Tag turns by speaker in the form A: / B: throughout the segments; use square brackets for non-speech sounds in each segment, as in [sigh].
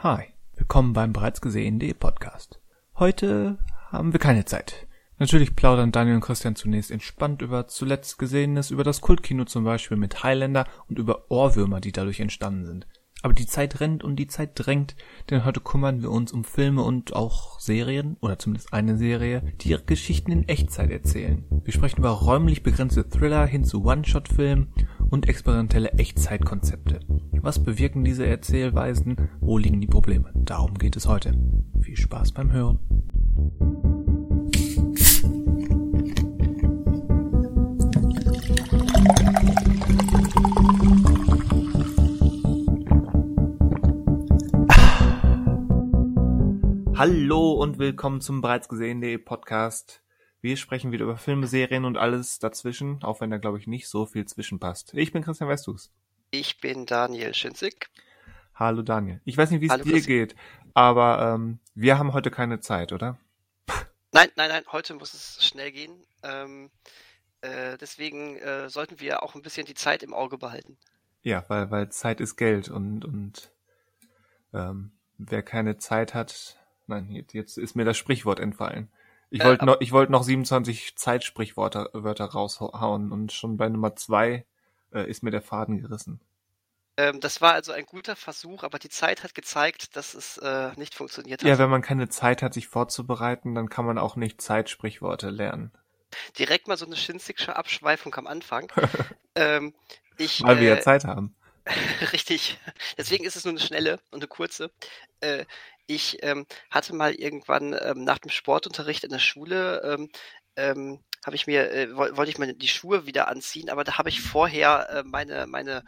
A: Hi, willkommen beim bereits gesehenen.de Podcast. Heute haben wir keine Zeit. Natürlich plaudern Daniel und Christian zunächst entspannt über zuletzt Gesehenes, über das Kultkino zum Beispiel mit Highlander und über Ohrwürmer, die dadurch entstanden sind. Aber die Zeit rennt und die Zeit drängt, denn heute kümmern wir uns um Filme und auch Serien, oder zumindest eine Serie, die ihre Geschichten in Echtzeit erzählen. Wir sprechen über räumlich begrenzte Thriller hin zu One-Shot-Filmen und experimentelle Echtzeitkonzepte. Was bewirken diese Erzählweisen? Wo liegen die Probleme? Darum geht es heute. Viel Spaß beim Hören. Hallo und willkommen zum bereits gesehenen.de Podcast. Wir sprechen wieder über Filme, Serien und alles dazwischen, auch wenn da glaube ich nicht so viel zwischenpasst. Ich bin Christian Westus.
B: Ich bin Daniel Schinzig.
A: Hallo Daniel. Ich weiß nicht, wie es dir geht, aber ähm, wir haben heute keine Zeit, oder? [laughs]
B: Nein, nein, nein, heute muss es schnell gehen. Ähm, äh, deswegen äh, sollten wir auch ein bisschen die Zeit im Auge behalten.
A: Ja, weil, weil Zeit ist Geld und, und ähm, wer keine Zeit hat, nein, jetzt, jetzt ist mir das Sprichwort entfallen. Ich
B: Äh,
A: wollte
B: aber-
A: noch, ich wollte noch 27 Zeitsprichwörter Wörter raushauen und schon bei Nummer zwei äh, ist mir der Faden gerissen.
B: Ähm, das war also ein guter Versuch, aber die Zeit hat gezeigt, dass es äh, nicht funktioniert hat.
A: Ja, wenn man keine Zeit hat, sich vorzubereiten, dann kann man auch nicht Zeitsprichworte lernen.
B: Direkt mal so eine Schinzigsche Abschweifung am Anfang. [laughs] ähm, ich,
A: Weil wir ja
B: äh,
A: Zeit haben. [laughs]
B: Richtig. Deswegen ist es nur eine schnelle und eine kurze. Äh, ich ähm, hatte mal irgendwann ähm, nach dem Sportunterricht in der Schule, ähm, ähm, habe ich mir, äh, woll- wollte ich mir die Schuhe wieder anziehen, aber da habe ich vorher äh, meine, meine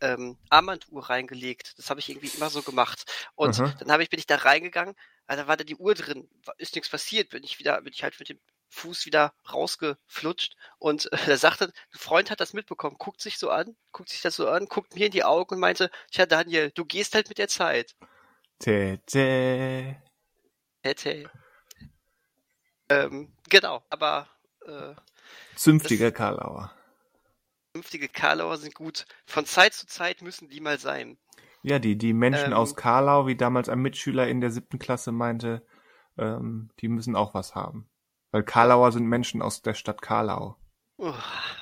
B: ähm, Armbanduhr reingelegt. Das habe ich irgendwie immer so gemacht. Und
A: Mhm.
B: dann habe ich, bin ich da reingegangen, also da war da die Uhr drin, ist nichts passiert, bin ich wieder, bin ich halt mit dem Fuß wieder rausgeflutscht und äh, da sagte, ein Freund hat das mitbekommen, guckt sich so an, guckt sich das so an, guckt mir in die Augen und meinte, tja Daniel, du gehst halt mit der Zeit.
A: Tete.
B: Hätte. Ähm, genau, aber äh,
A: Zünftiger Karlauer.
B: künftige Karlauer sind gut. Von Zeit zu Zeit müssen die mal sein.
A: Ja, die, die Menschen
B: Ähm,
A: aus Karlau, wie damals ein Mitschüler in der siebten Klasse meinte, ähm, die müssen auch was haben. Weil Karlauer sind Menschen aus der Stadt Karlau.
B: Uh,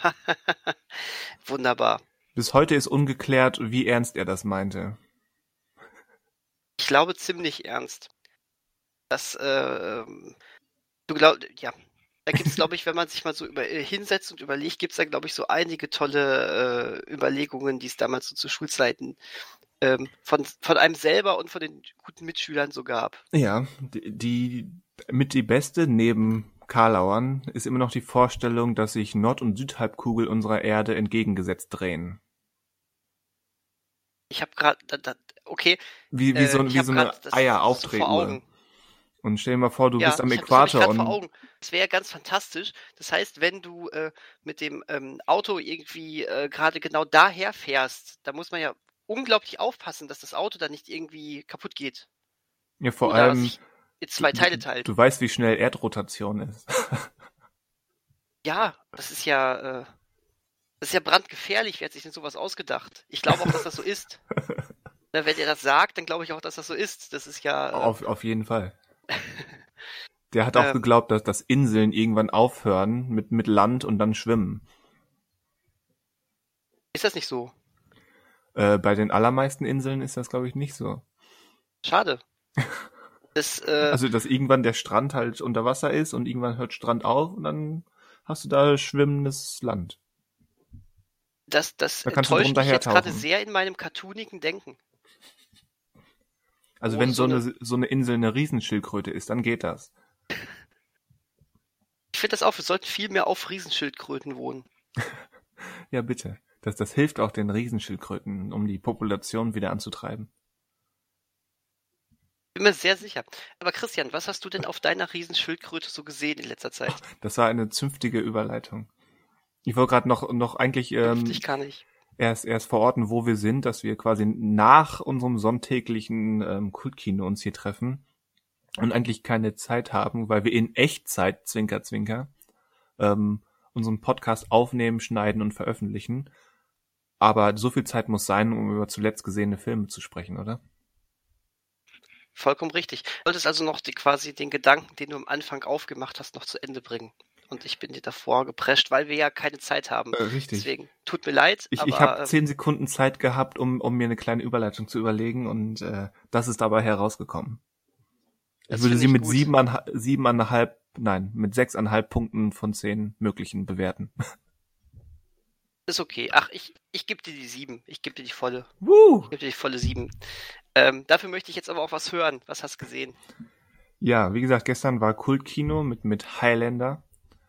B: [laughs] Wunderbar.
A: Bis heute ist ungeklärt, wie ernst er das meinte.
B: Ich glaube ziemlich ernst. Das, äh, du glaubst, ja. Da gibt's, glaube ich, wenn man sich mal so über, äh, hinsetzt und überlegt, gibt's da, glaube ich, so einige tolle äh, Überlegungen, die es damals so zu Schulzeiten ähm, von, von einem selber und von den guten Mitschülern so gab.
A: Ja, die, die mit die beste neben Karlauern ist immer noch die Vorstellung, dass sich Nord- und Südhalbkugel unserer Erde entgegengesetzt drehen.
B: Ich habe gerade, okay,
A: Wie, wie
B: äh,
A: so,
B: ich
A: wie so eine Eier auftreten. Und stell dir mal vor, du
B: Ja,
A: bist am
B: ich hab
A: Äquator
B: grad vor
A: und
B: Augen. Das wäre ganz fantastisch. Das heißt, wenn du äh, mit dem ähm, Auto irgendwie äh, gerade genau daher fährst, da muss man ja unglaublich aufpassen, dass das Auto dann nicht irgendwie kaputt geht.
A: ja, vor
B: Oder
A: allem
B: in zwei
A: du-
B: Teile teilt.
A: Du weißt, wie schnell Erdrotation ist. [laughs]
B: Ja, das ist ja, äh, das ist ja brandgefährlich. Wer hat sich denn sowas ausgedacht? Ich glaube auch, dass das so ist. [laughs] Na, wenn er das sagt, dann glaube ich auch, dass das so ist. Das ist ja. Äh,
A: Auf, auf jeden Fall. [laughs] Der hat auch
B: Ähm.
A: geglaubt, dass, dass Inseln irgendwann aufhören mit, mit Land und dann schwimmen.
B: ist das nicht so?
A: Äh, bei den allermeisten Inseln ist das, glaube ich, nicht so.
B: Schade. [laughs] Das, äh,
A: Also, dass irgendwann der Strand halt unter Wasser ist und irgendwann hört Strand auf und dann hast du da schwimmendes Land.
B: das, das
A: da
B: enttäuscht mich jetzt gerade sehr in meinem cartoonigen Denken.
A: Also,
B: Oh,
A: wenn so
B: so
A: eine, so eine Insel eine Riesenschildkröte ist, dann geht das.
B: Ich finde das auch, wir sollten viel mehr auf Riesenschildkröten wohnen. [laughs]
A: Ja, bitte. Das, das hilft auch den Riesenschildkröten, um die Population wieder anzutreiben.
B: Bin mir sehr sicher. Aber Christian, was hast du denn auf deiner Riesenschildkröte so gesehen in letzter Zeit?
A: Das war eine zünftige Überleitung. Ich wollte gerade noch, noch eigentlich ähm,
B: ich kann nicht.
A: Erst, erst verorten, wo wir sind, dass wir quasi nach unserem sonntäglichen ähm, Kultkino uns hier treffen und eigentlich keine Zeit haben, weil wir in Echtzeit, Zwinker, Zwinker, ähm, unseren Podcast aufnehmen, schneiden und veröffentlichen. Aber so viel Zeit muss sein, um über zuletzt gesehene Filme zu sprechen, oder?
B: Vollkommen richtig. Du solltest also noch die, quasi den Gedanken, den du am Anfang aufgemacht hast, noch zu Ende bringen. Und ich bin dir davor geprescht, weil wir ja keine Zeit haben.
A: Äh, richtig.
B: Deswegen, tut mir leid.
A: Ich,
B: aber,
A: ich habe
B: äh,
A: zehn Sekunden Zeit gehabt, um, um mir eine kleine Überleitung zu überlegen und äh, das ist dabei herausgekommen. Ich würde sie mit
B: gut.
A: sieben, siebeneinhalb, nein, mit sechseinhalb Punkten von zehn möglichen bewerten. [laughs]
B: ist okay. Ach, ich, ich gebe dir die sieben. Ich gebe dir die volle.
A: Woo!
B: Ich gebe dir die volle sieben. Ähm, dafür möchte ich jetzt aber auch was hören. Was hast du gesehen?
A: Ja, wie gesagt, gestern war Kultkino mit, mit Highlander.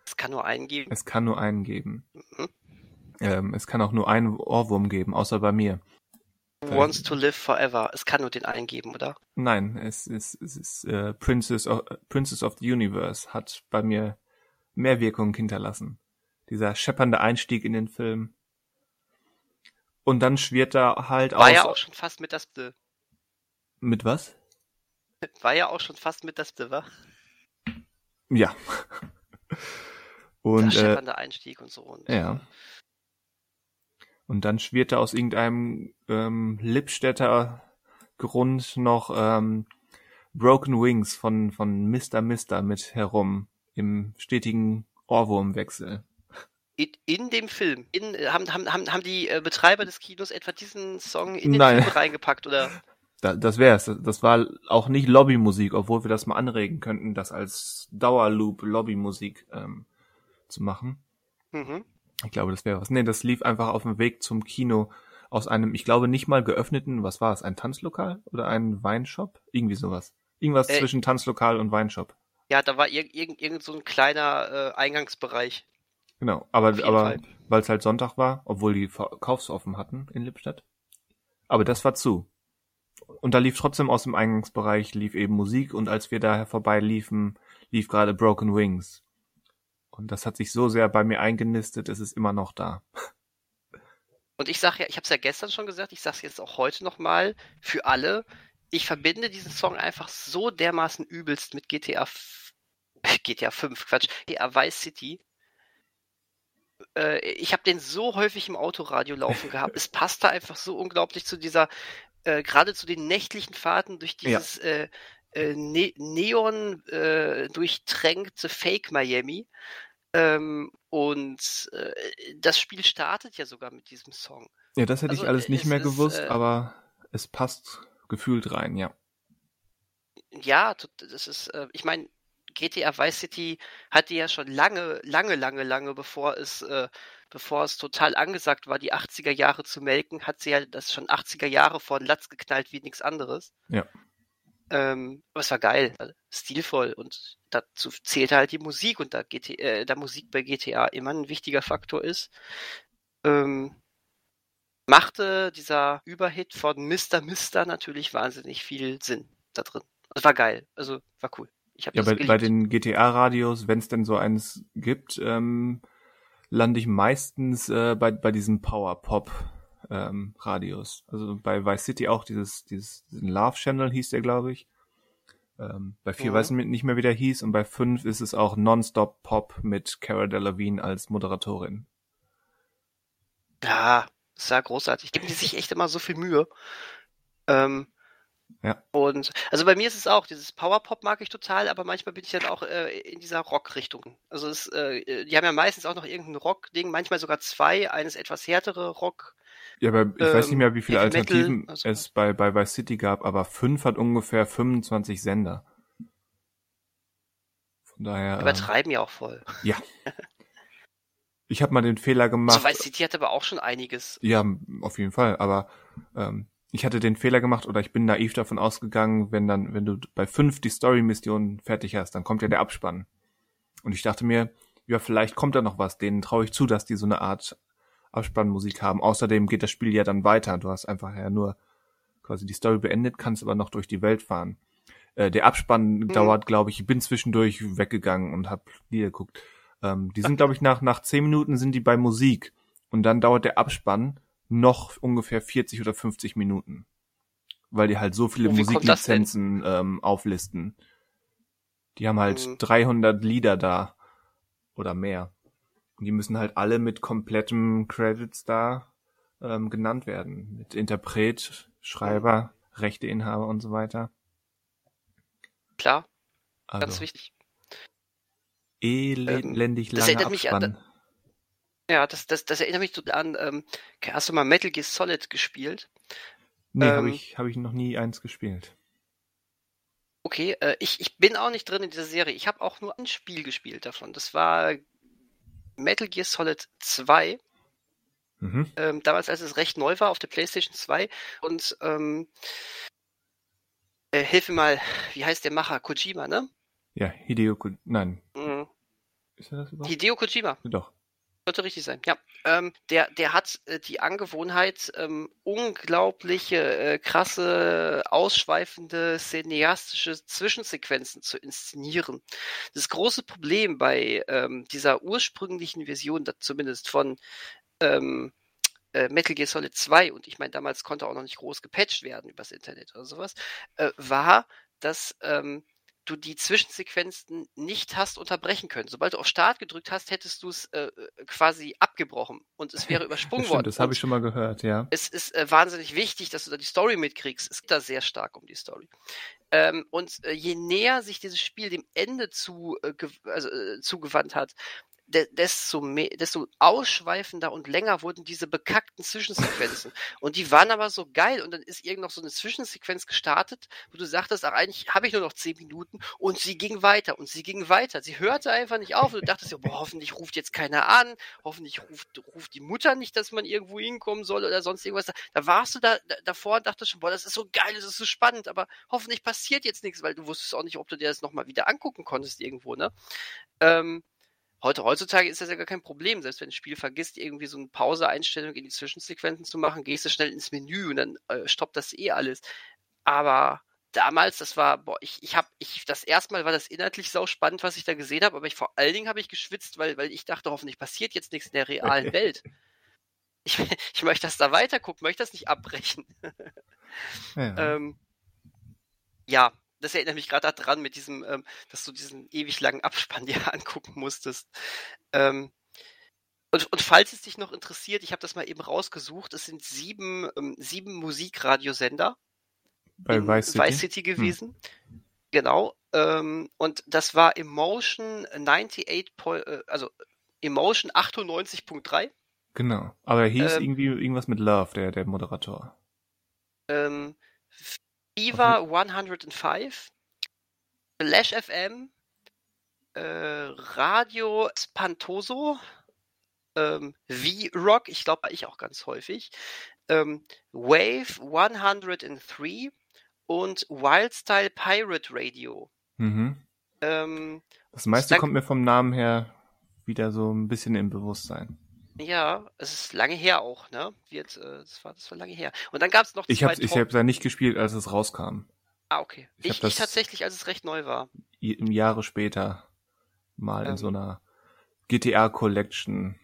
B: Es kann nur einen geben.
A: Es kann nur einen geben.
B: Mhm.
A: Ähm, es kann auch nur einen Ohrwurm geben, außer bei mir.
B: Who Wants to live forever. Es kann nur den einen geben, oder?
A: Nein, es ist, es ist äh, Princess, of, Princess of the Universe hat bei mir mehr Wirkung hinterlassen. Dieser scheppernde Einstieg in den Film. Und dann schwirrt da halt
B: War
A: aus.
B: ja auch schon fast mit das Bde.
A: Mit was?
B: War ja auch schon fast mit das Bde, wa?
A: Ja.
B: Der
A: Und äh,
B: scheppernde Einstieg und so. Und,
A: ja. Und dann schwirrt da aus irgendeinem ähm, Lippstädter Grund noch ähm, Broken Wings von, von Mr. Mister mit herum im stetigen Ohrwurmwechsel.
B: In, in dem Film. In, äh, haben, haben, haben, haben die äh, Betreiber des Kinos etwa diesen Song in den
A: Nein.
B: Film reingepackt, oder? [laughs]
A: Da, das wär's. Das war auch nicht Lobbymusik, obwohl wir das mal anregen könnten, das als Dauerloop Lobbymusik ähm, zu machen.
B: Mhm.
A: Ich glaube, das wäre was. Nee, das lief einfach auf dem Weg zum Kino aus einem, ich glaube, nicht mal geöffneten, was war es, ein Tanzlokal oder ein Weinshop? Irgendwie sowas. Irgendwas
B: Äh,
A: zwischen Tanzlokal und Weinshop.
B: Ja, da war irg irgend, irgend so ein kleiner äh, Eingangsbereich.
A: Genau, aber, aber weil es halt Sonntag war, obwohl die verkaufsoffen hatten in Lippstadt. Aber das war zu. Und da lief trotzdem aus dem Eingangsbereich lief eben Musik und als wir daher vorbei liefen, lief gerade Broken Wings. Und das hat sich so sehr bei mir eingenistet, es ist immer noch da.
B: Und ich sage ja, ich habe es ja gestern schon gesagt, ich sage es jetzt auch heute nochmal für alle. Ich verbinde diesen Song einfach so dermaßen übelst mit GTA, GTA 5, Quatsch, GTA Vice City. Äh, ich habe den so häufig im Autoradio laufen gehabt. es passte einfach so unglaublich zu dieser, äh, gerade zu den nächtlichen Fahrten durch
A: Ja.
B: dieses äh, äh, ne Neon äh, durchtränkte Fake Miami. Ähm, und äh, das Spiel startet ja sogar mit diesem Song.
A: Ja, das hätte
B: Also,
A: ich alles nicht mehr
B: ist,
A: gewusst,
B: äh,
A: aber es passt gefühlt rein, ja.
B: Ja, das ist, äh, ich meine, GTA Vice City hatte ja schon lange, lange, lange, lange, bevor es, äh, bevor es total angesagt war, die 80er Jahre zu melken, hat sie ja das schon 80er Jahre vor den Latz geknallt wie nichts anderes.
A: Ja.
B: Ähm, aber es war geil, stilvoll und dazu zählte halt die Musik und da, GT, äh, da Musik bei GTA immer ein wichtiger Faktor ist. Ähm, machte dieser Überhit von Mr. Mister natürlich wahnsinnig viel Sinn da drin. Es war geil, also war cool. Ich
A: Ja, bei, bei den GTA-Radios, wenn es denn so eins gibt, ähm, lande ich meistens äh, bei, bei diesen Power-Pop-Radios. also bei Vice City auch dieses, dieses diesen Love Channel hieß der, glaube ich. Ähm, bei vier
B: Mhm.
A: weiß ich nicht mehr, wie der hieß. Und bei fünf ist es auch Nonstop Pop mit Cara Delevingne als Moderatorin.
B: Ja, das war großartig. Geben die sich echt immer so viel Mühe. Ähm,
A: Ja.
B: Und also bei mir ist es auch, dieses Powerpop mag ich total, aber manchmal bin ich dann auch äh, in dieser Rock-Richtung. Also es, äh, die haben ja meistens auch noch irgendein Rock-Ding, manchmal sogar zwei, eines etwas härtere Rock.
A: Ja, aber ich weiß nicht mehr, wie viele
B: Heavy Metal,
A: Alternativen
B: also-
A: es bei, bei Vice City gab, aber fünf hat ungefähr 25 Sender. Von daher. ähm,
B: Übertreiben ja auch voll.
A: Ja. [laughs] Ich habe mal den Fehler gemacht.
B: So Vice City hat aber auch schon einiges.
A: Ja, auf jeden Fall. Aber ähm, ich hatte den Fehler gemacht oder ich bin naiv davon ausgegangen, wenn dann, wenn du bei fünf die Story-Mission fertig hast, dann kommt ja der Abspann. Und ich dachte mir, ja, vielleicht kommt da noch was. Denen traue ich zu, dass die so eine Art Abspannmusik haben. Außerdem geht das Spiel ja dann weiter. Du hast einfach ja nur quasi die Story beendet, kannst aber noch durch die Welt fahren. Äh, der Abspann dauert, glaube ich, ich bin zwischendurch weggegangen und hab Lieder geguckt. Ähm, die sind, glaube ich, nach, nach zehn Minuten sind die bei Musik. Und dann dauert der Abspann noch ungefähr 40 oder 50 Minuten. Weil die halt so viele? Musiklizenzen ähm, auflisten. Die haben halt
B: Mhm.
A: 300 Lieder da. Oder mehr. Und die müssen halt alle mit komplettem Credits da ähm, genannt werden. Mit Interpret, Schreiber, Rechteinhaber und so weiter.
B: Klar,
A: Also
B: ganz wichtig.
A: elendig
B: das
A: langer
B: erinnert mich an-
A: Abspann.
B: Ja, das, das, das erinnert mich an, ähm, hast du mal Metal Gear Solid gespielt?
A: Nee,
B: ähm,
A: habe ich, hab ich noch nie eins gespielt.
B: Okay, äh, ich, ich bin auch nicht drin in dieser Serie. Ich habe auch nur ein Spiel gespielt davon. Das war Metal Gear Solid 2.
A: Mhm.
B: Ähm, damals, als es recht neu war auf der PlayStation 2. Und ähm, äh, hilf mir mal, wie heißt der Macher? Kojima, ne?
A: Ja, Hideo, Ko- nein,
B: Mhm.
A: ist er das überhaupt?
B: Hideo Kojima.
A: Doch.
B: Sollte richtig sein, ja. Ähm, der, der hat äh, die Angewohnheit, ähm, unglaubliche, äh, krasse, ausschweifende, cineastische Zwischensequenzen zu inszenieren. Das große Problem bei ähm, dieser ursprünglichen Version, zumindest von ähm, äh, Metal Gear Solid 2, und ich meine, damals konnte auch noch nicht groß gepatcht werden übers Internet oder sowas, äh, war, dass ähm, du die Zwischensequenzen nicht hast unterbrechen können. Sobald du auf Start gedrückt hast, hättest du es äh, quasi abgebrochen und es wäre [laughs] übersprungen
A: Das
B: worden.
A: stimmt, das habe ich schon mal gehört, ja.
B: es ist äh, wahnsinnig wichtig, dass du da die Story mitkriegst. Es geht da sehr stark um die Story. Ähm, und äh, je näher sich dieses Spiel dem Ende zu, äh, also, äh, zugewandt hat, desto, mehr, desto ausschweifender und länger wurden diese bekackten Zwischensequenzen. [laughs] und die waren aber so geil. Und dann ist irgend noch so eine Zwischensequenz gestartet, wo du sagtest, ach, eigentlich habe ich nur noch zehn Minuten. Und sie ging weiter und sie ging weiter. Sie hörte einfach nicht auf. Und du dachtest, ja, boah, hoffentlich ruft jetzt keiner an. Hoffentlich ruft, ruft die Mutter nicht, dass man irgendwo hinkommen soll oder sonst irgendwas. Da warst du da, da davor und dachtest schon, boah, das ist so geil, das ist so spannend, aber hoffentlich passiert jetzt nichts, weil du wusstest auch nicht, ob du dir das nochmal wieder angucken konntest irgendwo, ne? Ähm, heute, heutzutage ist das ja gar kein Problem. Selbst wenn ein Spiel vergisst, irgendwie so eine Pause-Einstellung in die Zwischensequenzen zu machen, gehst du schnell ins Menü und dann äh, stoppt das eh alles. Aber damals, das war, boah, ich, ich habe, ich, das erste Mal war das inhaltlich sau spannend, was ich da gesehen habe, aber ich vor allen Dingen habe ich geschwitzt, weil, weil ich dachte, hoffentlich passiert jetzt nichts in der realen [laughs] Welt. Ich, ich möchte das da weiter gucken, möchte das nicht abbrechen.
A: ja. [laughs]
B: Ähm, ja, das erinnert mich gerade daran mit diesem, ähm, dass du diesen ewig langen Abspann [laughs] dir angucken musstest. Ähm, und, und falls es dich noch interessiert, ich habe das mal eben rausgesucht, es sind sieben, ähm, sieben Musikradiosender
A: Bei Vice City.
B: Vice City gewesen. Genau. Ähm, und das war Emotion 98, Point- äh, also Emotion 98.3.
A: Genau. Aber er hieß
B: Ähm,
A: irgendwie irgendwas mit Love, der, der Moderator.
B: ähm, Fever 105, Flash FM, äh, Radio Spantoso, ähm, V-Rock, ich glaube ich auch ganz häufig, ähm, Wave 103 und Wildstyle Pirate Radio.
A: Mhm.
B: Ähm,
A: Das meiste kommt mir vom Namen her wieder so ein bisschen im Bewusstsein.
B: Ja, es ist lange her auch, ne? Wird, äh, das, war, das war lange her. Und dann gab es noch
A: Ich
B: zwei
A: habe ich hab da nicht gespielt, als es rauskam.
B: Ah, okay.
A: ich hab
B: Ich, ich, tatsächlich, als es recht neu war.
A: Im Jahre später mal
B: Ähm.
A: in so einer GTA Collection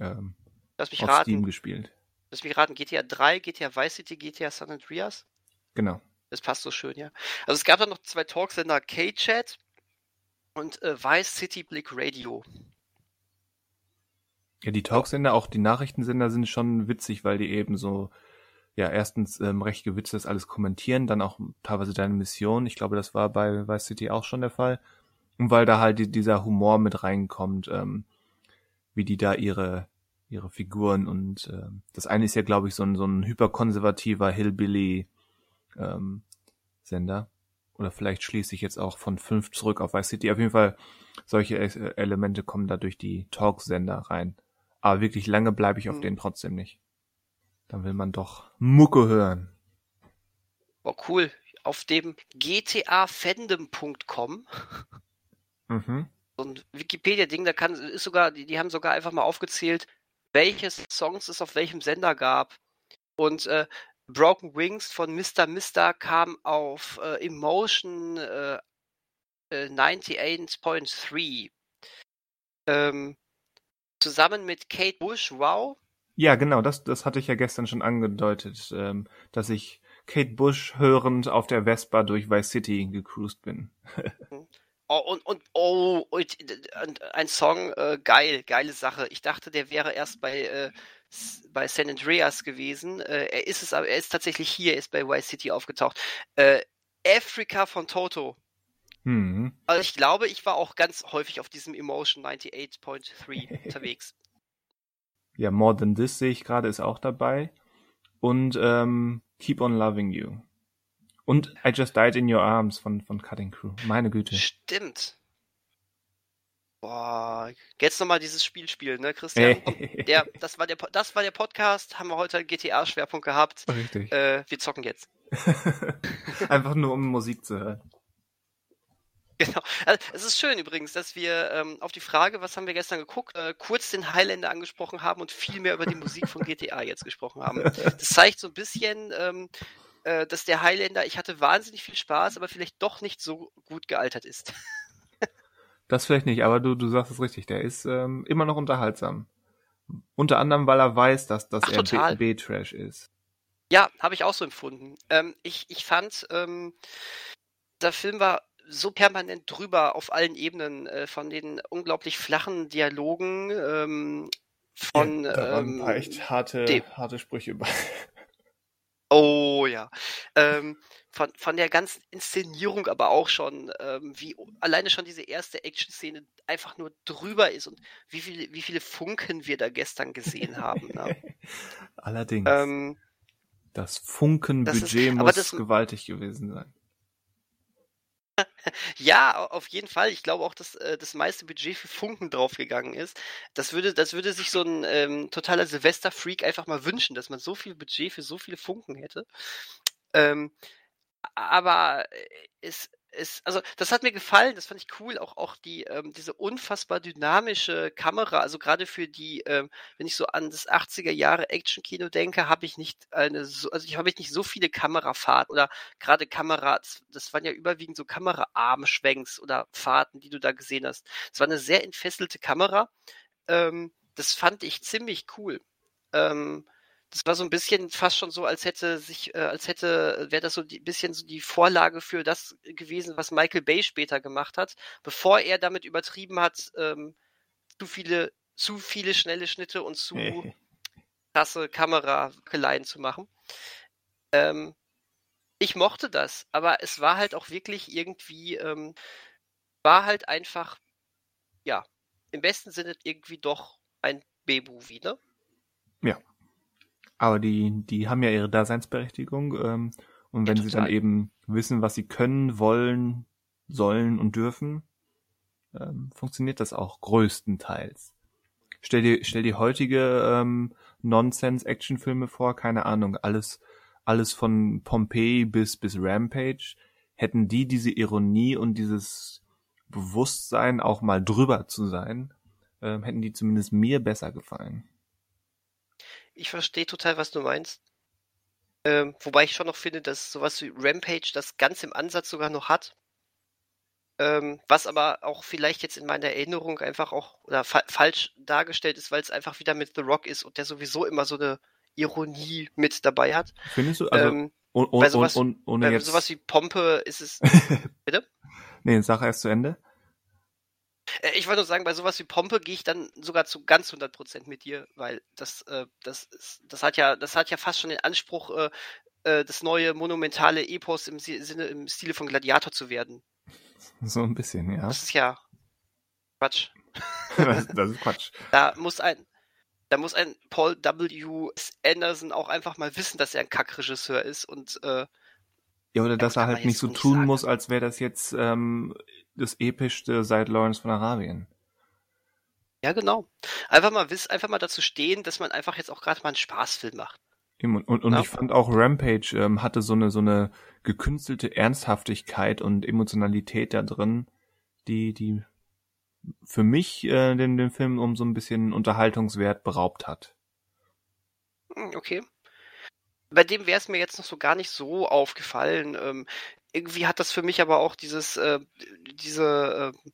A: ähm,
B: Lass mich
A: auf
B: raten.
A: Steam gespielt.
B: Lass mich raten, GTA 3, GTA Vice City, GTA San Andreas?
A: Genau.
B: Das passt so schön, ja. Also es gab dann noch zwei Talksender, K-Chat und äh, Vice City Blick Radio.
A: Ja, die Talksender, auch die Nachrichtensender sind schon witzig, weil die eben so, ja, erstens ähm, recht gewitztes alles kommentieren, dann auch teilweise deine Mission. Ich glaube, das war bei Vice City auch schon der Fall. Und weil da halt die, dieser Humor mit reinkommt, ähm, wie die da ihre ihre Figuren und ähm, das eine ist ja, glaube ich, so ein, so ein hyperkonservativer Hillbilly ähm, Sender. Oder vielleicht schließe ich jetzt auch von fünf zurück auf Vice City. Auf jeden Fall, solche äh, Elemente kommen da durch die Talksender rein. Aber wirklich lange bleibe ich auf
B: Hm.
A: denen trotzdem nicht. Dann will man doch Mucke hören.
B: Boah, cool. Auf dem gtafandom.com,
A: Mhm.
B: so ein Wikipedia-Ding, da kann, ist sogar, die, die haben sogar einfach mal aufgezählt, welche Songs es auf welchem Sender gab. Und äh, Broken Wings von Mr. Mister kam auf äh, Emotion äh, äh, 98.3. Ähm, zusammen mit Kate Bush, wow.
A: Ja, genau, das, das hatte ich ja gestern schon angedeutet, ähm, dass ich Kate Bush hörend auf der Vespa durch Vice City gecruised bin. [laughs]
B: Oh, und, und, oh, und, und ein Song, äh, geil, geile Sache. Ich dachte, der wäre erst bei, äh, bei San Andreas gewesen. Äh, er ist es, aber er ist tatsächlich hier, er ist bei Vice City aufgetaucht. Äh, Africa von Toto.
A: Hm.
B: Also ich glaube, ich war auch ganz häufig auf diesem Emotion 98.3 [laughs] unterwegs.
A: Ja, More Than This sehe ich gerade, ist auch dabei. Und ähm, Keep on Loving You. Und I Just Died in Your Arms von, von Cutting Crew. Meine Güte.
B: Stimmt. Boah, jetzt nochmal dieses Spiel spielen, ne, Christian? [laughs] der, das, war der, das war der Podcast, haben wir heute einen GTA-Schwerpunkt gehabt.
A: Richtig.
B: Äh, wir zocken jetzt. [laughs]
A: Einfach nur, um Musik zu hören.
B: Genau. Also, es ist schön übrigens, dass wir ähm, auf die Frage, was haben wir gestern geguckt, äh, kurz den Highlander angesprochen haben und viel mehr über die Musik von GTA jetzt gesprochen haben. Das zeigt so ein bisschen, ähm, äh, dass der Highlander, ich hatte wahnsinnig viel Spaß, aber vielleicht doch nicht so gut gealtert ist.
A: Das vielleicht nicht, aber du, du sagst es richtig, der ist ähm, immer noch unterhaltsam. Unter anderem, weil er weiß, dass, dass
B: Ach,
A: er. B-Trash ist.
B: Ja, habe ich auch so empfunden. Ähm, ich, ich fand, ähm, der Film war so permanent drüber auf allen Ebenen, äh, von den unglaublich flachen Dialogen, ähm, von
A: ja, da waren
B: ähm,
A: echt harte,
B: dem-
A: harte Sprüche bei.
B: Oh ja. Ähm, von, von der ganzen Inszenierung aber auch schon, ähm, wie alleine schon diese erste Action-Szene einfach nur drüber ist und wie viele, wie viele Funken wir da gestern gesehen haben. Ne? [laughs]
A: Allerdings.
B: ähm,
A: das Funkenbudget muss gewaltig gewesen sein.
B: Ja, au- auf jeden Fall. Ich glaube auch, dass äh, das meiste Budget für Funken draufgegangen ist. Das würde, das würde sich so ein ähm, totaler Silvester-Freak einfach mal wünschen, dass man so viel Budget für so viele Funken hätte. Ähm, aber äh, es, es, also das hat mir gefallen, das fand ich cool, auch, auch die, ähm, diese unfassbar dynamische Kamera, also gerade für die, ähm, wenn ich so an das 80er Jahre Action-Kino denke, habe ich nicht eine so, also ich habe nicht so viele Kamerafahrten oder gerade Kamera, das, das waren ja überwiegend so Kameraarmschwenks oder Fahrten, die du da gesehen hast. Es war eine sehr entfesselte Kamera. Ähm, das fand ich ziemlich cool. Ähm, das war so ein bisschen fast schon so, als hätte sich, äh, als hätte, wäre das so ein bisschen so die Vorlage für das gewesen, was Michael Bay später gemacht hat, bevor er damit übertrieben hat, ähm, zu viele, zu viele schnelle Schnitte und zu krasse Kamerakeleien zu machen. Ähm, ich mochte das, aber es war halt auch wirklich irgendwie, ähm, war halt einfach, ja, im besten Sinne irgendwie doch ein B-Movie, ne?
A: Aber die, die haben ja ihre Daseinsberechtigung. Ähm, und wenn
B: Ja,
A: sie dann eben wissen, was sie können, wollen, sollen und dürfen, ähm, funktioniert das auch größtenteils. Stell dir, stell dir heutige ähm, Nonsense-Actionfilme vor, keine Ahnung, alles, alles von Pompeii bis, bis Rampage. Hätten die diese Ironie und dieses Bewusstsein, auch mal drüber zu sein, ähm, hätten die zumindest mir besser gefallen.
B: Ich verstehe total, was du meinst. Ähm, wobei ich schon noch finde, dass sowas wie Rampage das ganz im Ansatz sogar noch hat. Ähm, was aber auch vielleicht jetzt in meiner Erinnerung einfach auch oder fa falsch dargestellt ist, weil es einfach wieder mit The Rock ist und der sowieso immer so eine Ironie mit dabei hat.
A: Findest du? Also,
B: ähm,
A: und, und,
B: bei sowas-
A: und, und,
B: bei
A: jetzt.
B: sowas wie Pompe ist es. [laughs] Bitte?
A: nee, sag erst zu Ende.
B: Äh, Ich wollte nur sagen, bei sowas wie Pompe gehe ich dann sogar zu ganz 100% mit dir, weil das, äh, das, ist, das hat ja, das hat ja fast schon den Anspruch, äh, äh, das neue monumentale Epos im Si- Sinne, im Stile von Gladiator zu werden.
A: So ein bisschen, ja.
B: Das ist ja Quatsch. [laughs]
A: das, das ist Quatsch. [laughs]
B: Da muss ein, da muss ein Paul W. S. Anderson auch einfach mal wissen, dass er ein Kackregisseur ist und äh,
A: Ja, oder dass er halt nicht so tun
B: sagen.
A: muss, als wäre das jetzt ähm, das epischste seit Lawrence von Arabien.
B: ja genau. Einfach mal wiss, einfach mal dazu stehen, dass man einfach jetzt auch gerade mal einen Spaßfilm macht.
A: Und, und, und
B: Ja.
A: ich fand auch Rampage ähm, hatte so eine so eine gekünstelte Ernsthaftigkeit und Emotionalität da drin, die die für mich äh, den, den Film um so ein bisschen Unterhaltungswert beraubt hat.
B: Hm, Okay. Bei dem wäre es mir jetzt noch so gar nicht so aufgefallen. Ähm, irgendwie hat das für mich aber auch dieses, äh, diese äh,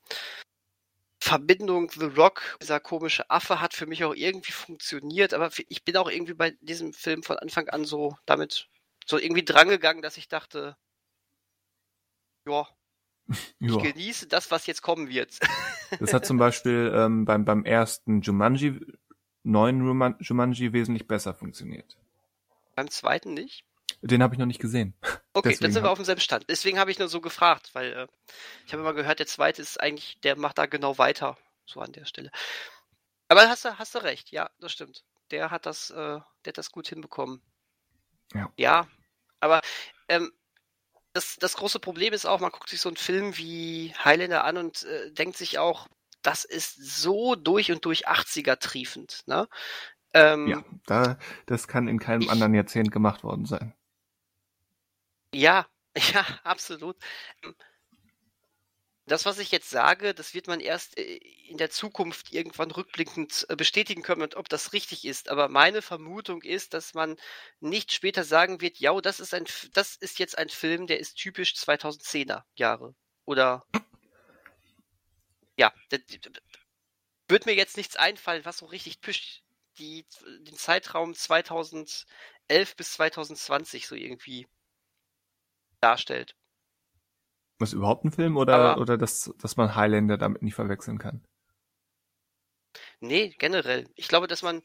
B: Verbindung The Rock, dieser komische Affe, hat für mich auch irgendwie funktioniert. Aber ich bin auch irgendwie bei diesem Film von Anfang an so damit so irgendwie drangegangen, dass ich dachte, ja, [laughs] ich genieße das, was jetzt kommen wird. [laughs]
A: Das hat zum Beispiel ähm, beim, beim ersten Jumanji, neuen Jumanji wesentlich besser funktioniert.
B: Beim zweiten nicht.
A: Den habe ich noch nicht gesehen. [laughs]
B: Okay,
A: Deswegen
B: dann sind wir auf demselben Stand. Deswegen habe ich nur so gefragt, weil äh, ich habe immer gehört, der zweite ist eigentlich, der macht da genau weiter, so an der Stelle. Aber hast du, hast du recht, ja, das stimmt. Der hat das, äh, der hat das gut hinbekommen.
A: Ja.
B: Ja, aber ähm, das, das große Problem ist auch, man guckt sich so einen Film wie Highlander an und äh, denkt sich auch, das ist so durch und durch 80er triefend, ne? Ähm,
A: Ja, da, das kann in keinem
B: Ich-
A: anderen Jahrzehnt gemacht worden sein.
B: Ja, [laughs] ja, absolut. Das, was ich jetzt sage, das wird man erst äh, in der Zukunft irgendwann rückblickend äh, bestätigen können, ob das richtig ist. Aber meine Vermutung ist, dass man nicht später sagen wird, ja, das ist das ist jetzt ein Film, der ist typisch 2010er Jahre. Oder ja, da- d- d- wird mir jetzt nichts einfallen, was so richtig typisch die, den Zeitraum 2011 bis 2020 so irgendwie darstellt.
A: Was überhaupt ein Film oder,
B: Aber-
A: oder dass, dass man Highlander damit nicht verwechseln kann?
B: Nee, generell. Ich glaube, dass man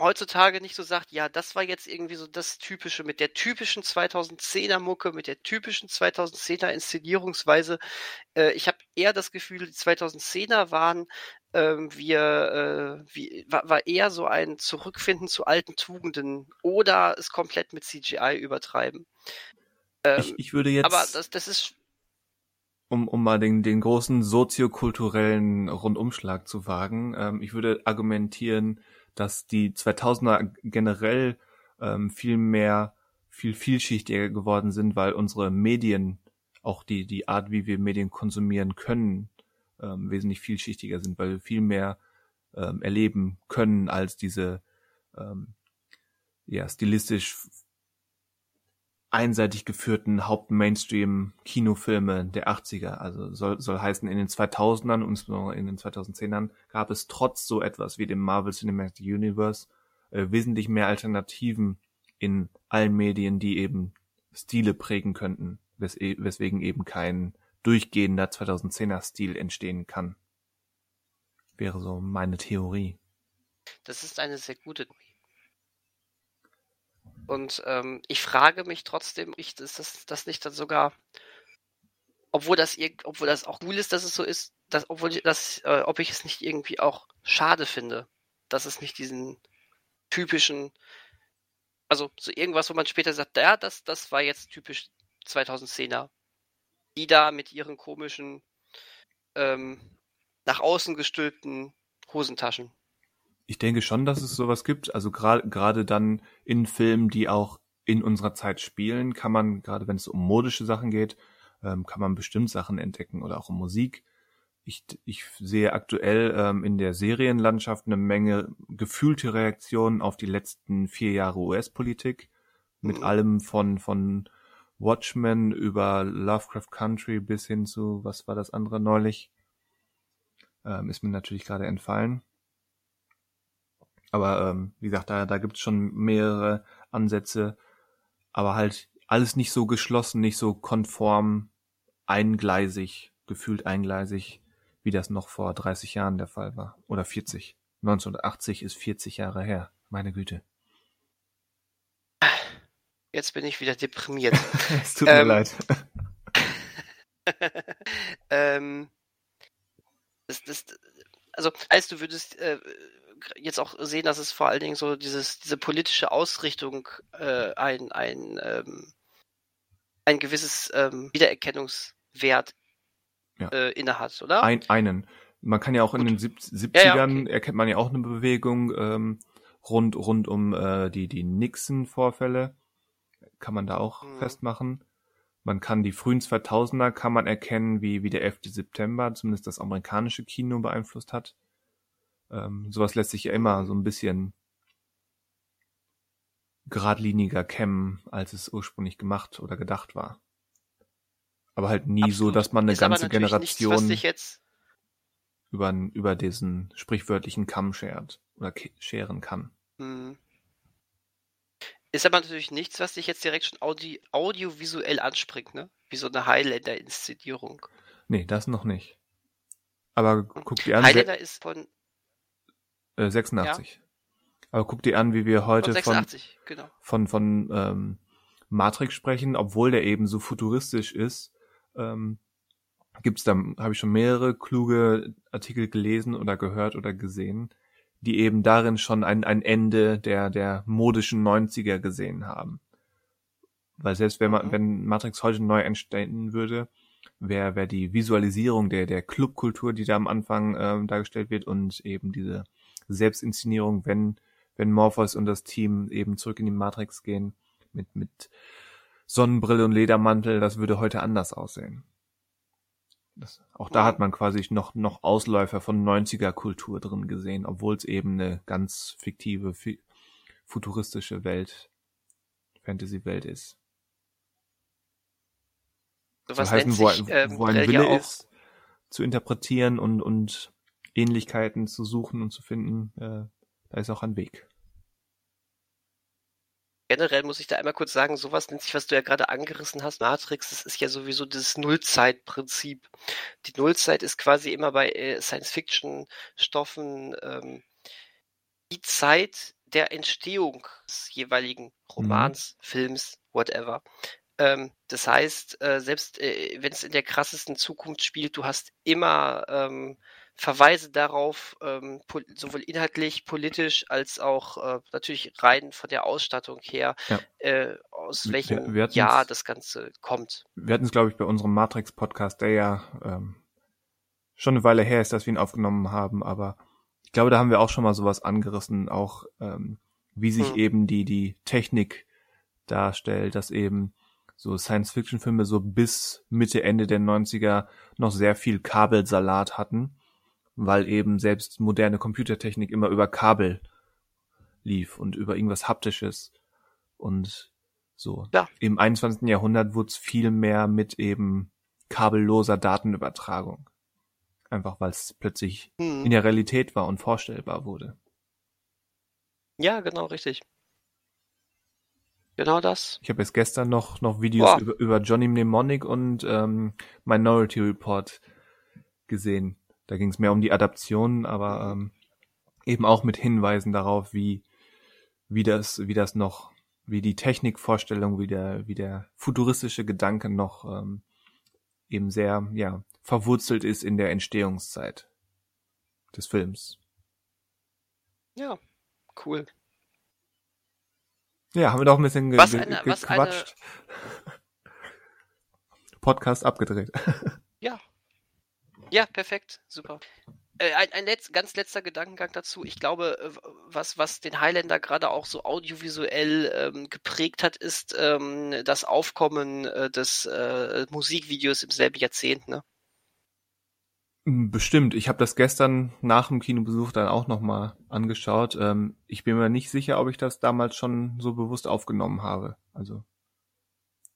B: heutzutage nicht so sagt, ja, das war jetzt irgendwie so das Typische mit der typischen 2010er Mucke, mit der typischen 2010er Inszenierungsweise. Äh, ich habe eher das Gefühl, die 2010er waren, ähm, wir, äh, wie, war, war eher so ein Zurückfinden zu alten Tugenden oder es komplett mit CGI übertreiben. Ähm,
A: ich, ich würde jetzt,
B: aber das, das ist,
A: um, um mal den, den großen soziokulturellen Rundumschlag zu wagen, ähm, ich würde argumentieren, dass die 2000er generell ähm, viel mehr, viel vielschichtiger geworden sind, weil unsere Medien, auch die, die Art, wie wir Medien konsumieren können, ähm, wesentlich vielschichtiger sind, weil wir viel mehr ähm, erleben können als diese ähm, ja, stilistisch einseitig geführten Haupt-Mainstream-Kinofilme der 80er. Also soll, soll heißen, in den 2000ern und in den 2010ern gab es trotz so etwas wie dem Marvel Cinematic Universe äh, wesentlich mehr Alternativen in allen Medien, die eben Stile prägen könnten, wes weswegen eben kein durchgehender 2010er Stil entstehen kann. Wäre so meine Theorie.
B: das ist eine sehr gute Und ähm, ich frage mich trotzdem, ist das, das nicht dann sogar, obwohl das irg- obwohl das auch cool ist, dass es so ist, dass, obwohl ich das, äh, ob ich es nicht irgendwie auch schade finde, dass es nicht diesen typischen, also so irgendwas, wo man später sagt, ja, das, das war jetzt typisch 2010er. Die da mit ihren komischen, ähm, nach außen gestülpten Hosentaschen.
A: Ich denke schon, dass es sowas gibt. Also gerade gerade dann in Filmen, die auch in unserer Zeit spielen, kann man, gerade wenn es um modische Sachen geht, ähm, kann man bestimmt Sachen entdecken oder auch um Musik. Ich, ich sehe aktuell ähm, in der Serienlandschaft eine Menge gefühlte Reaktionen auf die letzten vier Jahre US-Politik. Mit
B: Mhm.
A: allem von, von Watchmen über Lovecraft Country bis hin zu, was war das andere neulich? Ähm, ist mir natürlich gerade entfallen. Aber ähm, wie gesagt, da, da gibt es schon mehrere Ansätze, aber halt alles nicht so geschlossen, nicht so konform, eingleisig, gefühlt eingleisig, wie das noch vor 30 Jahren der Fall war. Oder 40. 1980 ist 40 Jahre her. Meine Güte.
B: Jetzt bin ich wieder deprimiert. [laughs]
A: es tut mir
B: Ähm,
A: leid. [laughs]
B: ähm, das, das, also, heißt, du würdest äh, jetzt auch sehen, dass es vor allen Dingen so dieses, diese politische Ausrichtung äh, ein, ein, ähm, ein gewisses ähm, Wiedererkennungswert
A: Ja.
B: äh, innehat, oder?
A: Ein, einen. Man kann ja auch in
B: Gut.
A: den sieb- 70ern
B: Ja, ja, okay.
A: erkennt man ja auch eine Bewegung ähm, rund rund um äh, die die Nixon-Vorfälle. Kann man da auch
B: Mhm.
A: festmachen. Man kann die frühen 2000er kann man erkennen, wie wie der 11. September zumindest das amerikanische Kino beeinflusst hat. Ähm, sowas lässt sich ja immer so ein bisschen geradliniger kämmen, als es ursprünglich gemacht oder gedacht war. Aber halt nie so,
B: Absolut.
A: dass man eine
B: Ist
A: ganze Generation
B: Nichts, jetzt,
A: über, über diesen sprichwörtlichen Kamm schert oder scheren kann.
B: hm. Ist aber natürlich nichts, was dich jetzt direkt schon audi audiovisuell anspringt, ne? Wie so eine Highlander-Inszenierung.
A: Nee, das noch nicht. Aber guck dir an,
B: Highlander ist von,
A: äh, 86. Aber guck dir an, wie wir heute
B: von
A: von,
B: 86, genau.
A: von, von ähm, Matrix sprechen, obwohl der eben so futuristisch ist. Ähm, gibt's da, habe ich schon mehrere kluge Artikel gelesen oder gehört oder gesehen, die eben darin schon ein, ein Ende der, der modischen 90er gesehen haben. Weil selbst wenn man, mhm. wenn Matrix heute neu entstehen würde, wäre wär die Visualisierung der, der Clubkultur, die da am Anfang ähm, dargestellt wird und eben diese Selbstinszenierung, wenn, wenn Morpheus und das Team eben zurück in die Matrix gehen, mit, mit Sonnenbrille und Ledermantel, das würde heute anders aussehen. Das, auch da hat man quasi noch, noch Ausläufer von 90er Kultur drin gesehen, obwohl es eben eine ganz fiktive, fi futuristische Welt, Fantasy-Welt ist.
B: So was heißen,
A: wo,
B: sich, ähm,
A: wo ein Wille ja ist, zu interpretieren und, und Ähnlichkeiten zu suchen und zu finden, äh, da ist auch ein Weg.
B: Generell muss ich da einmal kurz sagen, sowas nennt sich, was du ja gerade angerissen hast, Matrix, das ist ja sowieso das Nullzeitprinzip. Die Nullzeit ist quasi immer bei äh, Science-Fiction-Stoffen ähm, die Zeit der Entstehung des jeweiligen Romans, mhm. Films, whatever. Ähm, das heißt, äh, selbst äh, wenn es in der krassesten Zukunft spielt, du hast immer ähm, Verweise darauf, ähm, sowohl inhaltlich, politisch als auch äh, natürlich rein von der Ausstattung her, ja. äh, aus welchem wir, wir Jahr das Ganze kommt.
A: Wir hatten es, glaube ich, bei unserem Matrix-Podcast, der ja ähm, schon eine Weile her ist, dass wir ihn aufgenommen haben, aber ich glaube, da haben wir auch schon mal sowas angerissen, auch ähm, wie sich hm. eben die, die Technik darstellt, dass eben so Science-Fiction-Filme so bis Mitte, Ende der 90er noch sehr viel Kabelsalat hatten, weil eben selbst moderne Computertechnik immer über Kabel lief und über irgendwas Haptisches. Und so. Ja. Im 21. Jahrhundert wurde es viel mehr mit eben kabelloser Datenübertragung. Einfach weil es plötzlich hm. in der Realität war und vorstellbar wurde.
B: Ja, genau, richtig. Genau das.
A: Ich habe jetzt gestern noch, noch Videos über, über Johnny Mnemonic und ähm, Minority Report gesehen. Da ging es mehr um die Adaption, aber ähm, eben auch mit Hinweisen darauf, wie, wie das, wie das noch, wie die Technikvorstellung, wie der, wie der futuristische Gedanke noch ähm, eben sehr, ja, verwurzelt ist in der Entstehungszeit des Films.
B: Ja, cool.
A: Ja, haben wir doch ein bisschen
B: ge was eine, ge gequatscht.
A: Eine... [laughs] Podcast abgedreht. [laughs]
B: Ja. Ja, perfekt. Super. Äh, ein, ein letz, ganz letzter Gedankengang dazu. Ich glaube, äh, was, was den Highlander gerade auch so audiovisuell ähm, geprägt hat, ist ähm, das Aufkommen äh, des äh, Musikvideos im selben Jahrzehnt. Ne?
A: Hm, bestimmt. Ich habe das gestern nach dem Kinobesuch dann auch nochmal angeschaut. Ähm, ich bin mir nicht sicher, ob ich das damals schon so bewusst aufgenommen habe. Also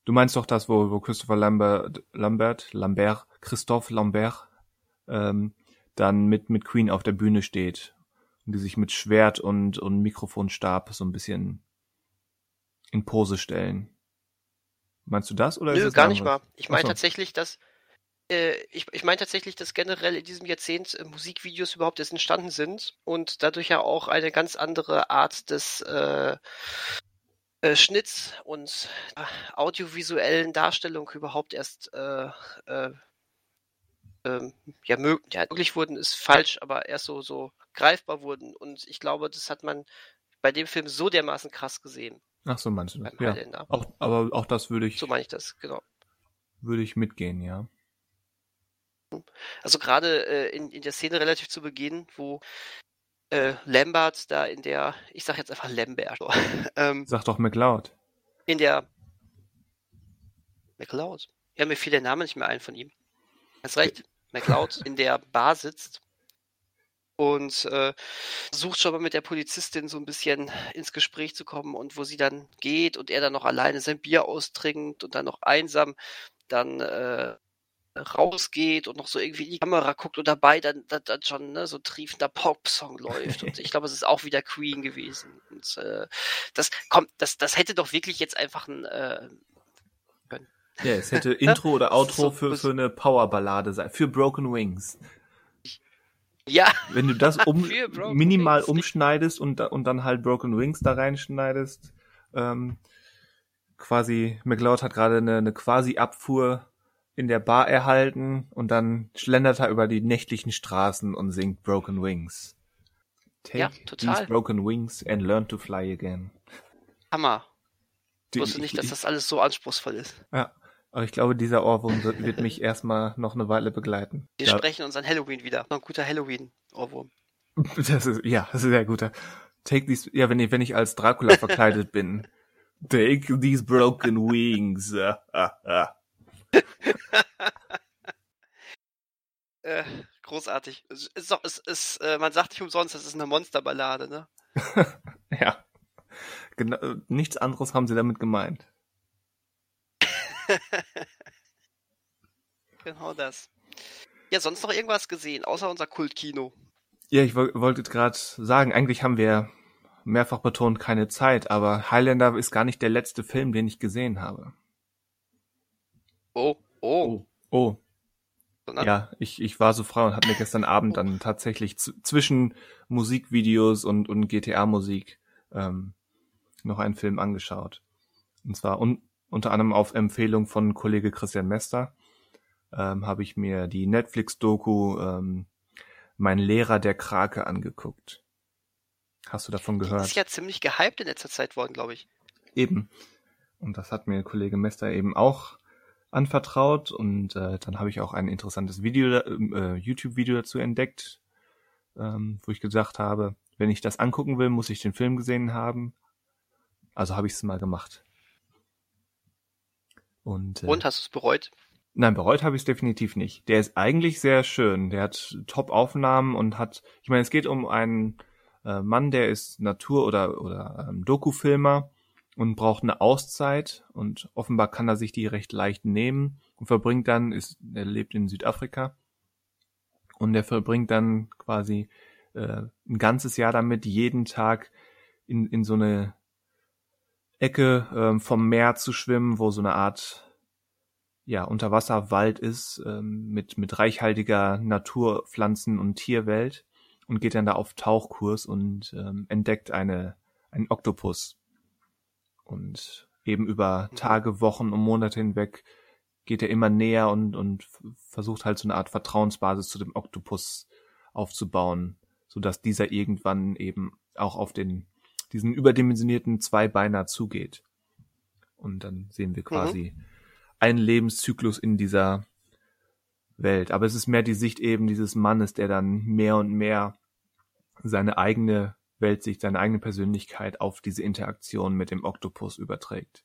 A: du meinst doch das, wo, wo Christopher Lambert, Lambert, Lambert, Christophe Lambert ähm, dann mit mit Queen auf der Bühne steht und die sich mit Schwert und und Mikrofonstab so ein bisschen in Pose stellen. Meinst du das oder
B: Nö, ist es gar nicht mal. Ich meine tatsächlich, dass äh, ich, ich meine tatsächlich, dass generell in diesem Jahrzehnt äh, Musikvideos überhaupt erst entstanden sind und dadurch ja auch eine ganz andere Art des äh, äh, Schnitts und äh, audiovisuellen Darstellung überhaupt erst äh, ähm, ja, mög ja, möglich wurden, ist falsch, aber erst so, so greifbar wurden. Und ich glaube, das hat man bei dem Film so dermaßen krass gesehen.
A: Ach so meinst du das? Ja. Auch, aber auch das würde ich.
B: So meine ich das, genau.
A: Würde ich mitgehen, ja.
B: Also gerade äh, in, in der Szene relativ zu Beginn, wo äh, Lambert da in der, ich sag jetzt einfach Lambert. [laughs]
A: ähm, sag doch McLeod.
B: In der McLeod. Ja, mir fiel der Name nicht mehr ein von ihm. Hast recht. McLeod in der Bar sitzt und äh, versucht schon mal mit der Polizistin so ein bisschen ins Gespräch zu kommen und wo sie dann geht und er dann noch alleine sein Bier austrinkt und dann noch einsam dann äh, rausgeht und noch so irgendwie in die Kamera guckt und dabei dann, dann, dann schon ne, so triefender Pop-Song läuft. Und ich glaube, es ist auch wieder Queen gewesen. Und äh, das kommt, das, das hätte doch wirklich jetzt einfach ein äh.
A: Ja, es hätte [laughs] Intro oder Outro für, für eine Powerballade sein, für Broken Wings.
B: Ja.
A: Wenn du das um, [laughs] minimal Wings. umschneidest und, und dann halt Broken Wings da reinschneidest, ähm, quasi, McLeod hat gerade eine, eine quasi Abfuhr in der Bar erhalten und dann schlendert er über die nächtlichen Straßen und singt Broken Wings. Take
B: Ja, total.
A: these broken wings and learn to fly again.
B: Hammer. Ich wusste nicht, dass das alles so anspruchsfall ist.
A: Ja, aber ich glaube, dieser Ohrwurm wird wird mich [laughs] erstmal noch eine Weile begleiten.
B: Wir
A: Ja,
B: sprechen uns an Halloween wieder. Noch ein guter Halloween-Ohrwurm.
A: das ist, ja, das ist sehr guter. Take these, ja, wenn ich, wenn ich als Dracula verkleidet bin. [laughs] Take these broken wings. [laughs]
B: Äh, großartig. Es es ist, äh, man sagt nicht umsonst, das ist eine Monsterballade, ne?
A: Ja. Genau, nichts anderes haben sie damit gemeint. [laughs]
B: Genau das. Ja, sonst noch irgendwas gesehen, außer unser Kultkino.
A: Ja, ich woll- wollte gerade sagen, eigentlich haben wir mehrfach betont keine Zeit, aber Highlander ist gar nicht der letzte Film, den ich gesehen habe.
B: Oh, oh.
A: Oh,
B: Sondern,
A: ja, ich, ich war so frei und habe mir gestern Abend dann tatsächlich zwischen Musikvideos und, und GTA-Musik ähm, noch einen Film angeschaut. Und zwar un unter anderem auf Empfehlung von Kollege Christian Mester ähm, habe ich mir die Netflix-Doku ähm, Mein Lehrer der Krake angeguckt. Hast du davon gehört?
B: ist ja ziemlich gehypt in letzter Zeit worden, glaube ich.
A: Eben. Und das hat mir Kollege Mester eben auch anvertraut und äh, dann habe ich auch ein interessantes Video, äh, YouTube-Video dazu entdeckt, ähm, wo ich gesagt habe, wenn ich das angucken will, muss ich den Film gesehen haben. Also habe ich es mal gemacht. Und, äh,
B: Und hast du es bereut?
A: Nein, bereut habe ich es definitiv nicht. Der ist eigentlich sehr schön. Der hat Top-Aufnahmen und hat, ich meine, es geht um einen äh, Mann, der ist Natur- oder, oder ähm, Doku-Filmer und braucht eine Auszeit und offenbar kann er sich die recht leicht nehmen und verbringt dann, ist, er lebt in Südafrika und er verbringt dann quasi äh, ein ganzes Jahr damit, jeden Tag in, in so eine Ecke ähm, vom Meer zu schwimmen, wo so eine Art ja, Unterwasserwald ist, ähm, mit, mit reichhaltiger Natur, Pflanzen und Tierwelt und geht dann da auf Tauchkurs und ähm, entdeckt eine, einen Oktopus. Und eben über
B: Mhm.
A: Tage, Wochen und Monate hinweg geht er immer näher und, und versucht halt so eine Art Vertrauensbasis zu dem Oktopus aufzubauen, sodass dieser irgendwann eben auch auf den, diesen überdimensionierten Zweibeiner zugeht. Und dann sehen wir quasi einen Lebenszyklus in dieser Welt. Aber es ist mehr die Sicht eben dieses Mannes, der dann mehr und mehr seine eigene Weltsicht, seine eigene Persönlichkeit auf diese Interaktion mit dem Oktopus überträgt.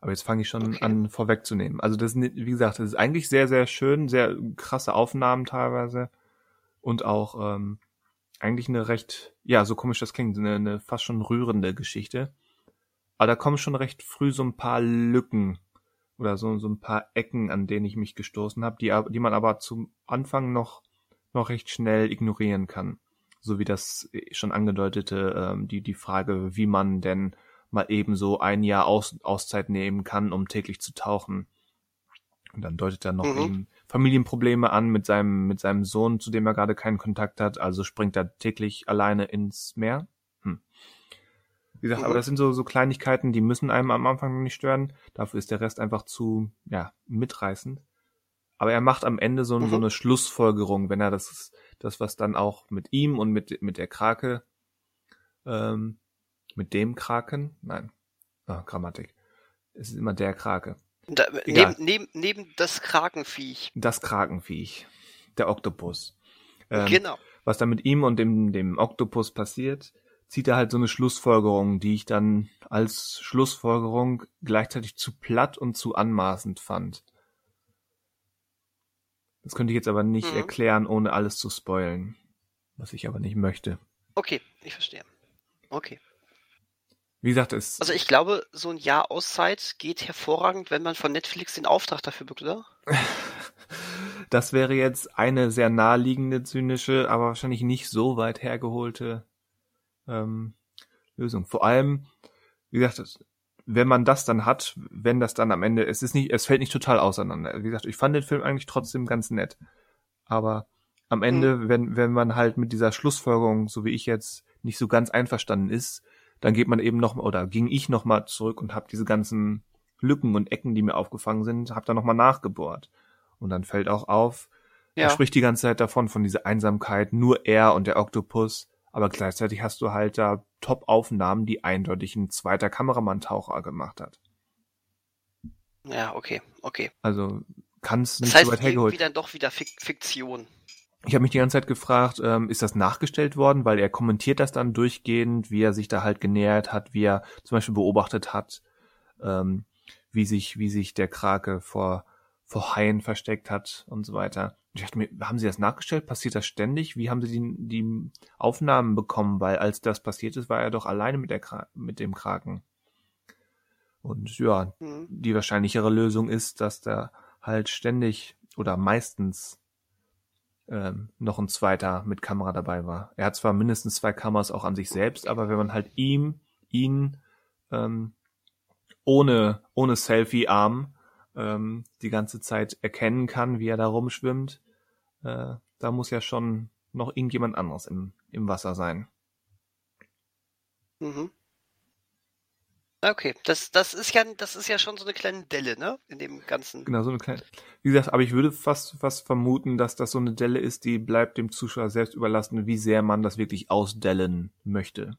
A: Aber jetzt fange ich schon
B: Okay.
A: an vorwegzunehmen. Also das, ist wie gesagt, das ist eigentlich sehr, sehr schön, sehr krasse Aufnahmen teilweise und auch ähm, eigentlich eine recht, ja, so komisch das klingt, eine, eine fast schon rührende Geschichte. Aber da kommen schon recht früh so ein paar Lücken oder so, so ein paar Ecken, an denen ich mich gestoßen habe, die, die man aber zum Anfang noch, noch recht schnell ignorieren kann. So wie das schon angedeutete, ähm, die, die Frage, wie man denn mal eben so ein Jahr Aus, Auszeit nehmen kann, um täglich zu tauchen. Und dann deutet er noch
B: Mhm.
A: eben Familienprobleme an mit seinem, mit seinem Sohn, zu dem er gerade keinen Kontakt hat, also springt er täglich alleine ins Meer. Hm. Wie gesagt,
B: Mhm.
A: aber das sind so, so Kleinigkeiten, die müssen einem am Anfang nicht stören. Dafür ist der Rest einfach zu, ja, mitreißend. Aber er macht am Ende so,
B: Mhm.
A: so eine Schlussfolgerung, wenn er das, das, was dann auch mit ihm und mit, mit der Krake, ähm, mit dem Kraken, nein, ah, Grammatik. Es ist immer der Krake.
B: Da, neben, neben, neben das Krakenviech.
A: Das Krakenviech. Der Oktopus. Ähm,
B: genau.
A: was da mit ihm und dem, dem Oktopus passiert, zieht er halt so eine Schlussfolgerung, die ich dann als Schlussfolgerung gleichzeitig zu platt und zu anmaßend fand. Das könnte ich jetzt aber nicht
B: Mhm.
A: erklären, ohne alles zu spoilen. Was ich aber nicht möchte.
B: Okay, ich verstehe. Okay.
A: Wie gesagt, es,
B: Also ich glaube, so ein Jahr Auszeit geht hervorragend, wenn man von Netflix den Auftrag dafür bekommt, oder? [laughs]
A: das wäre jetzt eine sehr naheliegende, zynische, aber wahrscheinlich nicht so weit hergeholte ähm, Lösung. Vor allem, wie gesagt, wenn man das dann hat, wenn das dann am Ende, es ist nicht, es fällt nicht total auseinander. Wie gesagt, ich fand den Film eigentlich trotzdem ganz nett. Aber am Ende, wenn, wenn man halt mit dieser Schlussfolgerung, so wie ich jetzt, nicht so ganz einverstanden ist, dann geht man eben noch oder ging ich noch mal zurück und habe diese ganzen Lücken und Ecken, die mir aufgefangen sind, habe da noch mal nachgebohrt. Und dann fällt auch auf, ja. er spricht die ganze Zeit davon von dieser Einsamkeit, nur er und der Oktopus, aber gleichzeitig hast du halt da Top-Aufnahmen, die eindeutig ein zweiter Kameramann-Taucher gemacht hat.
B: Ja, okay, okay.
A: Also kann es nicht
B: das heißt,
A: so weit hergeholt.
B: irgendwie dann doch wieder Fik Fiktion.
A: Ich habe mich die ganze Zeit gefragt, ähm, ist das nachgestellt worden, weil er kommentiert das dann durchgehend, wie er sich da halt genähert hat, wie er zum Beispiel beobachtet hat, ähm, wie sich, wie sich der Krake vor, vor Haien versteckt hat und so weiter. Ich dachte mir, haben Sie das nachgestellt? Passiert das ständig? Wie haben Sie die, die Aufnahmen bekommen? Weil als das passiert ist, war er doch alleine mit, der mit dem Kraken. Und ja, mhm. die wahrscheinlichere Lösung ist, dass da halt ständig oder meistens ähm, noch ein zweiter mit Kamera dabei war. Er hat zwar mindestens zwei Kameras auch an sich selbst, aber wenn man halt ihm, ihn ähm, ohne, ohne Selfie-Arm ähm, die ganze Zeit erkennen kann, wie er da rumschwimmt, äh, da muss ja schon noch irgendjemand anderes im, im Wasser sein.
B: Mhm. Okay, das, das ist ja, das ist ja schon so eine kleine Delle, ne? In dem ganzen.
A: Genau, so eine kleine. Wie gesagt, aber ich würde fast, fast vermuten, dass das so eine Delle ist, die bleibt dem Zuschauer selbst überlassen, wie sehr man das wirklich ausdellen möchte.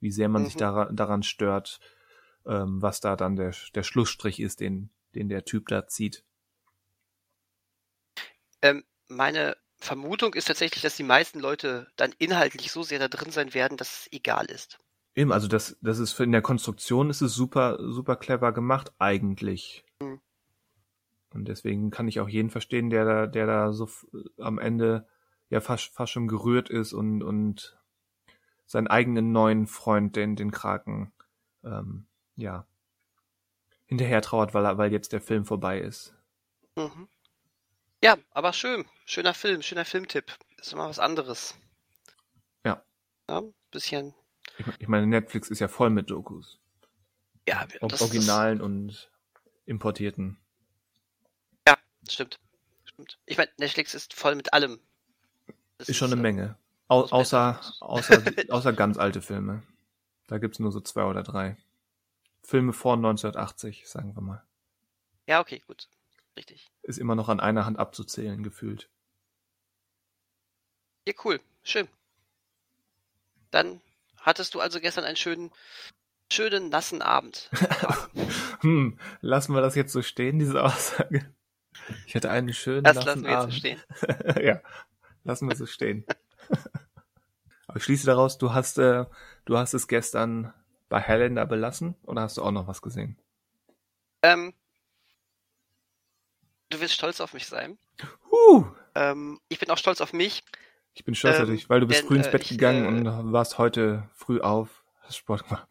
A: Wie sehr man mhm. sich daran, daran stört, ähm, was da dann der, der Schlussstrich ist, den, den der Typ da zieht.
B: Ähm, meine Vermutung ist tatsächlich, dass die meisten Leute dann inhaltlich so sehr da drin sein werden, dass es egal ist.
A: Eben, also das, das ist in der Konstruktion ist es super, super clever gemacht, eigentlich. Mhm. Und deswegen kann ich auch jeden verstehen, der da, der da so am Ende ja fast, fast schon gerührt ist und, und seinen eigenen neuen Freund, den, den Kraken, ähm, ja, hinterher trauert, weil, weil jetzt der Film vorbei ist.
B: Mhm. Ja, aber schön. Schöner Film, schöner Filmtipp. Ist immer was anderes.
A: Ja.
B: Ja, bisschen
A: ich, ich meine, Netflix ist ja voll mit Dokus.
B: Ja,
A: das Originalen ist... und importierten.
B: Ja, stimmt. stimmt. Ich meine, Netflix ist voll mit allem.
A: Das ist schon eine äh, Menge. Au außer, außer, [laughs] außer ganz alte Filme. Da gibt's nur so zwei oder drei. Filme vor 1980, sagen wir mal.
B: Ja, okay, gut. Richtig.
A: Ist immer noch an einer Hand abzuzählen, gefühlt.
B: Ja, cool. Schön. Dann hattest du also gestern einen schönen, schönen nassen Abend. [laughs]
A: hm, lassen wir das jetzt so stehen, diese Aussage. Ich hatte einen schönen
B: das
A: nassen
B: lassen wir
A: Abend.
B: Jetzt so stehen. [laughs]
A: ja, lassen wir so stehen. [laughs] Aber ich schließe daraus, du hast, äh, du hast es gestern bei Highlander belassen oder hast du auch noch was gesehen?
B: Ähm, du willst stolz auf mich sein.
A: Uh.
B: Ähm, ich bin auch stolz auf mich.
A: Ich bin stolz ähm, auf dich, weil du bist denn, früh ins Bett äh, ich, gegangen äh, und warst heute früh auf, hast Sport gemacht.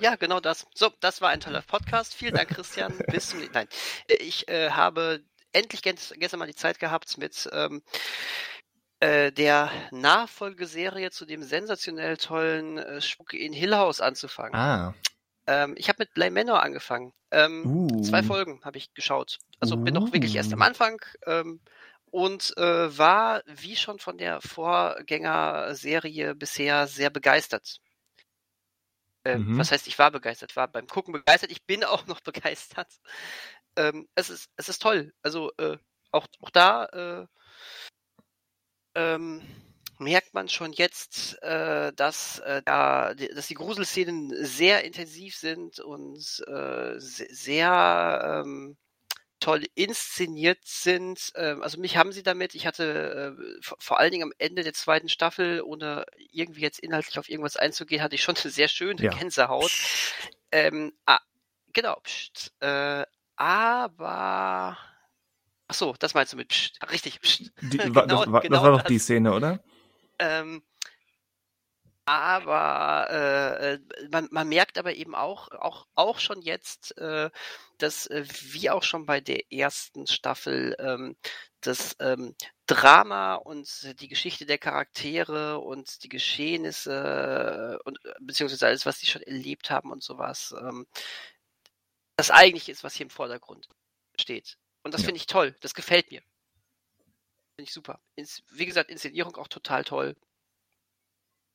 B: Ja, genau das. So, das war ein toller Podcast. Vielen Dank, Christian. [laughs] Bis zum Nein, ich äh, habe endlich gestern mal die Zeit gehabt mit ähm, äh, der Nachfolgeserie zu dem sensationell tollen äh, Spuke in Hill House anzufangen.
A: Ah.
B: Ähm, ich habe mit Blame Manor angefangen. Ähm,
A: uh.
B: Zwei Folgen habe ich geschaut. Also uh. bin noch wirklich erst am uh. Anfang. Ähm, und äh, war, wie schon von der Vorgängerserie bisher, sehr begeistert. Äh, mhm. Was heißt, ich war begeistert, war beim Gucken begeistert, ich bin [laughs] auch noch begeistert. Ähm, es, ist, es ist toll. Also äh, auch, auch da äh, ähm, merkt man schon jetzt, äh, dass, äh, da, dass die Gruselszenen sehr intensiv sind und äh, sehr ähm, toll inszeniert sind. Ähm, also mich haben sie damit. Ich hatte äh, vor allen Dingen am Ende der zweiten Staffel, ohne irgendwie jetzt inhaltlich auf irgendwas einzugehen, hatte ich schon eine sehr schöne ja. Gänsehaut. Ähm, ah, genau. Pst, äh, aber Ach so, das meinst du mit Psst. Richtig. Psst.
A: Die, [laughs] genau, das, war, genau das war doch die Szene, oder?
B: Ähm, aber äh, äh, man, man merkt aber eben auch, auch, auch schon jetzt, äh, dass äh, wie auch schon bei der ersten Staffel ähm, das ähm, Drama und die Geschichte der Charaktere und die Geschehnisse und beziehungsweise alles, was sie schon erlebt haben und sowas, ähm, das eigentlich ist, was hier im Vordergrund steht. Und das ja. finde ich toll. Das gefällt mir. Finde ich super. Ins, wie gesagt, Inszenierung auch total toll.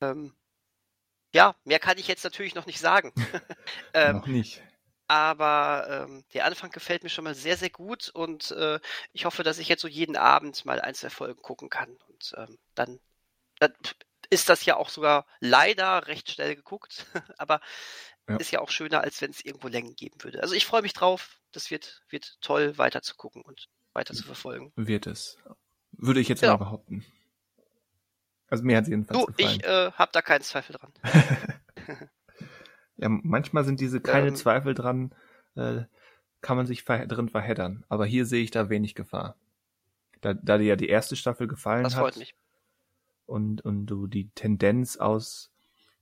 B: Ähm, ja, mehr kann ich jetzt natürlich noch nicht sagen. [laughs] [laughs] ähm,
A: Noch nicht.
B: aber ähm, der Anfang gefällt mir schon mal sehr, sehr gut und äh, ich hoffe, dass ich jetzt so jeden Abend mal ein, zwei Folgen gucken kann. Und ähm, dann, dann ist das ja auch sogar leider recht schnell geguckt, [laughs] aber
A: Ja.
B: ist ja auch schöner, als wenn es irgendwo Längen geben würde. Also ich freue mich drauf. Das wird, wird toll, weiter zu gucken und weiter zu verfolgen.
A: Wird es. Würde ich jetzt
B: Ja.
A: mal behaupten. Also mir hat es jedenfalls
B: Du,
A: gefallen.
B: ich äh, habe da keinen Zweifel dran. [laughs]
A: Ja, manchmal sind diese keine
B: Ähm.
A: Zweifel dran, äh, kann man sich ver drin verheddern. Aber hier sehe ich da wenig Gefahr. Da, da dir ja die erste Staffel gefallen
B: Das
A: hat
B: freut mich.
A: und, und du die Tendenz aus,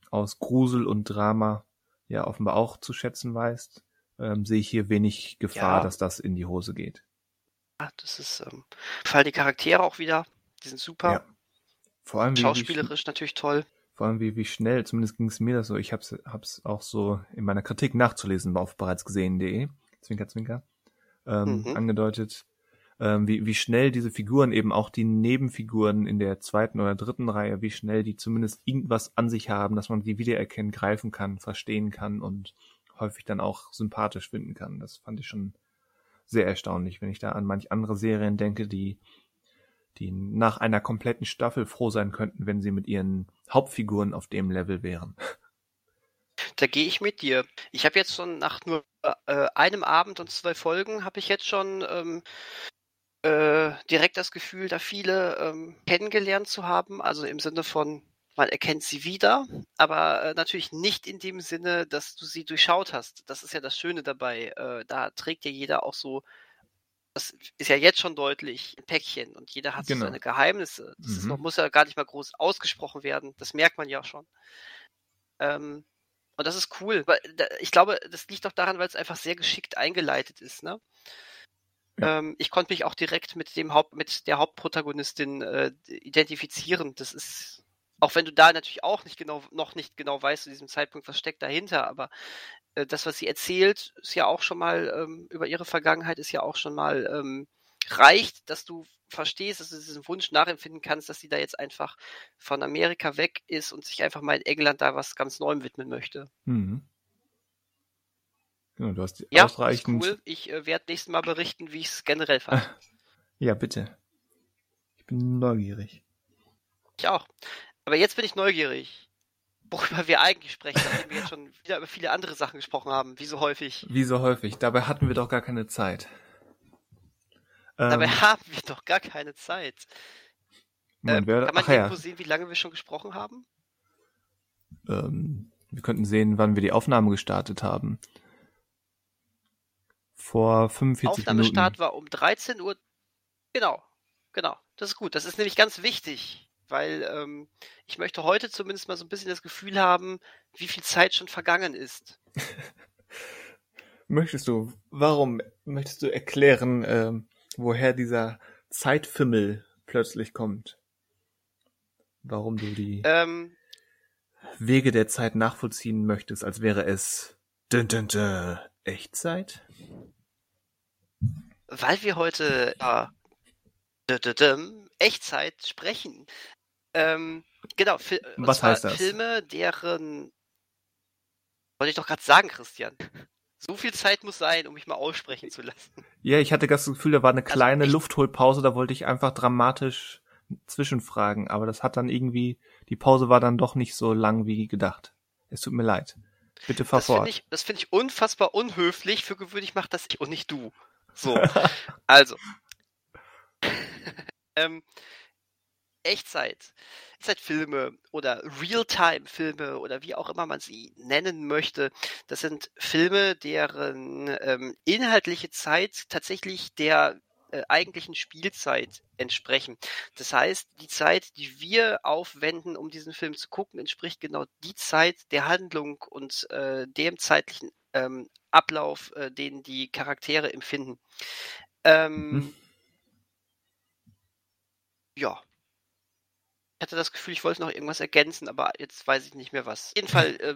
A: aus Grusel und Drama ja offenbar auch zu schätzen weißt, ähm, sehe ich hier wenig Gefahr,
B: Ja.
A: dass das in die Hose geht.
B: Ja, das ist, ähm, fallen die Charaktere auch wieder. Die sind super.
A: Ja. Vor allem,
B: Schauspielerisch natürlich toll.
A: vor allem wie, wie schnell, zumindest ging es mir das so, ich hab's, hab's auch so in meiner Kritik nachzulesen auf bereitsgesehen.de, zwinker, zwinker, ähm,
B: Mhm.
A: angedeutet, ähm, wie, wie schnell diese Figuren, eben auch die Nebenfiguren in der zweiten oder dritten Reihe, wie schnell die zumindest irgendwas an sich haben, dass man die wiedererkennen, greifen kann, verstehen kann und häufig dann auch sympathisch finden kann. Das fand ich schon sehr erstaunlich, wenn ich da an manch andere Serien denke, die die nach einer kompletten Staffel froh sein könnten, wenn sie mit ihren Hauptfiguren auf dem Level wären.
B: Da gehe ich mit dir. Ich habe jetzt schon nach nur äh, einem Abend und zwei Folgen habe ich jetzt schon ähm, äh, direkt das Gefühl, da viele ähm, kennengelernt zu haben. Also im Sinne von, man erkennt sie wieder, aber äh, natürlich nicht in dem Sinne, dass du sie durchschaut hast. Das ist ja das Schöne dabei. Äh, da trägt ja jeder auch so, das ist ja jetzt schon deutlich, ein Päckchen und jeder hat so
A: Genau.
B: seine Geheimnisse. Das ist
A: Mhm.
B: noch, muss ja gar nicht mal groß ausgesprochen werden. Das merkt man ja schon. Ähm, und das ist cool. Ich glaube, das liegt doch daran, weil es einfach sehr geschickt eingeleitet ist, ne?
A: Ja.
B: Ähm, ich konnte mich auch direkt mit dem Haupt, mit der Hauptprotagonistin äh, identifizieren. Das ist, auch wenn du da natürlich auch nicht genau, noch nicht genau weißt zu diesem Zeitpunkt, was steckt dahinter, aber das, was sie erzählt, ist ja auch schon mal ähm, über ihre Vergangenheit, ist ja auch schon mal ähm, reicht, dass du verstehst, dass du diesen Wunsch nachempfinden kannst, dass sie da jetzt einfach von Amerika weg ist und sich einfach mal in England da was ganz Neuem widmen möchte.
A: Mhm. Genau, du hast
B: Ja, das ist
A: ausreichend.
B: cool. Ich äh, werde nächstes Mal berichten, wie ich es generell fand. [laughs]
A: Ja, bitte. Ich bin neugierig.
B: Ich auch. Aber jetzt bin ich neugierig, worüber wir eigentlich sprechen, nachdem wir jetzt schon wieder über viele andere Sachen gesprochen haben, wie so häufig.
A: Wie so häufig. Dabei hatten wir doch gar keine Zeit. Ähm,
B: Dabei haben wir doch gar keine Zeit.
A: man
B: Ähm,
A: werde,
B: kann man
A: ach ja,
B: irgendwo sehen, wie lange wir schon gesprochen haben?
A: ähm, wir könnten sehen, wann wir die Aufnahme gestartet haben. Vor 45
B: Aufnahmestart
A: Minuten.
B: war um 13 Uhr. Genau, genau. Das ist gut. Das ist nämlich ganz wichtig, weil ähm, ich möchte heute zumindest mal so ein bisschen das Gefühl haben, wie viel Zeit schon vergangen ist. [laughs]
A: Möchtest du, warum möchtest du erklären, ähm, woher dieser Zeitfimmel plötzlich kommt? Warum du die
B: Ähm,
A: Wege der Zeit nachvollziehen möchtest, als wäre es dün, dün, dün, Echtzeit?
B: weil wir heute ja, Echtzeit sprechen. Ähm, genau, Fi und
A: Was heißt das?
B: Filme, deren wollte ich doch gerade sagen, Christian. So viel Zeit muss sein, um mich mal aussprechen zu lassen.
A: Ja, ich hatte das Gefühl, da war eine
B: Also
A: kleine
B: echt-
A: Luftholpause, da wollte ich einfach dramatisch zwischenfragen, aber das hat dann irgendwie, die Pause war dann doch nicht so lang wie gedacht. Es tut mir leid. Bitte fahr
B: Das finde
A: fort.
B: ich, das finde ich unfassbar unhöflich. Für gewöhnlich macht das ich und nicht du. So, [laughs] also. [laughs] ähm, Echtzeit. Echtzeitfilme oder Realtime-Filme oder wie auch immer man sie nennen möchte. Das sind Filme, deren ähm, inhaltliche Zeit tatsächlich der äh, eigentlichen Spielzeit entsprechen. Das heißt, die Zeit, die wir aufwenden, um diesen Film zu gucken, entspricht genau die Zeit der Handlung und äh, dem zeitlichen ähm, Ablauf, äh, den die Charaktere empfinden. Ähm,
A: Mhm.
B: Ja. Ich hatte das Gefühl, ich wollte noch irgendwas ergänzen, aber jetzt weiß ich nicht mehr was. Auf jeden Fall äh,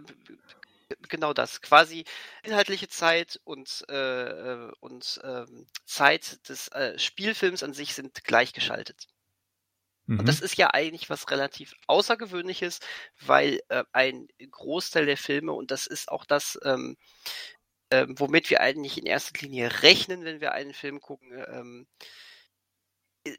B: genau das. Quasi inhaltliche Zeit und, äh, äh, und ähm, Zeit des äh, Spielfilms an sich sind gleichgeschaltet. Mhm. Und das ist ja eigentlich was relativ Außergewöhnliches, weil äh, ein Großteil der Filme, und das ist auch das, ähm, ähm, womit wir eigentlich in erster Linie rechnen, wenn wir einen Film gucken, ähm, äh,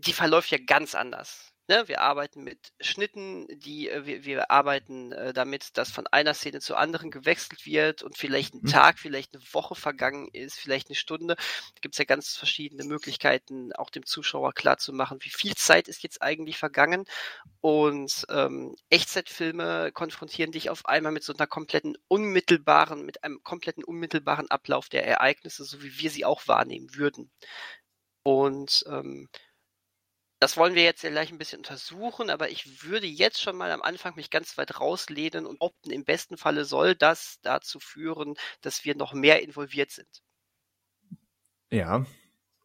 B: die verläuft ja ganz anders. Ne, wir arbeiten mit Schnitten, die äh, wir, wir arbeiten äh, damit, dass von einer Szene zur anderen gewechselt wird und vielleicht ein mhm. Tag, vielleicht eine Woche vergangen ist, vielleicht eine Stunde. Da gibt es ja ganz verschiedene Möglichkeiten, auch dem Zuschauer klarzumachen, wie viel Zeit ist jetzt eigentlich vergangen. Und ähm, Echtzeitfilme konfrontieren dich auf einmal mit so einer kompletten unmittelbaren, mit einem kompletten unmittelbaren Ablauf der Ereignisse, so wie wir sie auch wahrnehmen würden. Und ähm, das wollen wir jetzt ja gleich ein bisschen untersuchen, aber ich würde jetzt schon mal am Anfang mich ganz weit rauslehnen und opten, im besten Falle soll das dazu führen, dass wir noch mehr involviert sind.
A: Ja,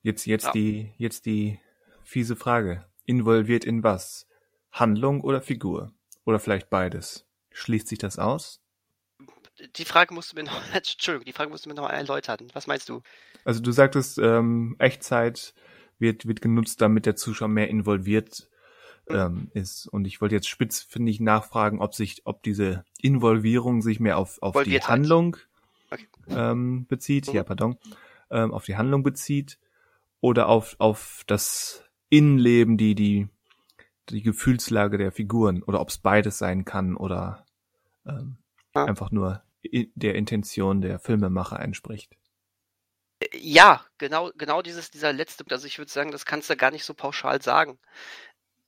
A: jetzt, jetzt ja. die, jetzt die fiese Frage. Involviert in was? Handlung oder Figur? Oder vielleicht beides? Schließt sich das aus?
B: Die Frage musst du mir noch, [laughs] Entschuldigung, die Frage musst du mir noch erläutern. Was meinst du?
A: Also du sagtest, ähm, Echtzeit, wird, wird genutzt, damit der Zuschauer mehr involviert ähm, ist. Und ich wollte jetzt spitz, finde ich, nachfragen, ob sich, ob diese Involvierung sich mehr auf, auf die Handlung okay. ähm, bezieht, mhm. ja, pardon, ähm, auf die Handlung bezieht oder auf, auf das Innenleben, die, die, die Gefühlslage der Figuren oder ob es beides sein kann oder ähm, ja. einfach nur der Intention der Filmemacher entspricht.
B: Ja, genau, genau dieses, dieser letzte, also ich würde sagen, das kannst du gar nicht so pauschal sagen.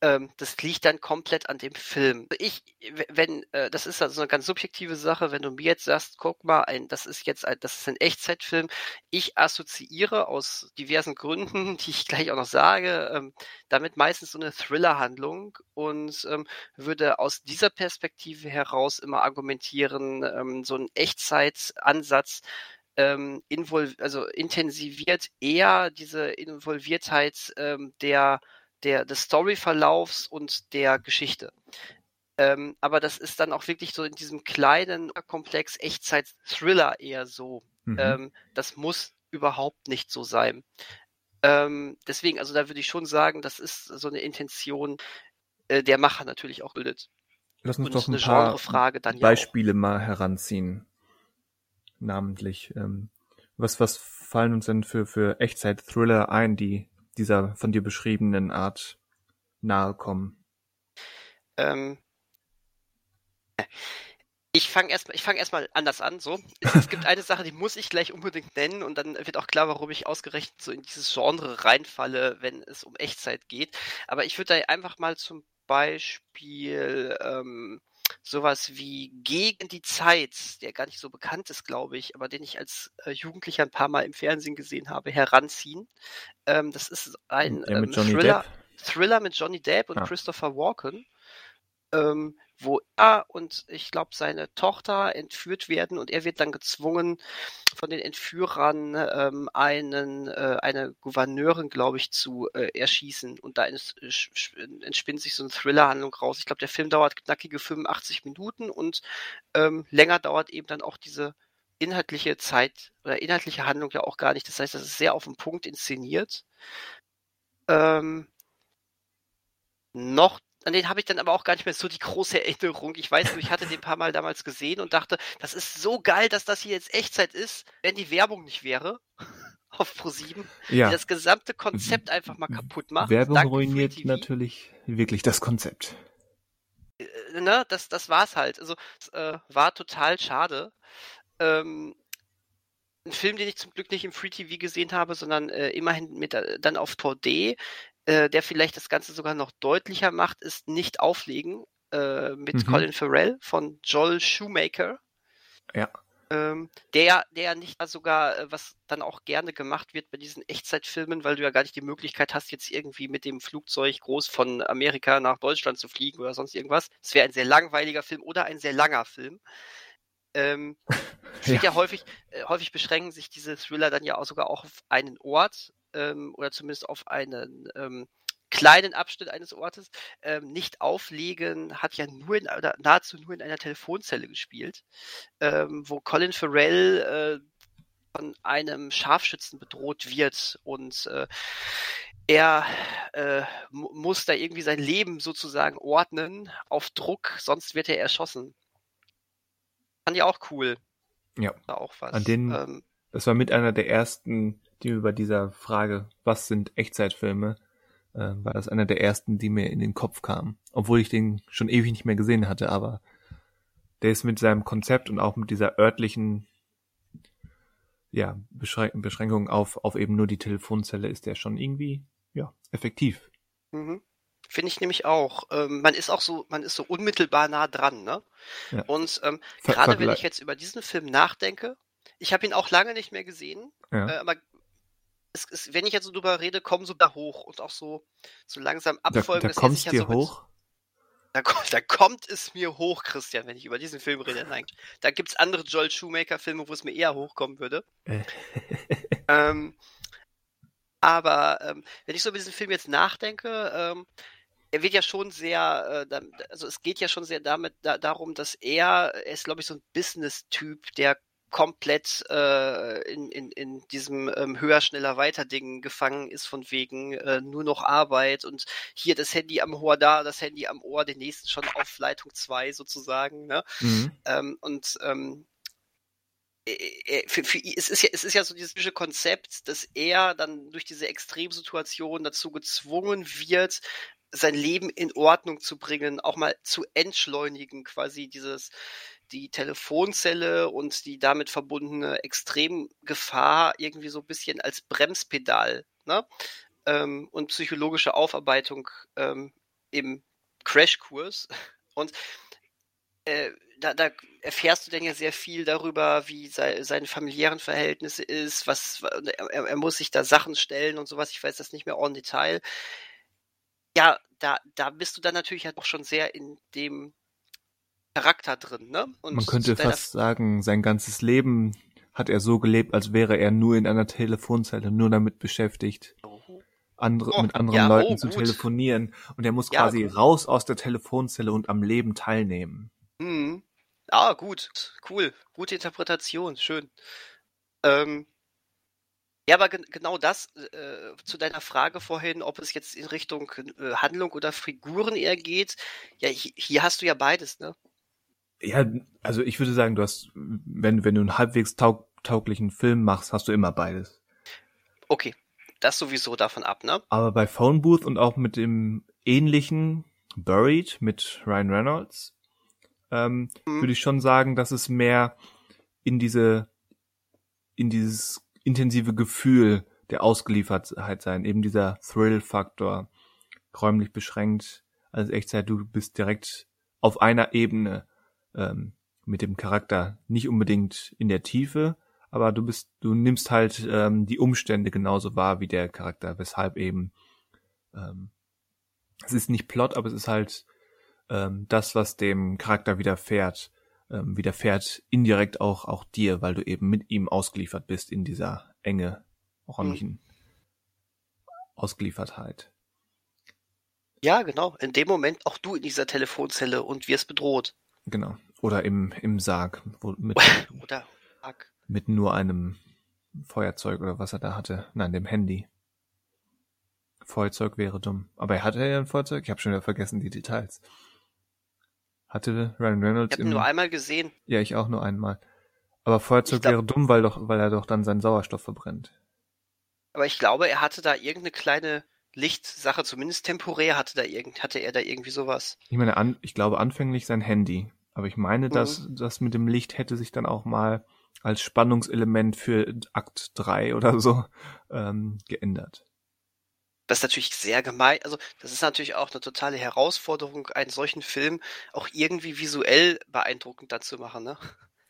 B: Ähm, das liegt dann komplett an dem Film. Ich, wenn, äh, das ist also eine ganz subjektive Sache, wenn du mir jetzt sagst, guck mal, ein, das ist jetzt ein, das ist ein Echtzeitfilm. Ich assoziiere aus diversen Gründen, [laughs] die ich gleich auch noch sage, ähm, damit meistens so eine Thriller-Handlung und ähm, würde aus dieser Perspektive heraus immer argumentieren, ähm, so ein Echtzeitansatz ähm, invol also intensiviert eher diese Involviertheit ähm, der, der, des Storyverlaufs und der Geschichte. Ähm, aber das ist dann auch wirklich so in diesem kleinen Komplex Echtzeit-Thriller eher so. Mhm. Ähm, das muss überhaupt nicht so sein. Ähm, deswegen, also da würde ich schon sagen, das ist so eine Intention äh, der Macher natürlich auch bildet.
A: Lass uns und doch ein paar Beispiele ja mal heranziehen namentlich. Ähm, was, was fallen uns denn für, für Echtzeit-Thriller ein, die dieser von dir beschriebenen Art nahe kommen?
B: Ähm, ich fange erstmal, ich fange erstmal anders an. So, es, es, gibt eine Sache, die muss ich gleich unbedingt nennen und dann wird auch klar, warum ich ausgerechnet so in dieses Genre reinfalle, wenn es um Echtzeit geht. Aber ich würde da einfach mal zum Beispiel ähm, sowas wie Gegen die Zeit, der gar nicht so bekannt ist, glaube ich, aber den ich als äh, Jugendlicher ein paar Mal im Fernsehen gesehen habe, heranziehen. Ähm, das ist ein ähm, Thriller, Thriller, mit Johnny Depp und ah. Christopher Walken. Ähm, wo er und ich glaube seine Tochter entführt werden und er wird dann gezwungen von den Entführern ähm, einen äh, eine Gouverneurin glaube ich zu äh, erschießen und da entspinnt sich so eine Thrillerhandlung raus. Ich glaube der Film dauert knackige 85 Minuten und ähm, länger dauert eben dann auch diese inhaltliche Zeit oder inhaltliche Handlung ja auch gar nicht. Das heißt, das ist sehr auf den Punkt inszeniert. Ähm, noch an den habe ich dann aber auch gar nicht mehr so die große Erinnerung. Ich weiß nur, ich hatte den ein paar Mal damals gesehen und dachte, das ist so geil, dass das hier jetzt Echtzeit ist, wenn die Werbung nicht wäre. [laughs] auf Pro7, ja. die das gesamte Konzept einfach mal kaputt macht.
A: Werbung Danke ruiniert natürlich wirklich das Konzept.
B: Äh, ne, das, das war's halt. Also, es äh, war total schade. Ähm, ein Film, den ich zum Glück nicht im Free TV gesehen habe, sondern äh, immerhin mit, äh, dann auf 4D, äh, der vielleicht das Ganze sogar noch deutlicher macht, ist Nicht auflegen äh, mit mhm. Colin Farrell von Joel Shoemaker.
A: Ja.
B: Ähm, der, der nicht sogar, äh, was dann auch gerne gemacht wird bei diesen Echtzeitfilmen, weil du ja gar nicht die Möglichkeit hast, jetzt irgendwie mit dem Flugzeug groß von Amerika nach Deutschland zu fliegen oder sonst irgendwas. Es wäre ein sehr langweiliger Film oder ein sehr langer Film. Ähm, [laughs] ja. ja häufig, äh, häufig beschränken sich diese Thriller dann ja auch sogar auch auf einen Ort ähm, oder zumindest auf einen ähm, kleinen Abschnitt eines Ortes. Ähm, nicht auflegen hat ja nur in, oder nahezu nur in einer Telefonzelle gespielt, ähm, wo Colin Farrell äh, von einem Scharfschützen bedroht wird und äh, er äh, muss da irgendwie sein Leben sozusagen ordnen auf Druck, sonst wird er erschossen. Fand ich auch cool.
A: Ja.
B: Da auch was.
A: An den,
B: ähm,
A: das war mit einer der ersten, die mir bei dieser Frage, was sind Echtzeitfilme, äh, war das einer der ersten, die mir in den Kopf kam. Obwohl ich den schon ewig nicht mehr gesehen hatte, aber der ist mit seinem Konzept und auch mit dieser örtlichen ja, Beschrän Beschränkung auf, auf eben nur die Telefonzelle ist der schon irgendwie, ja, effektiv.
B: Mhm. Finde ich nämlich auch. Ähm, man ist auch so, man ist so unmittelbar nah dran, ne?
A: Ja.
B: Und ähm, gerade wenn ich jetzt über diesen Film nachdenke, ich habe ihn auch lange nicht mehr gesehen,
A: Ja.
B: äh, aber es, es, wenn ich jetzt so drüber rede, kommen so da hoch und auch so, so langsam
A: Da,
B: abfolgen.
A: da
B: sich ja
A: dir
B: so
A: hoch.
B: Da, kommt- da kommt es mir hoch, Christian, wenn ich über diesen Film rede. Nein, da gibt's andere Joel Shoemaker-Filme, wo es mir eher hochkommen würde.
A: Äh. [laughs]
B: ähm, aber ähm, wenn ich so über diesen Film jetzt nachdenke, ähm, er wird ja schon sehr, äh, da, also es geht ja schon sehr damit da, darum, dass er, er ist glaube ich so ein Business-Typ, der komplett äh, in, in, in diesem ähm, höher, schneller, weiter Ding gefangen ist von wegen äh, nur noch Arbeit und hier das Handy am Ohr, da das Handy am Ohr, den nächsten schon auf Leitung 2 sozusagen, ne?
A: Mhm.
B: Ähm, und ähm, äh, äh, für, für, es, ist ja, es ist ja so dieses typische Konzept, dass er dann durch diese Extremsituation dazu gezwungen wird, sein Leben in Ordnung zu bringen, auch mal zu entschleunigen, quasi dieses die Telefonzelle und die damit verbundene Extremgefahr irgendwie so ein bisschen als Bremspedal ne? ähm, und psychologische Aufarbeitung ähm, im Crashkurs. [laughs] Und äh, da, da erfährst du dann ja sehr viel darüber, wie sei, seine familiären Verhältnisse ist, was er, er muss sich da Sachen stellen und sowas. Ich weiß das nicht mehr en Detail. Ja, da, da bist du dann natürlich halt auch schon sehr in dem Charakter drin, ne? Und
A: Man könnte fast sagen, sein ganzes Leben hat er so gelebt, als wäre er nur in einer Telefonzelle, nur damit beschäftigt, andere,
B: Oh,
A: mit anderen
B: ja,
A: Leuten
B: oh,
A: zu
B: gut.
A: telefonieren. Und er muss
B: Ja,
A: quasi
B: gut.
A: raus aus der Telefonzelle und am Leben teilnehmen.
B: Mhm. Ah, gut, cool, gute Interpretation, schön. Ähm, ja, aber gen genau das äh, zu deiner Frage vorhin, ob es jetzt in Richtung äh, Handlung oder Figuren eher geht. Ja, hi hier hast du ja beides, ne?
A: Ja, also ich würde sagen, du hast, wenn, wenn du einen halbwegs taug tauglichen Film machst, hast du immer beides.
B: Okay, das sowieso davon ab, ne?
A: Aber bei Phone Booth und auch mit dem ähnlichen Buried mit Ryan Reynolds, ähm,
B: Mhm.
A: würde ich schon sagen, dass es mehr in diese, in dieses intensive Gefühl der Ausgeliefertheit sein, eben dieser Thrill-Faktor, räumlich beschränkt, als Echtzeit, du bist direkt auf einer Ebene ähm, mit dem Charakter, nicht unbedingt in der Tiefe, aber du bist, du nimmst halt ähm, die Umstände genauso wahr wie der Charakter, weshalb eben ähm, es ist nicht Plot, aber es ist halt ähm, das, was dem Charakter widerfährt, ähm, widerfährt indirekt auch auch dir, weil du eben mit ihm ausgeliefert bist in dieser enge räumlichen Ausgeliefertheit.
B: Ja, genau. In dem Moment auch du in dieser Telefonzelle und wirst bedroht.
A: Genau. Oder im im Sarg, wo mit [laughs]
B: Oder fuck.
A: mit nur einem Feuerzeug oder was er da hatte. Nein, dem Handy. Feuerzeug wäre dumm. Aber er hatte ja ein Feuerzeug? Ich habe schon wieder vergessen die Details. Hatte Ryan
B: Ich
A: Reynolds
B: habe ihn
A: im...
B: nur einmal gesehen.
A: Ja, ich auch nur einmal. Aber Feuerzeug
B: Ich glaub-
A: wäre dumm, weil doch, weil er doch dann seinen Sauerstoff verbrennt.
B: Aber ich glaube, er hatte da irgendeine kleine Lichtsache, zumindest temporär hatte da irgend, hatte er da irgendwie sowas.
A: Ich meine, an, ich glaube anfänglich sein Handy. Aber ich meine, dass
B: Mhm.
A: das mit dem Licht hätte sich dann auch mal als Spannungselement für Akt 3 oder so ähm, geändert.
B: Das ist natürlich sehr gemein. Also, das ist natürlich auch eine totale Herausforderung, einen solchen Film auch irgendwie visuell beeindruckend dazu machen, ne?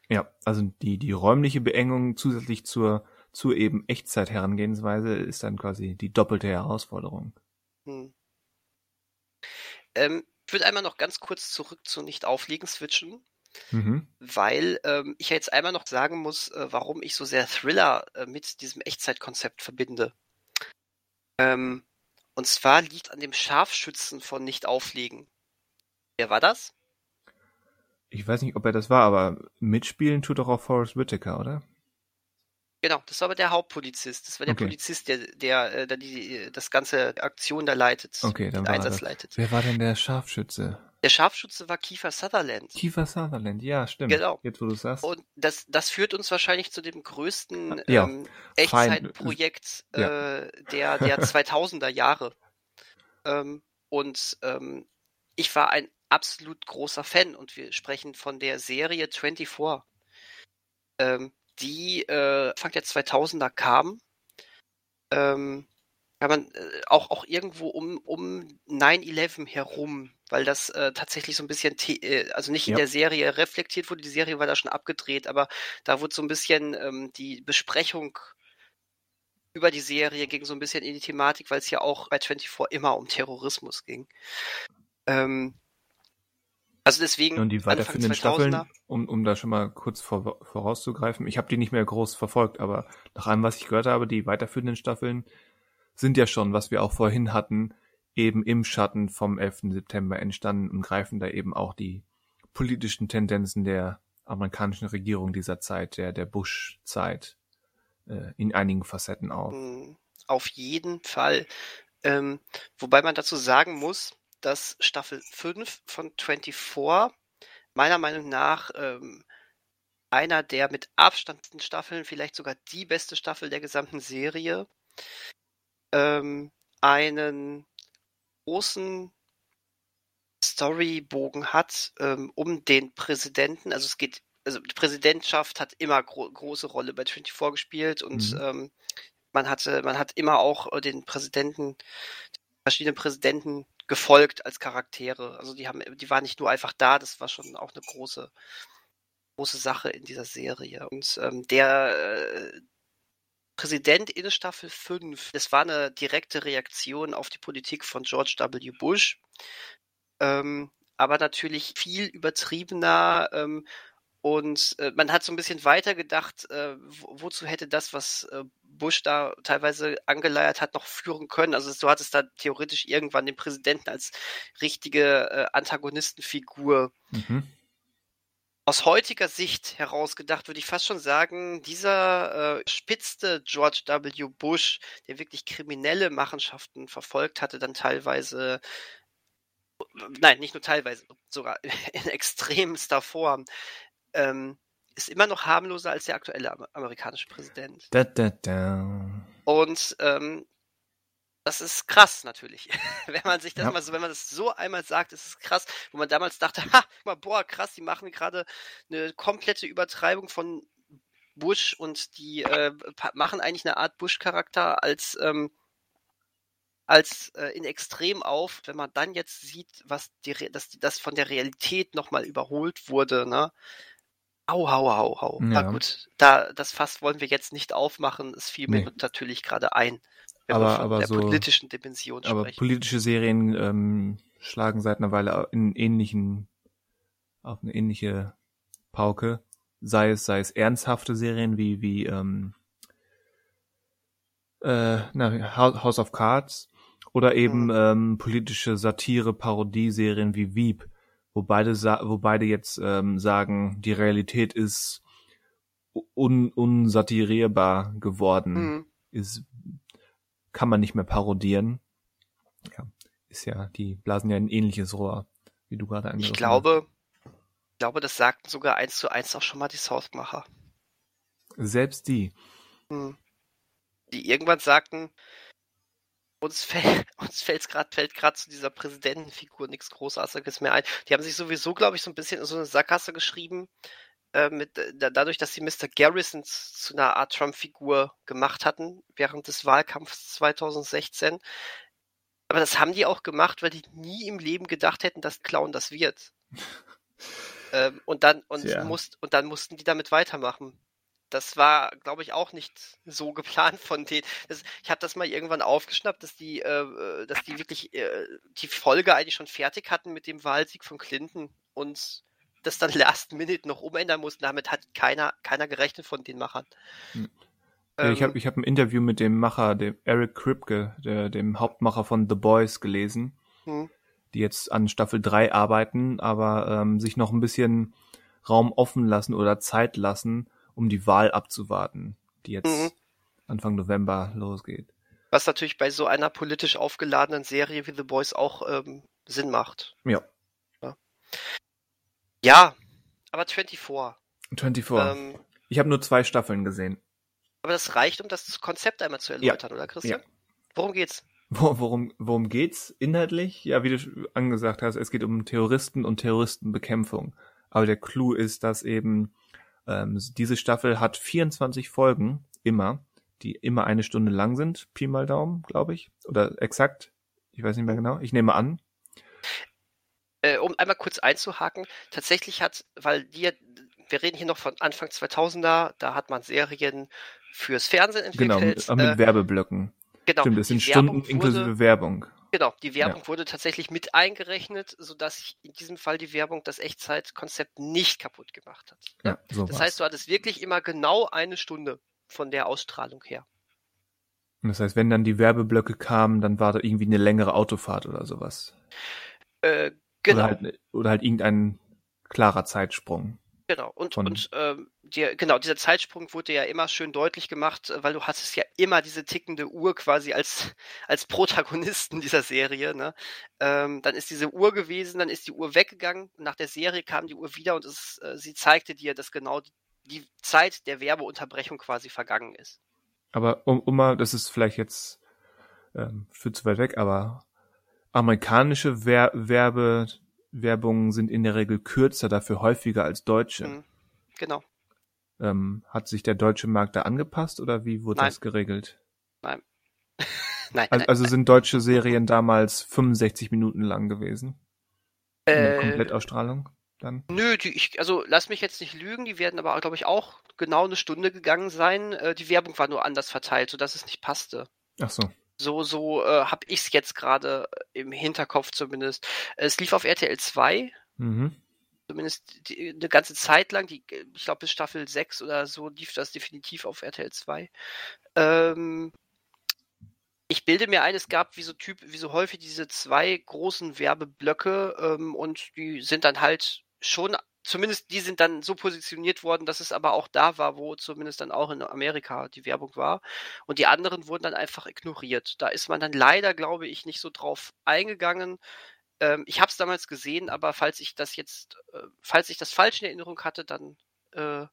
A: Ja, also die, die räumliche Beengung zusätzlich zur, zur eben Echtzeit-Herangehensweise ist dann quasi die doppelte Herausforderung.
B: Hm. Ähm, ich würde einmal noch ganz kurz zurück zu Nicht-Aufliegen switchen,
A: Mhm.
B: weil ähm, ich ja jetzt einmal noch sagen muss, äh, warum ich so sehr Thriller äh, mit diesem Echtzeitkonzept verbinde. Ähm, und zwar liegt an dem Scharfschützen von Nicht-Auflegen. Wer war das?
A: Ich weiß nicht, ob er das war, aber mitspielen tut doch auch Forrest Whitaker, oder?
B: Genau, das war aber der Hauptpolizist. Das war der
A: Okay.
B: Polizist, der, der, äh, der die, das ganze Aktion da leitet,
A: Okay, dann
B: den Einsatz
A: das.
B: leitet.
A: Wer war denn der Scharfschütze?
B: Der Scharfschütze war Kiefer Sutherland.
A: Kiefer Sutherland, ja, stimmt.
B: Genau.
A: Jetzt, wo du sagst.
B: Und das, das führt uns wahrscheinlich zu dem größten
A: Ja,
B: ähm, Echtzeitprojekt
A: Ja.
B: äh, der, der [laughs] 2000er Jahre. Ähm, und ähm, ich war ein absolut großer Fan und wir sprechen von der Serie 24, ähm, die äh, Anfang der 2000er kam. Ähm, kann man äh, auch, auch irgendwo um, um 9-11 herum, weil das äh, tatsächlich so ein bisschen, äh, also nicht in
A: Ja.
B: der Serie reflektiert wurde, die Serie war da schon abgedreht, aber da wurde so ein bisschen ähm, die Besprechung über die Serie ging so ein bisschen in die Thematik, weil es ja auch bei 24 immer um Terrorismus ging. Ähm, also deswegen
A: Und die weiterführenden
B: 2000er.
A: Staffeln, um, um da schon mal kurz vor, vorauszugreifen, ich habe die nicht mehr groß verfolgt, aber nach allem, was ich gehört habe, die weiterführenden Staffeln sind ja schon, was wir auch vorhin hatten, eben im Schatten vom 11. September entstanden und greifen da eben auch die politischen Tendenzen der amerikanischen Regierung dieser Zeit, der, der Bush-Zeit, äh, in einigen Facetten auf.
B: Mm, Auf jeden Fall. Ähm, wobei man dazu sagen muss, dass Staffel 5 von 24 meiner Meinung nach ähm, einer der mit Abstand Staffeln, vielleicht sogar die beste Staffel der gesamten Serie, ähm, einen großen Storybogen hat ähm, um den Präsidenten. Also es geht, also die Präsidentschaft hat immer gro große Rolle bei 24 gespielt und
A: Mhm.
B: ähm, man hatte, man hat immer auch äh, den Präsidenten, verschiedenen Präsidenten gefolgt als Charaktere. Also die haben, die waren nicht nur einfach da, das war schon auch eine große, große Sache in dieser Serie. Und ähm, der äh, Präsident in Staffel 5, das war eine direkte Reaktion auf die Politik von George W. Bush. Ähm, aber natürlich viel übertriebener ähm, und äh, man hat so ein bisschen weiter gedacht, äh, wo, wozu hätte das, was äh, Bush da teilweise angeleiert hat, noch führen können. Also du hattest da theoretisch irgendwann den Präsidenten als richtige äh, Antagonistenfigur
A: Mhm.
B: aus heutiger Sicht herausgedacht, würde ich fast schon sagen, dieser äh, spitzte George W. Bush, der wirklich kriminelle Machenschaften verfolgt hatte, dann teilweise, nein, nicht nur teilweise, sogar [laughs] in extremster Form, ähm, ist immer noch harmloser als der aktuelle amer- amerikanische Präsident.
A: Da, da, da.
B: Und ähm, das ist krass natürlich. [laughs] wenn man sich das
A: Ja.
B: mal so, wenn man das so einmal sagt, ist es krass, wo man damals dachte, [laughs] ha, mal, boah, krass, die machen gerade eine komplette Übertreibung von Bush und die äh, machen eigentlich eine Art Bush-Charakter als ähm, als äh, in Extrem auf, wenn man dann jetzt sieht, was die, Re- dass das von der Realität nochmal überholt wurde, ne? Au, hau, hau. Na
A: Ja.
B: gut, da, das Fass wollen wir jetzt nicht aufmachen. Es fiel mir
A: Nee.
B: natürlich gerade ein, wenn
A: Aber-
B: wir von
A: aber
B: der
A: so-
B: politischen Dimension
A: Aber
B: sprechen.
A: politische Serien ähm, schlagen seit einer Weile in ähnlichen, auf eine ähnliche Pauke. Sei es, sei es ernsthafte Serien wie, wie, ähm, äh, na, Hou- House of Cards oder eben
B: Mhm.
A: ähm, politische Satire, Parodieserien wie Veep, wo beide, wo beide jetzt ähm, sagen, die Realität ist un unsatirierbar geworden
B: Mhm.
A: ist, kann man nicht mehr parodieren. Ja, ist ja, die blasen ja ein ähnliches Rohr, wie du gerade
B: Ich
A: angerissen
B: glaube, ich glaube, das sagten sogar eins zu eins auch schon mal die Southmacher.
A: hast. Selbst die.
B: Hm. Die irgendwann sagten, uns, fällt, [laughs] uns fällt's grad, fällt gerade zu dieser Präsidentenfigur nichts Großartiges mehr ein. Die haben sich sowieso, glaube ich, so ein bisschen in so eine Sackgasse geschrieben, äh, mit, äh, da, dadurch, dass sie Mr. Garrison zu einer Art Trump-Figur gemacht hatten, während des Wahlkampfs 2016. Aber das haben die auch gemacht, weil die nie im Leben gedacht hätten, dass Clown das wird. [laughs] ähm, und dann und
A: Tja.
B: musst, und dann mussten die damit weitermachen. Das war, glaube ich, auch nicht so geplant von denen. Das, ich habe das mal irgendwann aufgeschnappt, dass die, äh, äh, dass die wirklich äh, die Folge eigentlich schon fertig hatten mit dem Wahlsieg von Clinton und das dann [laughs] last minute noch umändern mussten. Damit hat keiner, keiner gerechnet von den Machern.
A: Hm.
B: Ähm,
A: ich habe ich hab ein Interview mit dem Macher, dem Eric Kripke, der, dem Hauptmacher von The Boys gelesen,
B: hm,
A: die jetzt an Staffel 3 arbeiten, aber ähm, sich noch ein bisschen Raum offen lassen oder Zeit lassen, um die Wahl abzuwarten. die jetzt mhm. Anfang November losgeht.
B: Was natürlich bei so einer politisch aufgeladenen Serie wie The Boys auch ähm, Sinn macht.
A: Ja.
B: Ja, ja aber 24.
A: 24. Ähm, ich habe nur zwei Staffeln gesehen.
B: Aber das reicht, um das Konzept einmal zu erläutern, ja. oder Christian? Ja. Worum geht's?
A: Worum, worum geht's inhaltlich? Ja, wie du angesagt hast, es geht um Terroristen und Terroristenbekämpfung. Aber der Clou ist, dass eben ähm, diese Staffel hat 24 Folgen, immer, die immer eine Stunde lang sind, Pi mal Daumen, glaube ich. Oder exakt. Ich weiß nicht mehr genau. Ich nehme an.
B: Äh, um einmal kurz einzuhaken, tatsächlich hat, weil die, wir reden hier noch von Anfang 2000er, da hat man Serien fürs Fernsehen
A: entwickelt. Genau, mit, mit äh, Werbeblöcken. Genau. Stimmt, das sind Stunden wurde, inklusive Werbung.
B: Genau, die Werbung ja. wurde tatsächlich mit eingerechnet, sodass in diesem Fall die Werbung das Echtzeitkonzept nicht kaputt gemacht hat. Ja, so das war's. heißt, du hattest wirklich immer genau eine Stunde von der Ausstrahlung her.
A: Das heißt, wenn dann die Werbeblöcke kamen, dann war da irgendwie eine längere Autofahrt oder sowas.
B: Äh, genau.
A: Oder halt, oder halt irgendein klarer Zeitsprung.
B: Genau, und, und ähm, dir, genau, dieser Zeitsprung wurde ja immer schön deutlich gemacht, äh, weil du hattest ja immer diese tickende Uhr quasi als, als Protagonisten dieser Serie. Ne? Ähm, dann ist diese Uhr gewesen, dann ist die Uhr weggegangen, nach der Serie kam die Uhr wieder und es, äh, sie zeigte dir, dass genau die, die Zeit der Werbeunterbrechung quasi vergangen ist.
A: Aber um, um mal, das ist vielleicht jetzt ähm, für zu weit weg, aber amerikanische Wer Werbe Werbungen sind in der Regel kürzer, dafür häufiger als deutsche. Mhm.
B: Genau.
A: Ähm, hat sich der deutsche Markt da angepasst oder wie wurde
B: nein.
A: das geregelt?
B: Nein. [laughs]
A: nein, also, also sind deutsche Serien damals 65 Minuten lang gewesen? Äh, Komplettausstrahlung dann?
B: Nö, die, ich, also lass mich jetzt nicht lügen, die werden aber, glaube ich, auch genau eine Stunde gegangen sein. Äh, die Werbung war nur anders verteilt, sodass es nicht passte.
A: Ach so.
B: So, so äh, habe ich es jetzt gerade im Hinterkopf zumindest. Es lief auf RTL 2. Mhm. Zumindest die, eine ganze Zeit lang, die, ich glaube bis Staffel 6 oder so lief das definitiv auf RTL 2. Ähm, ich bilde mir ein, es gab wie so Typ, wie so häufig diese zwei großen Werbeblöcke ähm, und die sind dann halt schon zumindest die sind dann so positioniert worden, dass es aber auch da war, wo zumindest dann auch in Amerika die Werbung war. Und die anderen wurden dann einfach ignoriert. Da ist man dann leider, glaube ich, nicht so drauf eingegangen. Ähm, ich habe es damals gesehen, aber falls ich das jetzt, äh, falls ich das falsch in Erinnerung hatte, dann, äh,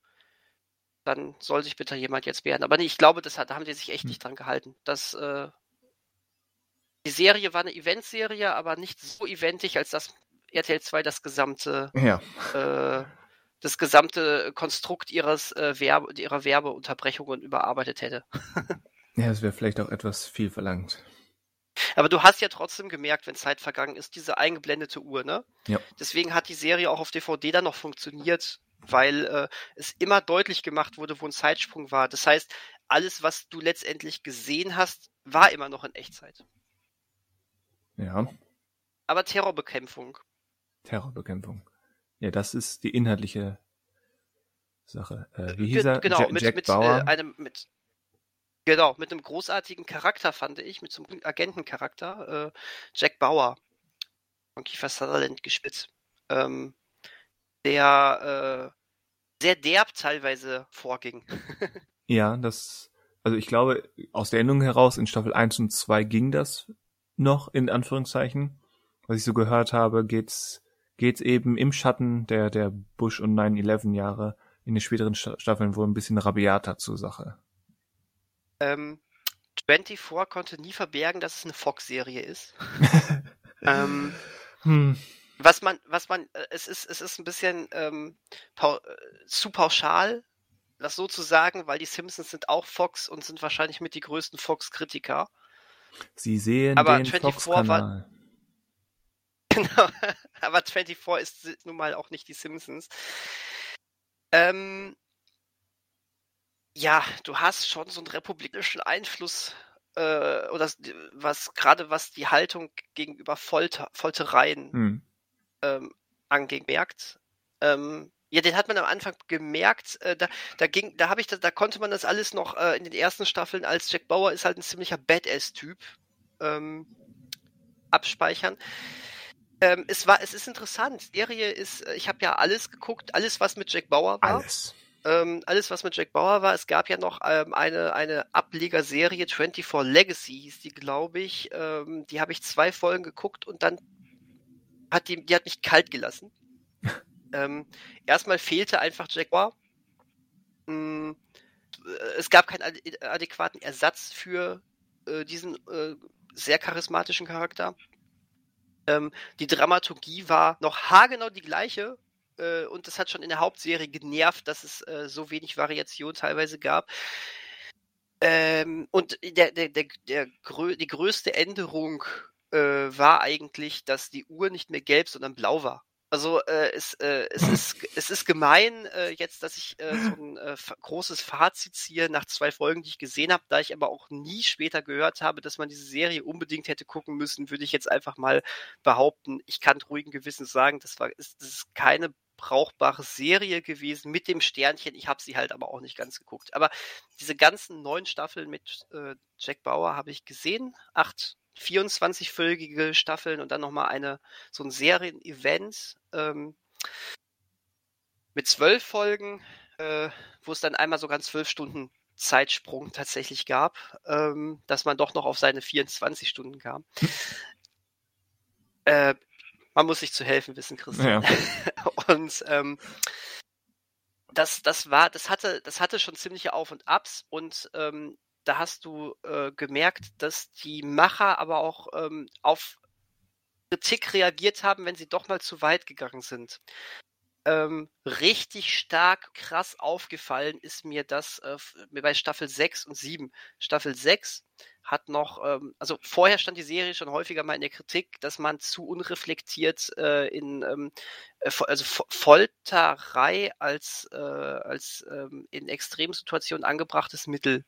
B: dann soll sich bitte jemand jetzt wehren. Aber nee, ich glaube, das hat, da haben die sich echt hm. nicht dran gehalten. Das, äh, die Serie war eine Eventserie, aber nicht so eventig, als dass RTL 2 das gesamte,
A: ja.
B: äh, das gesamte Konstrukt ihres äh, Werbe, ihrer Werbeunterbrechungen überarbeitet hätte. [laughs]
A: ja, das wäre vielleicht auch etwas viel verlangt.
B: Aber du hast ja trotzdem gemerkt, wenn Zeit vergangen ist, diese eingeblendete Uhr, ne?
A: Ja.
B: Deswegen hat die Serie auch auf DVD dann noch funktioniert, weil äh, es immer deutlich gemacht wurde, wo ein Zeitsprung war. Das heißt, alles, was du letztendlich gesehen hast, war immer noch in Echtzeit.
A: Ja.
B: Aber Terrorbekämpfung
A: Terrorbekämpfung. Ja, das ist die inhaltliche Sache. Äh, wie hieß er?
B: Genau,
A: Jack,
B: mit,
A: Jack
B: mit
A: Bauer?
B: Äh, einem, mit, genau, mit einem großartigen Charakter, fand ich, mit so einem Agentencharakter, äh, Jack Bauer von Kiefer Sutherland gespielt. Ähm, der äh, sehr derb teilweise vorging. [laughs]
A: ja, das, also ich glaube, aus der Erinnerung heraus in Staffel 1 und 2 ging das noch, in Anführungszeichen. Was ich so gehört habe, geht's geht's eben im Schatten der, der Bush- und 9-11 Jahre in den späteren Staffeln wohl ein bisschen rabiater zur Sache.
B: Ähm, 24 konnte nie verbergen, dass es eine Fox-Serie ist. [laughs] ähm, hm. Was man, was man, äh, es ist, es ist ein bisschen ähm, pau äh, zu pauschal, das so zu sagen, weil die Simpsons sind auch Fox und sind wahrscheinlich mit die größten Fox-Kritiker.
A: Sie sehen Aber den Fox-Kanal.
B: Genau, [laughs] aber 24 ist nun mal auch nicht die Simpsons. Ähm, ja, du hast schon so einen republikanischen Einfluss äh, oder was gerade was die Haltung gegenüber Folter, Foltereien hm. ähm, angeht, merkt. Ähm, ja, den hat man am Anfang gemerkt. Äh, da, da ging, da habe ich, da, da konnte man das alles noch äh, in den ersten Staffeln als Jack Bauer ist halt ein ziemlicher Badass-Typ ähm, abspeichern. Ähm, es war, es ist interessant. Serie ist, äh, ich habe ja alles geguckt, alles was mit Jack Bauer war.
A: Alles.
B: ähm, alles, was mit Jack Bauer war. Es gab ja noch ähm, eine, eine Ablegerserie, 24 Legacy hieß die, glaube ich. Ähm, die habe ich zwei Folgen geguckt und dann hat die, die hat mich kalt gelassen. [laughs] ähm, erstmal fehlte einfach Jack Bauer. Mm, es gab keinen adäquaten Ersatz für äh, diesen äh, sehr charismatischen Charakter. Ähm, die Dramaturgie war noch haargenau die gleiche, äh, und das hat schon in der Hauptserie genervt, dass es äh, so wenig Variation teilweise gab. Ähm, und der, der, der, der, die größte Änderung äh, war eigentlich, dass die Uhr nicht mehr gelb, sondern blau war. Also äh, es, äh, es, ist, es ist gemein äh, jetzt, dass ich äh, so ein äh, großes Fazit ziehe nach zwei Folgen, die ich gesehen habe, da ich aber auch nie später gehört habe, dass man diese Serie unbedingt hätte gucken müssen, würde ich jetzt einfach mal behaupten, ich kann ruhigen Gewissens sagen, das war ist, das ist keine brauchbare Serie gewesen mit dem Sternchen. Ich habe sie halt aber auch nicht ganz geguckt. Aber diese ganzen neun Staffeln mit äh, Jack Bauer habe ich gesehen. Acht 24-folgige Staffeln und dann nochmal eine, so ein Serien-Event ähm, mit zwölf Folgen, äh, wo es dann einmal sogar einen zwölf Stunden Zeitsprung tatsächlich gab, ähm, dass man doch noch auf seine 24 Stunden kam. äh, man muss sich zu helfen wissen, Christian. Ja. [laughs] und ähm, das, das war, das hatte, das hatte schon ziemliche Auf und Abs und ähm, da hast du äh, gemerkt, dass die Macher aber auch ähm, auf Kritik reagiert haben, wenn sie doch mal zu weit gegangen sind. Ähm, richtig stark krass aufgefallen ist mir das äh, bei Staffel 6 und 7. Staffel 6 hat noch, ähm, also vorher stand die Serie schon häufiger mal in der Kritik, dass man zu unreflektiert äh, in ähm, äh, also Folterei als, äh, als ähm, in extremen Situationen angebrachtes Mittel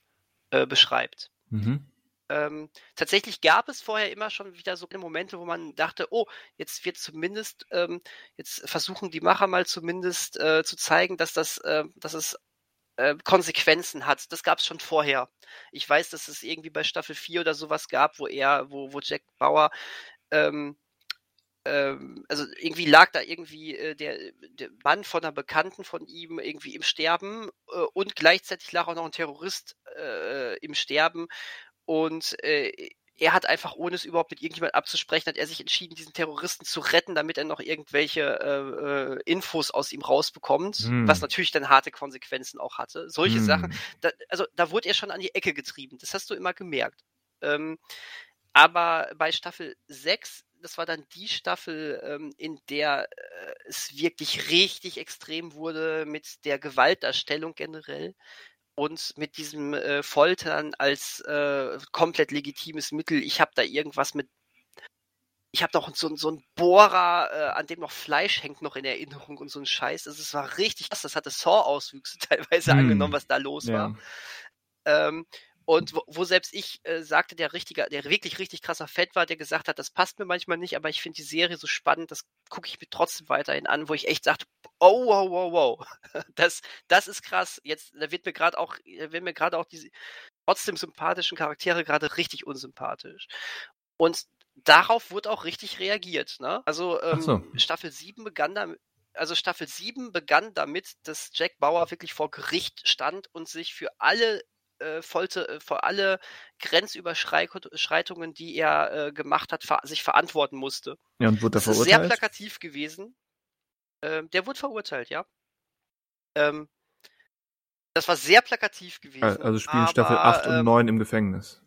B: äh, beschreibt. Mhm. Ähm, tatsächlich gab es vorher immer schon wieder so Momente, wo man dachte, oh, jetzt wird zumindest, ähm, jetzt versuchen die Macher mal zumindest äh, zu zeigen, dass das, äh, dass es äh, Konsequenzen hat. Das gab es schon vorher. Ich weiß, dass es irgendwie bei Staffel 4 oder sowas gab, wo er, wo, wo Jack Bauer ähm, ähm, also irgendwie lag da irgendwie äh, der, der Mann von einer Bekannten von ihm irgendwie im Sterben äh, und gleichzeitig lag auch noch ein Terrorist äh, im Sterben und äh, er hat einfach, ohne es überhaupt mit irgendjemand abzusprechen, hat er sich entschieden, diesen Terroristen zu retten, damit er noch irgendwelche äh, äh, Infos aus ihm rausbekommt, hm. was natürlich dann harte Konsequenzen auch hatte. Solche hm. Sachen, da, also da wurde er schon an die Ecke getrieben. Das hast du immer gemerkt. Ähm, aber bei Staffel 6 das war dann die Staffel, ähm, in der äh, es wirklich richtig extrem wurde mit der Gewaltdarstellung generell und mit diesem äh, Foltern als äh, komplett legitimes Mittel. Ich habe da irgendwas mit ich habe noch so, so ein Bohrer, äh, an dem noch Fleisch hängt, noch in Erinnerung und so ein Scheiß. Also, es war richtig krass. Das hatte Saw-Auswüchse [laughs] teilweise hm. angenommen, was da los ja. war. Ähm, und wo, wo selbst ich äh, sagte, der richtiger, der wirklich richtig krasser Fan war, der gesagt hat, das passt mir manchmal nicht, aber ich finde die Serie so spannend, das gucke ich mir trotzdem weiterhin an, wo ich echt sagte, oh wow wow wow, [laughs] das das ist krass. Jetzt da wird mir gerade auch, werden mir gerade auch diese trotzdem sympathischen Charaktere gerade richtig unsympathisch. Und darauf wurde auch richtig reagiert. Ne? Also ähm, so. Staffel 7 begann damit, also Staffel 7 begann damit, dass Jack Bauer wirklich vor Gericht stand und sich für alle äh, äh, vor alle Grenzüberschreitungen, die er äh, gemacht hat, ver sich verantworten musste.
A: Ja, und wurde er
B: verurteilt? Das ist sehr plakativ gewesen. Ähm, der wurde verurteilt, ja. Ähm, das war sehr plakativ gewesen.
A: Also spielen aber, Staffel 8 und ähm, 9 im Gefängnis.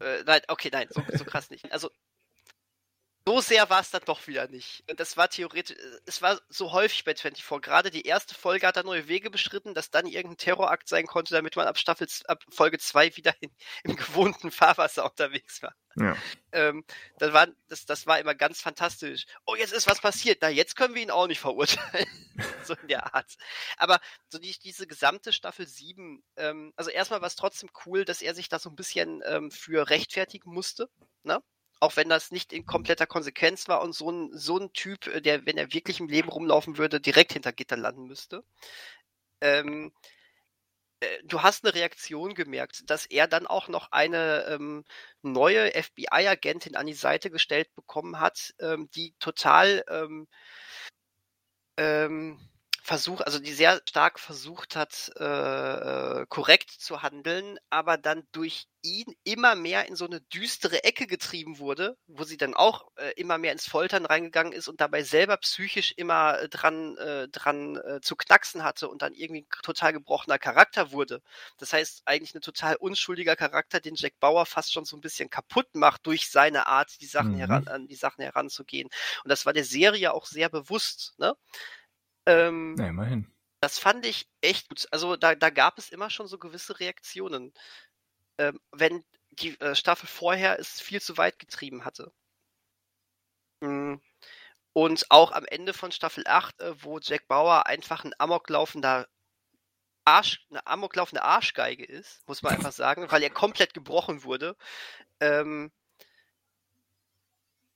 B: Äh, nein, okay, nein, so, so krass nicht. Also so sehr war es dann doch wieder nicht. Das war theoretisch, es war so häufig bei 24. Gerade die erste Folge hat da neue Wege beschritten, dass dann irgendein Terrorakt sein konnte, damit man ab Staffel, ab Folge 2 wieder in, im gewohnten Fahrwasser unterwegs war. Ja. Ähm, das, war, das, das war immer ganz fantastisch. Oh, jetzt ist was passiert. Na, jetzt können wir ihn auch nicht verurteilen. [laughs] so in der Art. Aber so die, diese gesamte Staffel 7, ähm, also erstmal war es trotzdem cool, dass er sich da so ein bisschen ähm, für rechtfertigen musste. Ne? Auch wenn das nicht in kompletter Konsequenz war und so ein, so ein Typ, äh, der, wenn er wirklich im Leben rumlaufen würde, direkt hinter Gitter landen müsste. Ähm, äh, du hast eine Reaktion gemerkt, dass er dann auch noch eine ähm, neue FBI-Agentin an die Seite gestellt bekommen hat, ähm, die total ähm, ähm, Versuch, also die sehr stark versucht hat, äh, äh, korrekt zu handeln, aber dann durch ihn immer mehr in so eine düstere Ecke getrieben wurde, wo sie dann auch äh, immer mehr ins Foltern reingegangen ist und dabei selber psychisch immer äh, dran, äh, dran äh, zu knacksen hatte und dann irgendwie ein total gebrochener Charakter wurde. Das heißt, eigentlich ein total unschuldiger Charakter, den Jack Bauer fast schon so ein bisschen kaputt macht durch seine Art, die Sachen mhm. heran, an die Sachen heranzugehen. Und das war der Serie auch sehr bewusst, ne?
A: Ähm, ja, immerhin.
B: Das fand ich echt gut. Also da, da gab es immer schon so gewisse Reaktionen, ähm, wenn die äh, Staffel vorher es viel zu weit getrieben hatte. Mhm. Und auch am Ende von Staffel 8, äh, wo Jack Bauer einfach ein amoklaufender Arsch, eine amoklaufende Arschgeige ist, muss man einfach [laughs] sagen, weil er komplett gebrochen wurde. Ähm,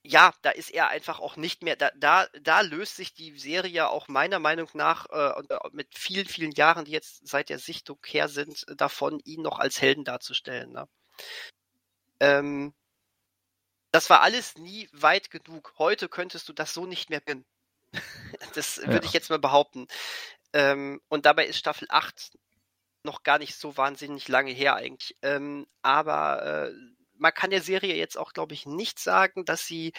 B: ja, da ist er einfach auch nicht mehr, da, da, da löst sich die Serie auch meiner Meinung nach äh, äh, mit vielen, vielen Jahren, die jetzt seit der Sichtung her sind, davon, ihn noch als Helden darzustellen. Ne? Ähm, das war alles nie weit genug. Heute könntest du das so nicht mehr bin. [laughs] das [laughs] würde ja. ich jetzt mal behaupten. Ähm, und dabei ist Staffel 8 noch gar nicht so wahnsinnig lange her eigentlich. Ähm, aber äh, man kann der Serie jetzt auch, glaube ich, nicht sagen, dass sie,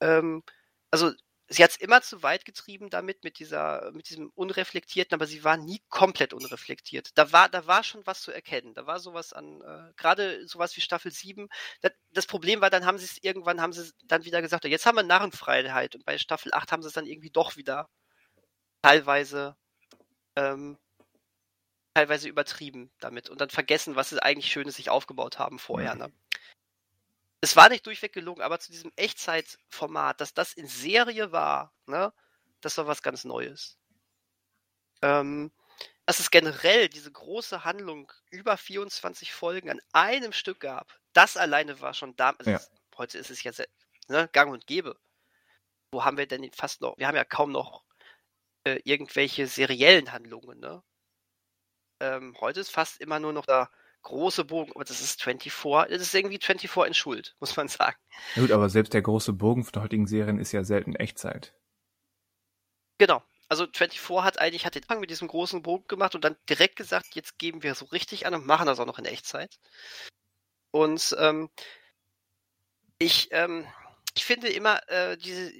B: ähm, also sie hat es immer zu weit getrieben damit, mit dieser, mit diesem Unreflektierten, aber sie war nie komplett unreflektiert. Da war, da war schon was zu erkennen. Da war sowas an, äh, gerade sowas wie Staffel 7. Das, das Problem war, dann haben sie es irgendwann, haben sie dann wieder gesagt, jetzt haben wir Narrenfreiheit. Und bei Staffel 8 haben sie es dann irgendwie doch wieder teilweise ähm, teilweise übertrieben damit und dann vergessen, was sie eigentlich Schönes sich aufgebaut haben vorher. Mhm. Ne? Es war nicht durchweg gelungen, aber zu diesem Echtzeitformat, dass das in Serie war, ne, das war was ganz Neues. Ähm, dass es generell diese große Handlung über 24 Folgen an einem Stück gab, das alleine war schon damals. Ja. Heute ist es ja sehr, ne, gang und gäbe. Wo haben wir denn fast noch? Wir haben ja kaum noch äh, irgendwelche seriellen Handlungen, ne? Ähm, heute ist fast immer nur noch da große Bogen, aber das ist 24, das ist irgendwie 24 in Schuld, [laughs] muss man sagen.
A: Ja gut, aber selbst der große Bogen von heutigen Serien ist ja selten Echtzeit.
B: Genau. Also 24 hat eigentlich hat den Anfang mit diesem großen Bogen gemacht und dann direkt gesagt, jetzt geben wir so richtig an und machen das auch noch in Echtzeit. Und ähm, ich, ähm, ich finde immer, äh, diese,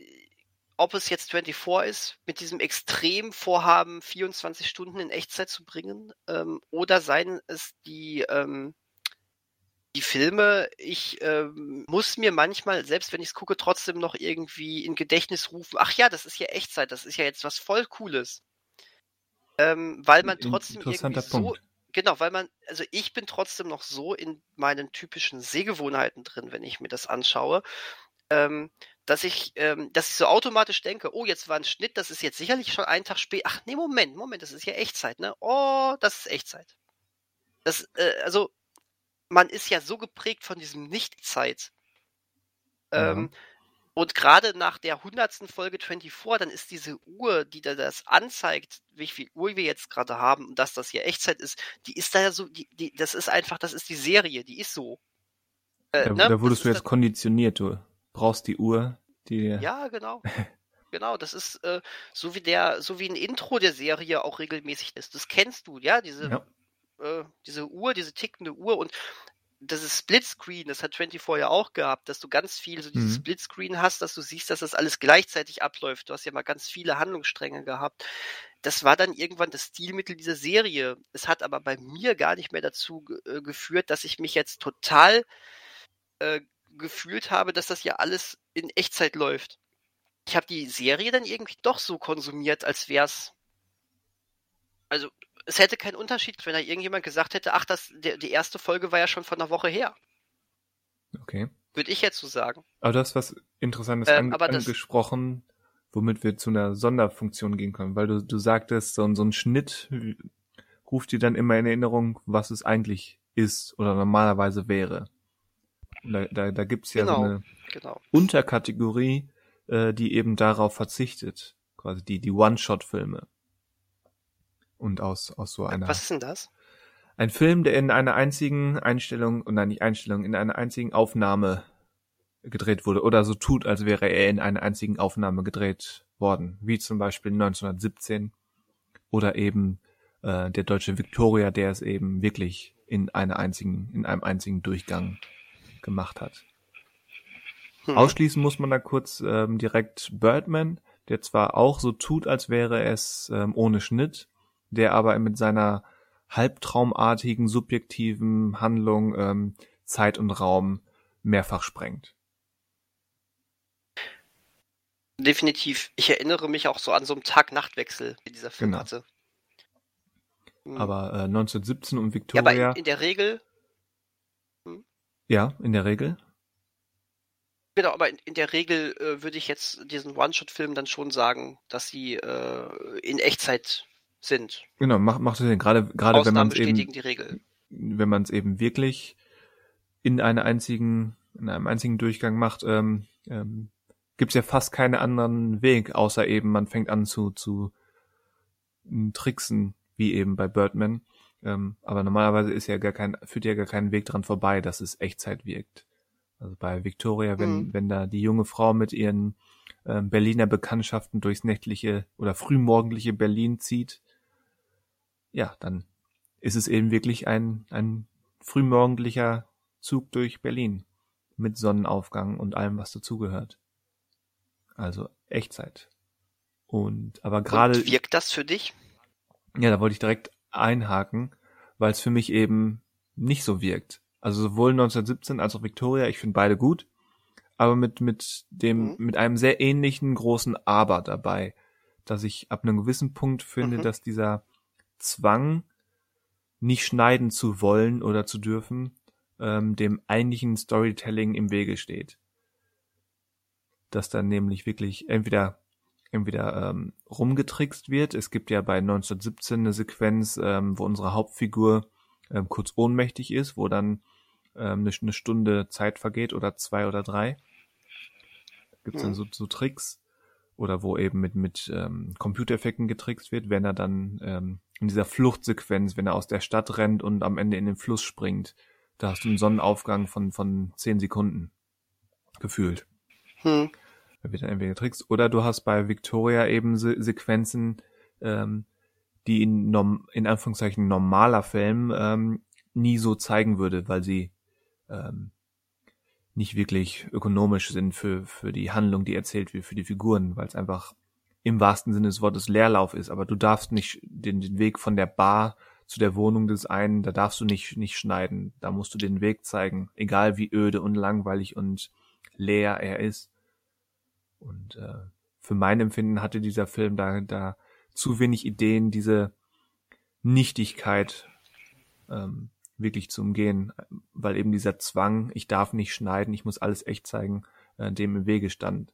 B: ob es jetzt 24 ist, mit diesem extrem Vorhaben, 24 Stunden in Echtzeit zu bringen, ähm, oder seien es die, ähm, die Filme, ich ähm, muss mir manchmal, selbst wenn ich es gucke, trotzdem noch irgendwie in Gedächtnis rufen, ach ja, das ist ja Echtzeit, das ist ja jetzt was voll Cooles. Ähm, weil man trotzdem irgendwie so, Punkt. genau, weil man, also ich bin trotzdem noch so in meinen typischen Sehgewohnheiten drin, wenn ich mir das anschaue, ähm, dass ich, ähm, dass ich so automatisch denke, oh, jetzt war ein Schnitt, das ist jetzt sicherlich schon einen Tag später. Ach nee, Moment, Moment, das ist ja Echtzeit, ne? Oh, das ist Echtzeit. Das, äh, also, man ist ja so geprägt von diesem Nicht-Zeit. Ähm, mhm. Und gerade nach der hundertsten Folge 24, dann ist diese Uhr, die da das anzeigt, wie viel Uhr wir jetzt gerade haben und dass das hier Echtzeit ist, die ist da ja so, die, die, das ist einfach, das ist die Serie, die ist so.
A: Äh, da, ne? da wurdest du jetzt konditioniert, du brauchst die Uhr, die
B: Ja, genau. [laughs] genau, das ist äh, so wie der, so wie ein Intro der Serie auch regelmäßig ist. Das kennst du, ja, diese, ja. Äh, diese Uhr, diese tickende Uhr und das ist Splitscreen, das hat 24 ja auch gehabt, dass du ganz viel so dieses mhm. Splitscreen hast, dass du siehst, dass das alles gleichzeitig abläuft. Du hast ja mal ganz viele Handlungsstränge gehabt. Das war dann irgendwann das Stilmittel dieser Serie. Es hat aber bei mir gar nicht mehr dazu äh, geführt, dass ich mich jetzt total äh, gefühlt habe, dass das ja alles in Echtzeit läuft. Ich habe die Serie dann irgendwie doch so konsumiert, als wär's. Also, es hätte keinen Unterschied, wenn da irgendjemand gesagt hätte, ach, das, der, die erste Folge war ja schon von einer Woche her.
A: Okay.
B: Würde ich jetzt so sagen.
A: Aber du hast was Interessantes ähm, an, angesprochen, womit wir zu einer Sonderfunktion gehen können, weil du, du sagtest, so, so ein Schnitt ruft dir dann immer in Erinnerung, was es eigentlich ist oder normalerweise wäre. Da, da, da gibt's ja genau, so eine genau. Unterkategorie, äh, die eben darauf verzichtet. Quasi die, die One-Shot-Filme. Und aus, aus so einer.
B: Was ist denn das?
A: Ein Film, der in einer einzigen Einstellung, und nein, nicht Einstellung, in einer einzigen Aufnahme gedreht wurde oder so tut, als wäre er in einer einzigen Aufnahme gedreht worden, wie zum Beispiel 1917 oder eben äh, der deutsche Victoria, der es eben wirklich in einer einzigen, in einem einzigen Durchgang gemacht hat. Hm. Ausschließen muss man da kurz ähm, direkt Birdman, der zwar auch so tut, als wäre es ähm, ohne Schnitt, der aber mit seiner halbtraumartigen, subjektiven Handlung ähm, Zeit und Raum mehrfach sprengt.
B: Definitiv. Ich erinnere mich auch so an so einen Tag-Nacht-Wechsel, den dieser Film genau. hatte.
A: Hm. Aber äh, 1917 und Victoria. Ja, aber
B: in, in der Regel.
A: Ja, in der Regel.
B: Genau, aber in, in der Regel äh, würde ich jetzt diesen One-Shot-Film dann schon sagen, dass sie äh, in Echtzeit sind.
A: Genau, macht macht Sinn. Gerade gerade wenn man es eben
B: die Regel.
A: wenn man es eben wirklich in einer einzigen in einem einzigen Durchgang macht, ähm, ähm, gibt es ja fast keinen anderen Weg, außer eben man fängt an zu zu tricksen, wie eben bei Birdman. Ähm, aber normalerweise ist ja gar kein führt ja gar keinen Weg dran vorbei, dass es Echtzeit wirkt. Also bei Victoria, wenn mhm. wenn da die junge Frau mit ihren ähm, Berliner Bekanntschaften durchs nächtliche oder frühmorgendliche Berlin zieht, ja, dann ist es eben wirklich ein, ein frühmorgendlicher Zug durch Berlin mit Sonnenaufgang und allem, was dazugehört. Also Echtzeit. Und aber gerade
B: wirkt das für dich?
A: Ja, da wollte ich direkt einhaken, weil es für mich eben nicht so wirkt. Also sowohl 1917 als auch Victoria, ich finde beide gut, aber mit mit dem mhm. mit einem sehr ähnlichen großen Aber dabei, dass ich ab einem gewissen Punkt finde, mhm. dass dieser Zwang, nicht schneiden zu wollen oder zu dürfen, ähm, dem eigentlichen Storytelling im Wege steht. Dass dann nämlich wirklich entweder entweder ähm, rumgetrickst wird. Es gibt ja bei 1917 eine Sequenz, ähm, wo unsere Hauptfigur ähm, kurz ohnmächtig ist, wo dann ähm, eine, eine Stunde Zeit vergeht oder zwei oder drei. Gibt es dann so, so Tricks oder wo eben mit mit ähm, Computereffekten getrickst wird, wenn er dann ähm, in dieser Fluchtsequenz, wenn er aus der Stadt rennt und am Ende in den Fluss springt, da hast du einen Sonnenaufgang von, von zehn Sekunden gefühlt. Hm. Wird dann entweder getrickst. Oder du hast bei Victoria eben Se Sequenzen, ähm, die in, in Anführungszeichen normaler Film ähm, nie so zeigen würde, weil sie ähm, nicht wirklich ökonomisch sind für, für die Handlung, die erzählt wird, für die Figuren, weil es einfach im wahrsten Sinne des Wortes Leerlauf ist, aber du darfst nicht den, den Weg von der Bar zu der Wohnung des einen, da darfst du nicht, nicht schneiden. Da musst du den Weg zeigen, egal wie öde und langweilig und leer er ist. Und äh, für mein Empfinden hatte dieser Film da, da zu wenig Ideen, diese Nichtigkeit ähm, wirklich zu umgehen, weil eben dieser Zwang, ich darf nicht schneiden, ich muss alles echt zeigen, äh, dem im Wege stand.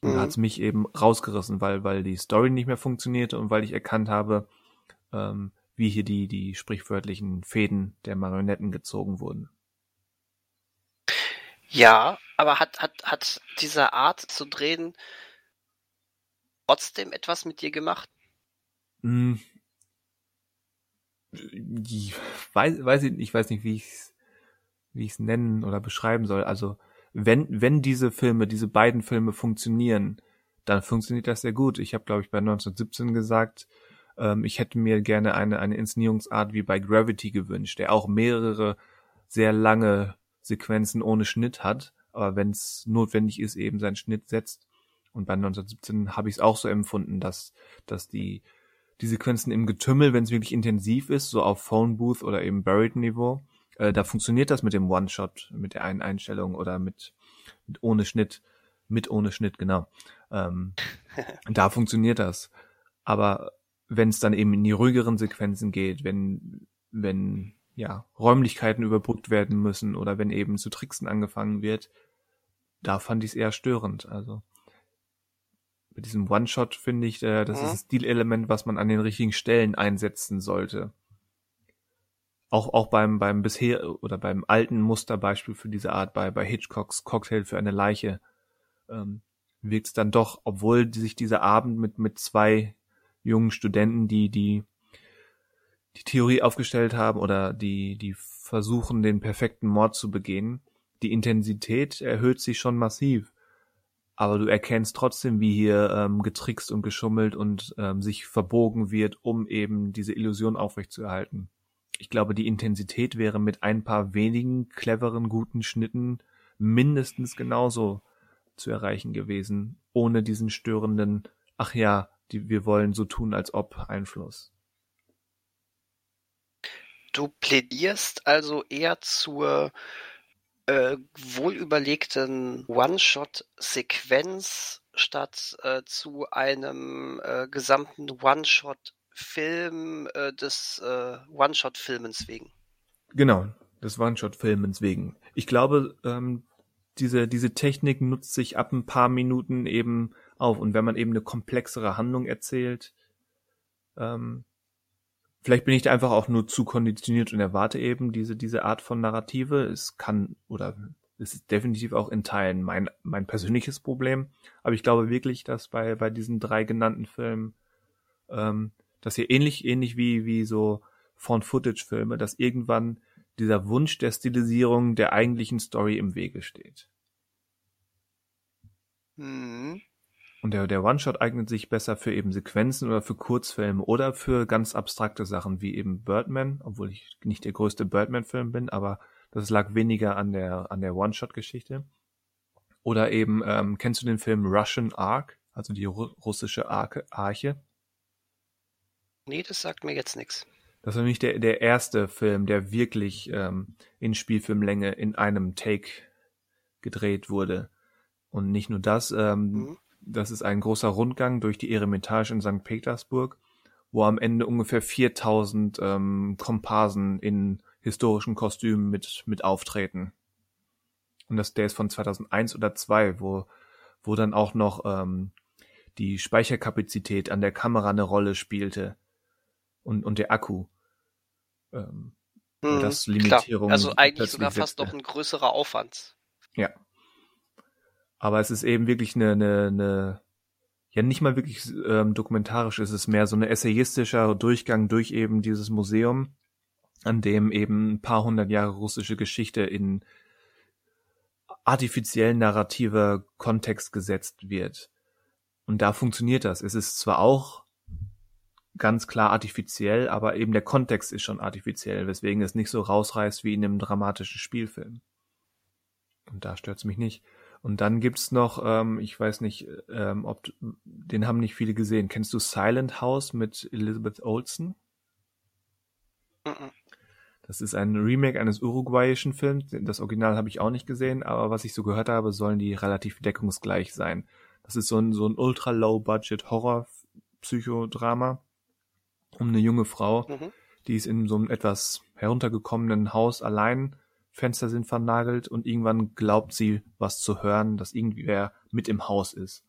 A: Mhm. Da hat's mich eben rausgerissen, weil, weil die Story nicht mehr funktionierte und weil ich erkannt habe, ähm, wie hier die, die sprichwörtlichen Fäden der Marionetten gezogen wurden.
B: Ja, aber hat, hat, hat diese Art zu drehen trotzdem etwas mit dir gemacht?
A: Hm. Ich weiß, weiß ich, ich weiß nicht, wie ich es wie ich's nennen oder beschreiben soll. Also wenn, wenn diese Filme, diese beiden Filme funktionieren, dann funktioniert das sehr gut. Ich habe, glaube ich, bei 1917 gesagt, ähm, ich hätte mir gerne eine, eine Inszenierungsart wie bei Gravity gewünscht, der auch mehrere sehr lange Sequenzen ohne Schnitt hat, aber wenn es notwendig ist, eben seinen Schnitt setzt. Und bei 1917 habe ich es auch so empfunden, dass, dass die, die Sequenzen im Getümmel, wenn es wirklich intensiv ist, so auf Phone Booth oder eben Buried Niveau, äh, da funktioniert das mit dem One-Shot, mit der einen Einstellung oder mit, mit ohne Schnitt, mit ohne Schnitt, genau. Ähm, [laughs] da funktioniert das. Aber wenn es dann eben in die ruhigeren Sequenzen geht, wenn, wenn ja, Räumlichkeiten überbrückt werden müssen oder wenn eben zu Tricksen angefangen wird, da fand ich es eher störend. Also mit diesem One-Shot finde ich, äh, das mhm. ist ein Stilelement, was man an den richtigen Stellen einsetzen sollte auch auch beim beim bisher oder beim alten Musterbeispiel für diese Art bei bei Hitchcocks Cocktail für eine Leiche ähm, wirkt es dann doch, obwohl sich dieser Abend mit mit zwei jungen Studenten, die die die Theorie aufgestellt haben oder die die versuchen den perfekten Mord zu begehen, die Intensität erhöht sich schon massiv, aber du erkennst trotzdem, wie hier ähm, getrickst und geschummelt und ähm, sich verbogen wird, um eben diese Illusion aufrechtzuerhalten. Ich glaube, die Intensität wäre mit ein paar wenigen cleveren, guten Schnitten mindestens genauso zu erreichen gewesen, ohne diesen störenden, ach ja, die, wir wollen so tun, als ob Einfluss.
B: Du plädierst also eher zur äh, wohlüberlegten One-Shot-Sequenz statt äh, zu einem äh, gesamten One-Shot-Film äh, des äh, One-Shot-Filmens wegen.
A: Genau, des One-Shot-Filmens wegen. Ich glaube, ähm, diese, diese Technik nutzt sich ab ein paar Minuten eben auf. Und wenn man eben eine komplexere Handlung erzählt, ähm, vielleicht bin ich da einfach auch nur zu konditioniert und erwarte eben diese, diese Art von Narrative. Es kann oder es ist definitiv auch in Teilen mein, mein persönliches Problem. Aber ich glaube wirklich, dass bei, bei diesen drei genannten Filmen, ähm, dass hier ähnlich, ähnlich wie, wie so Found-Footage-Filme, dass irgendwann dieser Wunsch der Stilisierung der eigentlichen Story im Wege steht.
B: Mhm.
A: Und der, der One-Shot eignet sich besser für eben Sequenzen oder für Kurzfilme oder für ganz abstrakte Sachen wie eben Birdman, obwohl ich nicht der größte Birdman-Film bin, aber das lag weniger an der, an der One-Shot-Geschichte. Oder eben, ähm, kennst du den Film Russian Ark, also die Ru russische Arke, Arche?
B: Nee, das sagt mir jetzt nichts.
A: Das war nämlich der, der erste Film, der wirklich ähm, in Spielfilmlänge in einem Take gedreht wurde. Und nicht nur das, ähm, mhm. Das ist ein großer Rundgang durch die Eremitage in St. Petersburg, wo am Ende ungefähr 4000 ähm, Komparsen in historischen Kostümen mit, mit auftreten. Und das, der ist von 2001 oder 2, wo, wo dann auch noch ähm, die Speicherkapazität an der Kamera eine Rolle spielte und, und der Akku. Ähm,
B: hm, das Limitierung. Klar. Also eigentlich sogar fast noch ein größerer Aufwand.
A: Ja. Aber es ist eben wirklich eine, eine, eine ja nicht mal wirklich ähm, dokumentarisch, es ist mehr so ein essayistischer Durchgang durch eben dieses Museum, an dem eben ein paar hundert Jahre russische Geschichte in artifiziell narrativer Kontext gesetzt wird. Und da funktioniert das. Es ist zwar auch ganz klar artifiziell, aber eben der Kontext ist schon artifiziell, weswegen es nicht so rausreißt wie in einem dramatischen Spielfilm. Und da stört's mich nicht. Und dann gibt's noch, ähm, ich weiß nicht, ähm, ob den haben nicht viele gesehen. Kennst du Silent House mit Elizabeth Olsen? Das ist ein Remake eines uruguayischen Films. Das Original habe ich auch nicht gesehen, aber was ich so gehört habe, sollen die relativ deckungsgleich sein. Das ist so ein, so ein ultra-low-budget Horror-Psychodrama um eine junge Frau, mhm. die ist in so einem etwas heruntergekommenen Haus allein, Fenster sind vernagelt und irgendwann glaubt sie, was zu hören, dass irgendwer mit im Haus ist.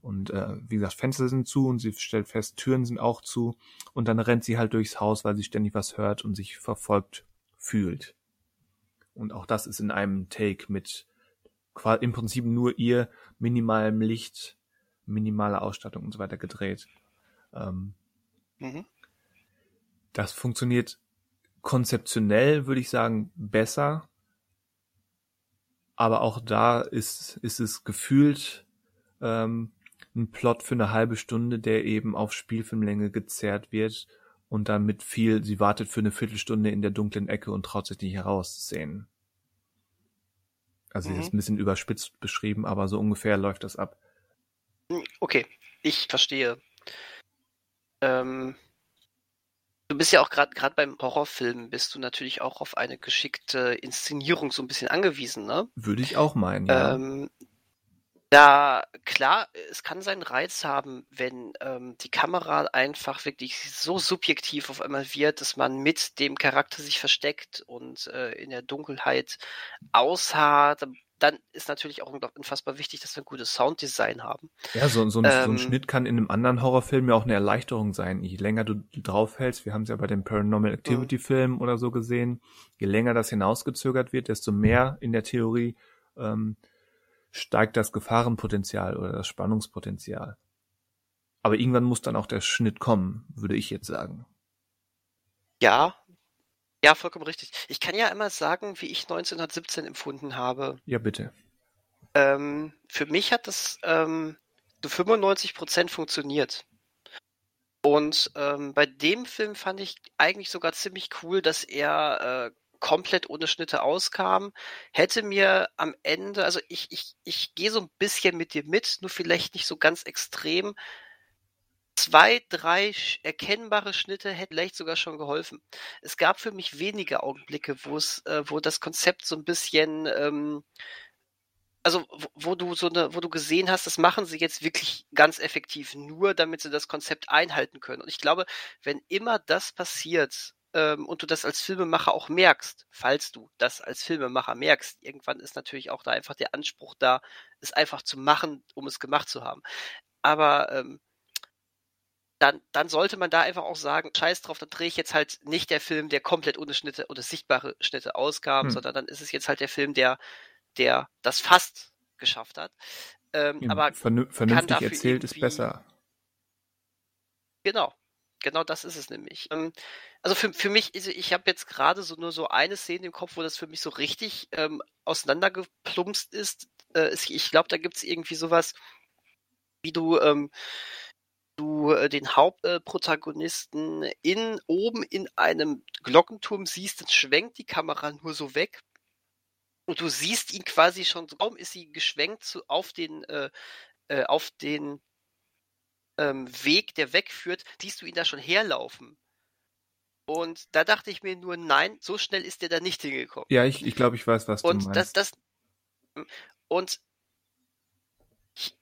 A: Und äh, wie gesagt, Fenster sind zu und sie stellt fest, Türen sind auch zu und dann rennt sie halt durchs Haus, weil sie ständig was hört und sich verfolgt fühlt. Und auch das ist in einem Take mit im Prinzip nur ihr minimalem Licht, minimaler Ausstattung und so weiter gedreht. Ähm, Mhm. Das funktioniert konzeptionell, würde ich sagen, besser. Aber auch da ist, ist es gefühlt ähm, ein Plot für eine halbe Stunde, der eben auf Spielfilmlänge gezerrt wird und dann mit viel, sie wartet für eine Viertelstunde in der dunklen Ecke und traut sich nicht herauszusehen. Also mhm. ist ein bisschen überspitzt beschrieben, aber so ungefähr läuft das ab.
B: Okay, ich verstehe. Ähm, du bist ja auch gerade gerade beim Horrorfilm bist du natürlich auch auf eine geschickte Inszenierung so ein bisschen angewiesen, ne?
A: Würde ich auch meinen, ja.
B: Ähm, da, klar, es kann seinen Reiz haben, wenn ähm, die Kamera einfach wirklich so subjektiv auf einmal wird, dass man mit dem Charakter sich versteckt und äh, in der Dunkelheit ausharrt dann ist natürlich auch unfassbar wichtig, dass wir ein gutes Sounddesign haben.
A: Ja, so, so, ein, ähm, so ein ähm, Schnitt kann in einem anderen Horrorfilm ja auch eine Erleichterung sein. Je länger du draufhältst, wir haben es ja bei dem Paranormal Activity Film oder so gesehen, je länger das hinausgezögert wird, desto mehr in der Theorie ähm, steigt das Gefahrenpotenzial oder das Spannungspotenzial. Aber irgendwann muss dann auch der Schnitt kommen, würde ich jetzt sagen.
B: Ja, ja, vollkommen richtig. Ich kann ja immer sagen, wie ich 1917 empfunden habe.
A: Ja, bitte.
B: Ähm, für mich hat das ähm, zu 95 Prozent funktioniert. Und ähm, bei dem Film fand ich eigentlich sogar ziemlich cool, dass er äh, komplett ohne Schnitte auskam. Hätte mir am Ende, also ich, ich, ich gehe so ein bisschen mit dir mit, nur vielleicht nicht so ganz extrem. Zwei, drei erkennbare Schnitte hätten vielleicht sogar schon geholfen. Es gab für mich wenige Augenblicke, wo es, äh, wo das Konzept so ein bisschen ähm, also wo du so eine, wo du gesehen hast, das machen sie jetzt wirklich ganz effektiv, nur damit sie das Konzept einhalten können. Und ich glaube, wenn immer das passiert ähm, und du das als Filmemacher auch merkst, falls du das als Filmemacher merkst, irgendwann ist natürlich auch da einfach der Anspruch da, es einfach zu machen, um es gemacht zu haben. Aber ähm, dann, dann sollte man da einfach auch sagen, scheiß drauf, dann drehe ich jetzt halt nicht der Film, der komplett ohne Schnitte oder sichtbare Schnitte auskam, hm. sondern dann ist es jetzt halt der Film, der der das fast geschafft hat. Ähm, ja, aber
A: vernün vernünftig erzählt ist besser.
B: Genau, genau das ist es nämlich. Ähm, also für, für mich, also ich habe jetzt gerade so nur so eine Szene im Kopf, wo das für mich so richtig ähm, auseinandergeplumpst ist. Äh, ich glaube, da gibt es irgendwie sowas, wie du ähm, du äh, den Hauptprotagonisten äh, in oben in einem Glockenturm siehst, dann schwenkt die Kamera nur so weg und du siehst ihn quasi schon, kaum ist sie geschwenkt zu, auf den, äh, äh, auf den ähm, Weg, der wegführt, siehst du ihn da schon herlaufen. Und da dachte ich mir nur, nein, so schnell ist der da nicht hingekommen.
A: Ja, ich, ich glaube, ich weiß, was
B: und
A: du
B: meinst. Das, das, und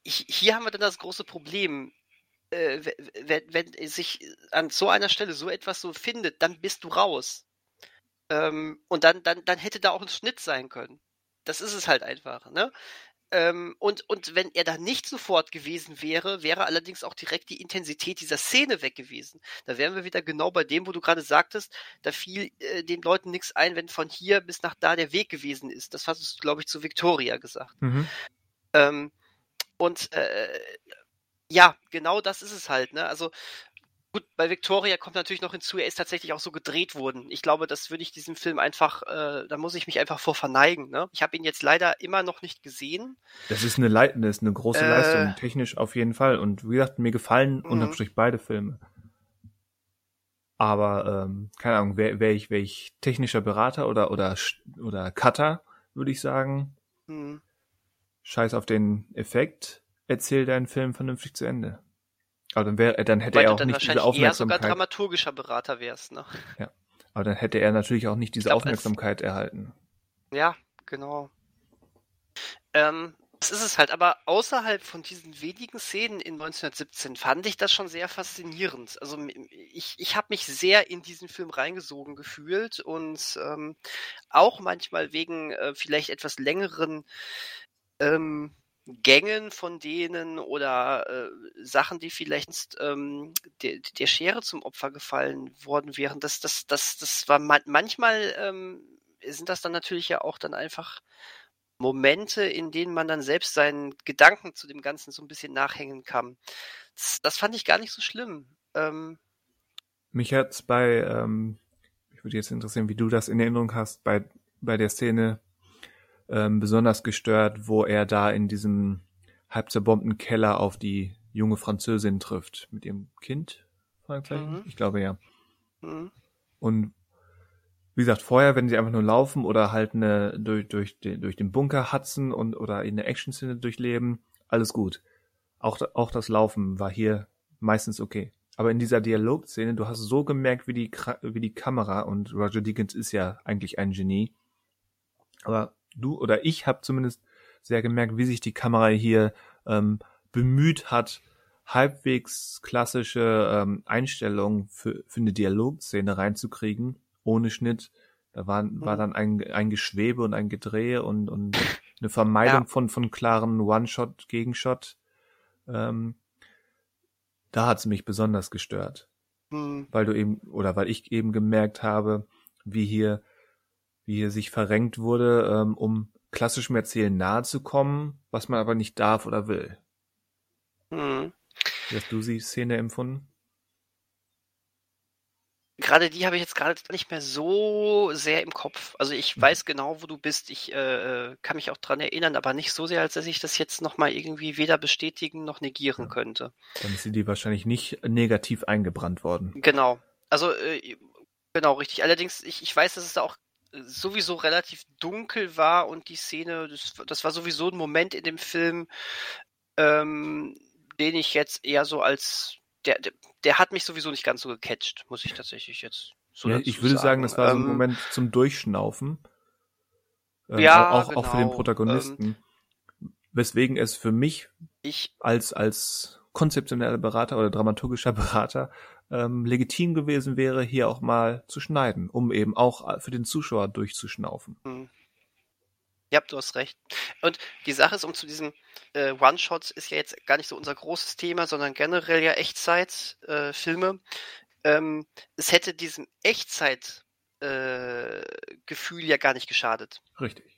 B: hier haben wir dann das große Problem. Äh, wenn, wenn sich an so einer Stelle so etwas so findet, dann bist du raus. Ähm, und dann, dann, dann hätte da auch ein Schnitt sein können. Das ist es halt einfach, ne? Ähm, und, und wenn er da nicht sofort gewesen wäre, wäre allerdings auch direkt die Intensität dieser Szene weg gewesen. Da wären wir wieder genau bei dem, wo du gerade sagtest, da fiel äh, den Leuten nichts ein, wenn von hier bis nach da der Weg gewesen ist. Das hast du, glaube ich, zu Victoria gesagt. Mhm. Ähm, und äh, ja, genau das ist es halt. Ne? Also Gut, bei Victoria kommt natürlich noch hinzu, er ist tatsächlich auch so gedreht worden. Ich glaube, das würde ich diesem Film einfach, äh, da muss ich mich einfach vor verneigen. Ne? Ich habe ihn jetzt leider immer noch nicht gesehen.
A: Das ist eine, Le das ist eine große äh, Leistung, technisch auf jeden Fall. Und wie gesagt, mir gefallen mhm. unterm Strich beide Filme. Aber, ähm, keine Ahnung, wäre wär ich, wär ich technischer Berater oder, oder, oder Cutter, würde ich sagen. Mhm. Scheiß auf den Effekt, erzähl deinen Film vernünftig zu Ende. Aber dann, wär, dann hätte Weil er auch nicht diese Aufmerksamkeit. eher sogar
B: dramaturgischer Berater wärst, ne?
A: Ja. Aber dann hätte er natürlich auch nicht diese glaub, Aufmerksamkeit als... erhalten.
B: Ja, genau. Ähm, das ist es halt, aber außerhalb von diesen wenigen Szenen in 1917 fand ich das schon sehr faszinierend. Also ich, ich habe mich sehr in diesen Film reingesogen gefühlt und ähm, auch manchmal wegen äh, vielleicht etwas längeren ähm, Gängen von denen oder äh, Sachen, die vielleicht ähm, der, der Schere zum Opfer gefallen worden wären. Das, das, das, das war man manchmal ähm, sind das dann natürlich ja auch dann einfach Momente, in denen man dann selbst seinen Gedanken zu dem Ganzen so ein bisschen nachhängen kann. Das, das fand ich gar nicht so schlimm. Ähm,
A: Mich hat's bei, ähm, ich würde jetzt interessieren, wie du das in Erinnerung hast, bei, bei der Szene ähm, besonders gestört, wo er da in diesem halb zerbombten Keller auf die junge Französin trifft. Mit ihrem Kind? Mhm. Ich glaube ja. Mhm. Und wie gesagt, vorher, wenn sie einfach nur laufen oder halt eine, durch, durch, den, durch den Bunker hatzen und oder in der Action-Szene durchleben, alles gut. Auch, auch das Laufen war hier meistens okay. Aber in dieser Dialogszene, du hast so gemerkt, wie die, wie die Kamera, und Roger Deakins ist ja eigentlich ein Genie, aber du oder ich habe zumindest sehr gemerkt, wie sich die Kamera hier ähm, bemüht hat, halbwegs klassische ähm, Einstellungen für, für eine Dialogszene reinzukriegen, ohne Schnitt. Da war, war mhm. dann ein, ein Geschwebe und ein Gedrehe und, und eine Vermeidung ja. von, von klaren One-Shot, Gegenshot. Ähm, da hat's mich besonders gestört. Mhm. Weil du eben, oder weil ich eben gemerkt habe, wie hier wie hier sich verrenkt wurde, ähm, um klassischem Erzählen nahe zu kommen, was man aber nicht darf oder will. Mhm. Wie hast du die Szene empfunden?
B: gerade die habe ich jetzt gerade nicht mehr so sehr im Kopf. Also ich mhm. weiß genau, wo du bist. Ich äh, kann mich auch dran erinnern, aber nicht so sehr, als dass ich das jetzt nochmal irgendwie weder bestätigen noch negieren ja. könnte.
A: Dann sind die wahrscheinlich nicht negativ eingebrannt worden.
B: Genau. Also äh, genau, richtig. Allerdings, ich, ich weiß, dass es da auch sowieso relativ dunkel war und die Szene, das, das war sowieso ein Moment in dem Film, ähm, den ich jetzt eher so als der, der, der hat mich sowieso nicht ganz so gecatcht, muss ich tatsächlich jetzt so
A: ja, Ich würde sagen, das war so ein ähm, Moment zum Durchschnaufen.
B: Ähm, ja,
A: auch,
B: genau,
A: auch für den genau, Protagonisten. Ähm, weswegen es für mich
B: ich,
A: als, als konzeptioneller Berater oder dramaturgischer [laughs] Berater ähm, legitim gewesen wäre, hier auch mal zu schneiden, um eben auch für den Zuschauer durchzuschnaufen.
B: Hm. Ja, du hast recht. Und die Sache ist, um zu diesen äh, One-Shots ist ja jetzt gar nicht so unser großes Thema, sondern generell ja Echtzeit-Filme. Äh, ähm, es hätte diesem Echtzeit-Gefühl äh, ja gar nicht geschadet.
A: Richtig.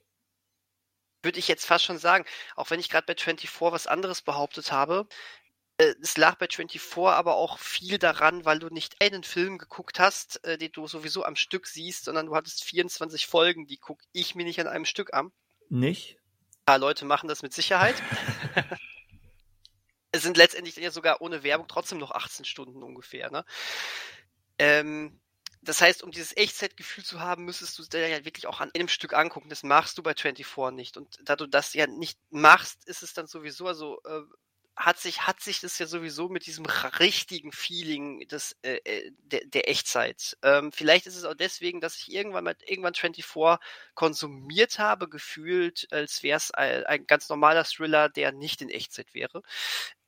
B: Würde ich jetzt fast schon sagen, auch wenn ich gerade bei 24 was anderes behauptet habe, äh, es lag bei 24 aber auch viel daran, weil du nicht einen Film geguckt hast, äh, den du sowieso am Stück siehst, sondern du hattest 24 Folgen, die gucke ich mir nicht an einem Stück an.
A: Nicht?
B: Ein paar Leute machen das mit Sicherheit. [laughs] es sind letztendlich ja sogar ohne Werbung trotzdem noch 18 Stunden ungefähr. Ne? Ähm, das heißt, um dieses Echtzeitgefühl zu haben, müsstest du es dir ja wirklich auch an einem Stück angucken. Das machst du bei 24 nicht. Und da du das ja nicht machst, ist es dann sowieso, also äh, hat sich, hat sich das ja sowieso mit diesem richtigen Feeling des, äh, äh, der, der Echtzeit. Ähm, vielleicht ist es auch deswegen, dass ich irgendwann mal irgendwann 24 konsumiert habe, gefühlt, als wäre es ein, ein, ganz normaler Thriller, der nicht in Echtzeit wäre.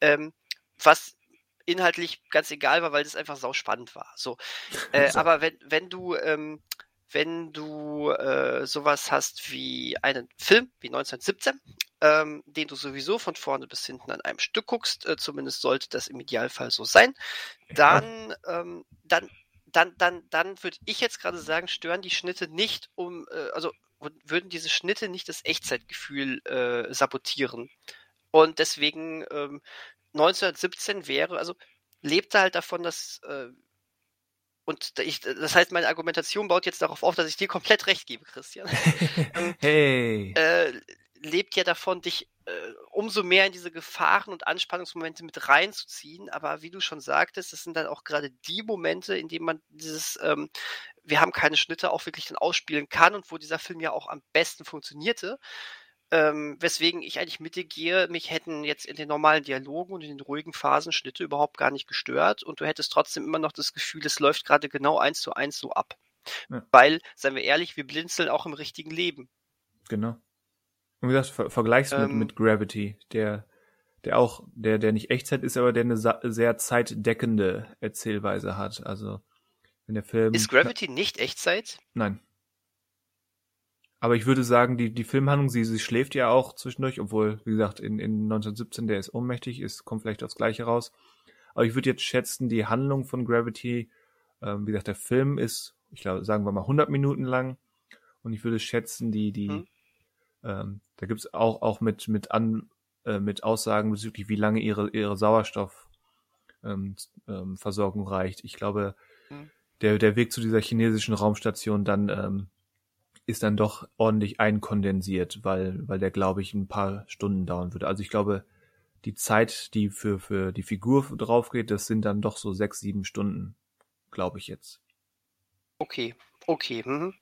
B: Ähm, was inhaltlich ganz egal war, weil das einfach sau spannend war. So. [laughs] Äh, so. Aber wenn, wenn du ähm, wenn du äh, sowas hast wie einen Film wie 1917, ähm, den du sowieso von vorne bis hinten an einem Stück guckst, äh, zumindest sollte das im Idealfall so sein, dann, ähm, dann, dann, dann, dann würde ich jetzt gerade sagen, stören die Schnitte nicht um, äh, also würden diese Schnitte nicht das Echtzeitgefühl äh, sabotieren. Und deswegen ähm, 1917 wäre, also lebte halt davon, dass äh, und ich, das heißt, meine Argumentation baut jetzt darauf auf, dass ich dir komplett recht gebe, Christian. [laughs]
A: Ähm, hey.
B: Äh, lebt ja davon, dich äh, umso mehr in diese Gefahren und Anspannungsmomente mit reinzuziehen. Aber wie du schon sagtest, das sind dann auch gerade die Momente, in denen man dieses, ähm, wir haben keine Schnitte, auch wirklich dann ausspielen kann und wo dieser Film ja auch am besten funktionierte. Ähm, weswegen ich eigentlich mit dir gehe, mich hätten jetzt in den normalen Dialogen und in den ruhigen Phasen Schnitte überhaupt gar nicht gestört und du hättest trotzdem immer noch das Gefühl, es läuft gerade genau eins zu eins so ab. Ja. Weil, seien wir ehrlich, wir blinzeln auch im richtigen Leben.
A: Genau. Und wie gesagt, ver vergleichst ähm, mit, mit Gravity, der, der auch, der, der nicht Echtzeit ist, aber der eine sehr zeitdeckende Erzählweise hat. Also, wenn der Film.
B: Ist Gravity nicht Echtzeit?
A: Nein. Aber ich würde sagen, die, die Filmhandlung, sie, sie schläft ja auch zwischendurch, obwohl, wie gesagt, in, in 1917 der ist ohnmächtig, ist, kommt vielleicht aufs Gleiche raus. Aber ich würde jetzt schätzen, die Handlung von Gravity, ähm, wie gesagt, der Film ist, ich glaube, sagen wir mal 100 Minuten lang. Und ich würde schätzen, die, die, hm. ähm, da gibt's auch, auch mit, mit an, äh, mit Aussagen bezüglich, wie lange ihre, ihre Sauerstoffversorgung ähm, ähm, reicht. Ich glaube, hm. der, der Weg zu dieser chinesischen Raumstation dann, ähm, ist dann doch ordentlich einkondensiert, weil, weil der, glaube ich, ein paar Stunden dauern würde. Also ich glaube, die Zeit, die für, für die Figur drauf geht, das sind dann doch so sechs, sieben Stunden, glaube ich jetzt.
B: Okay, okay. Mhm.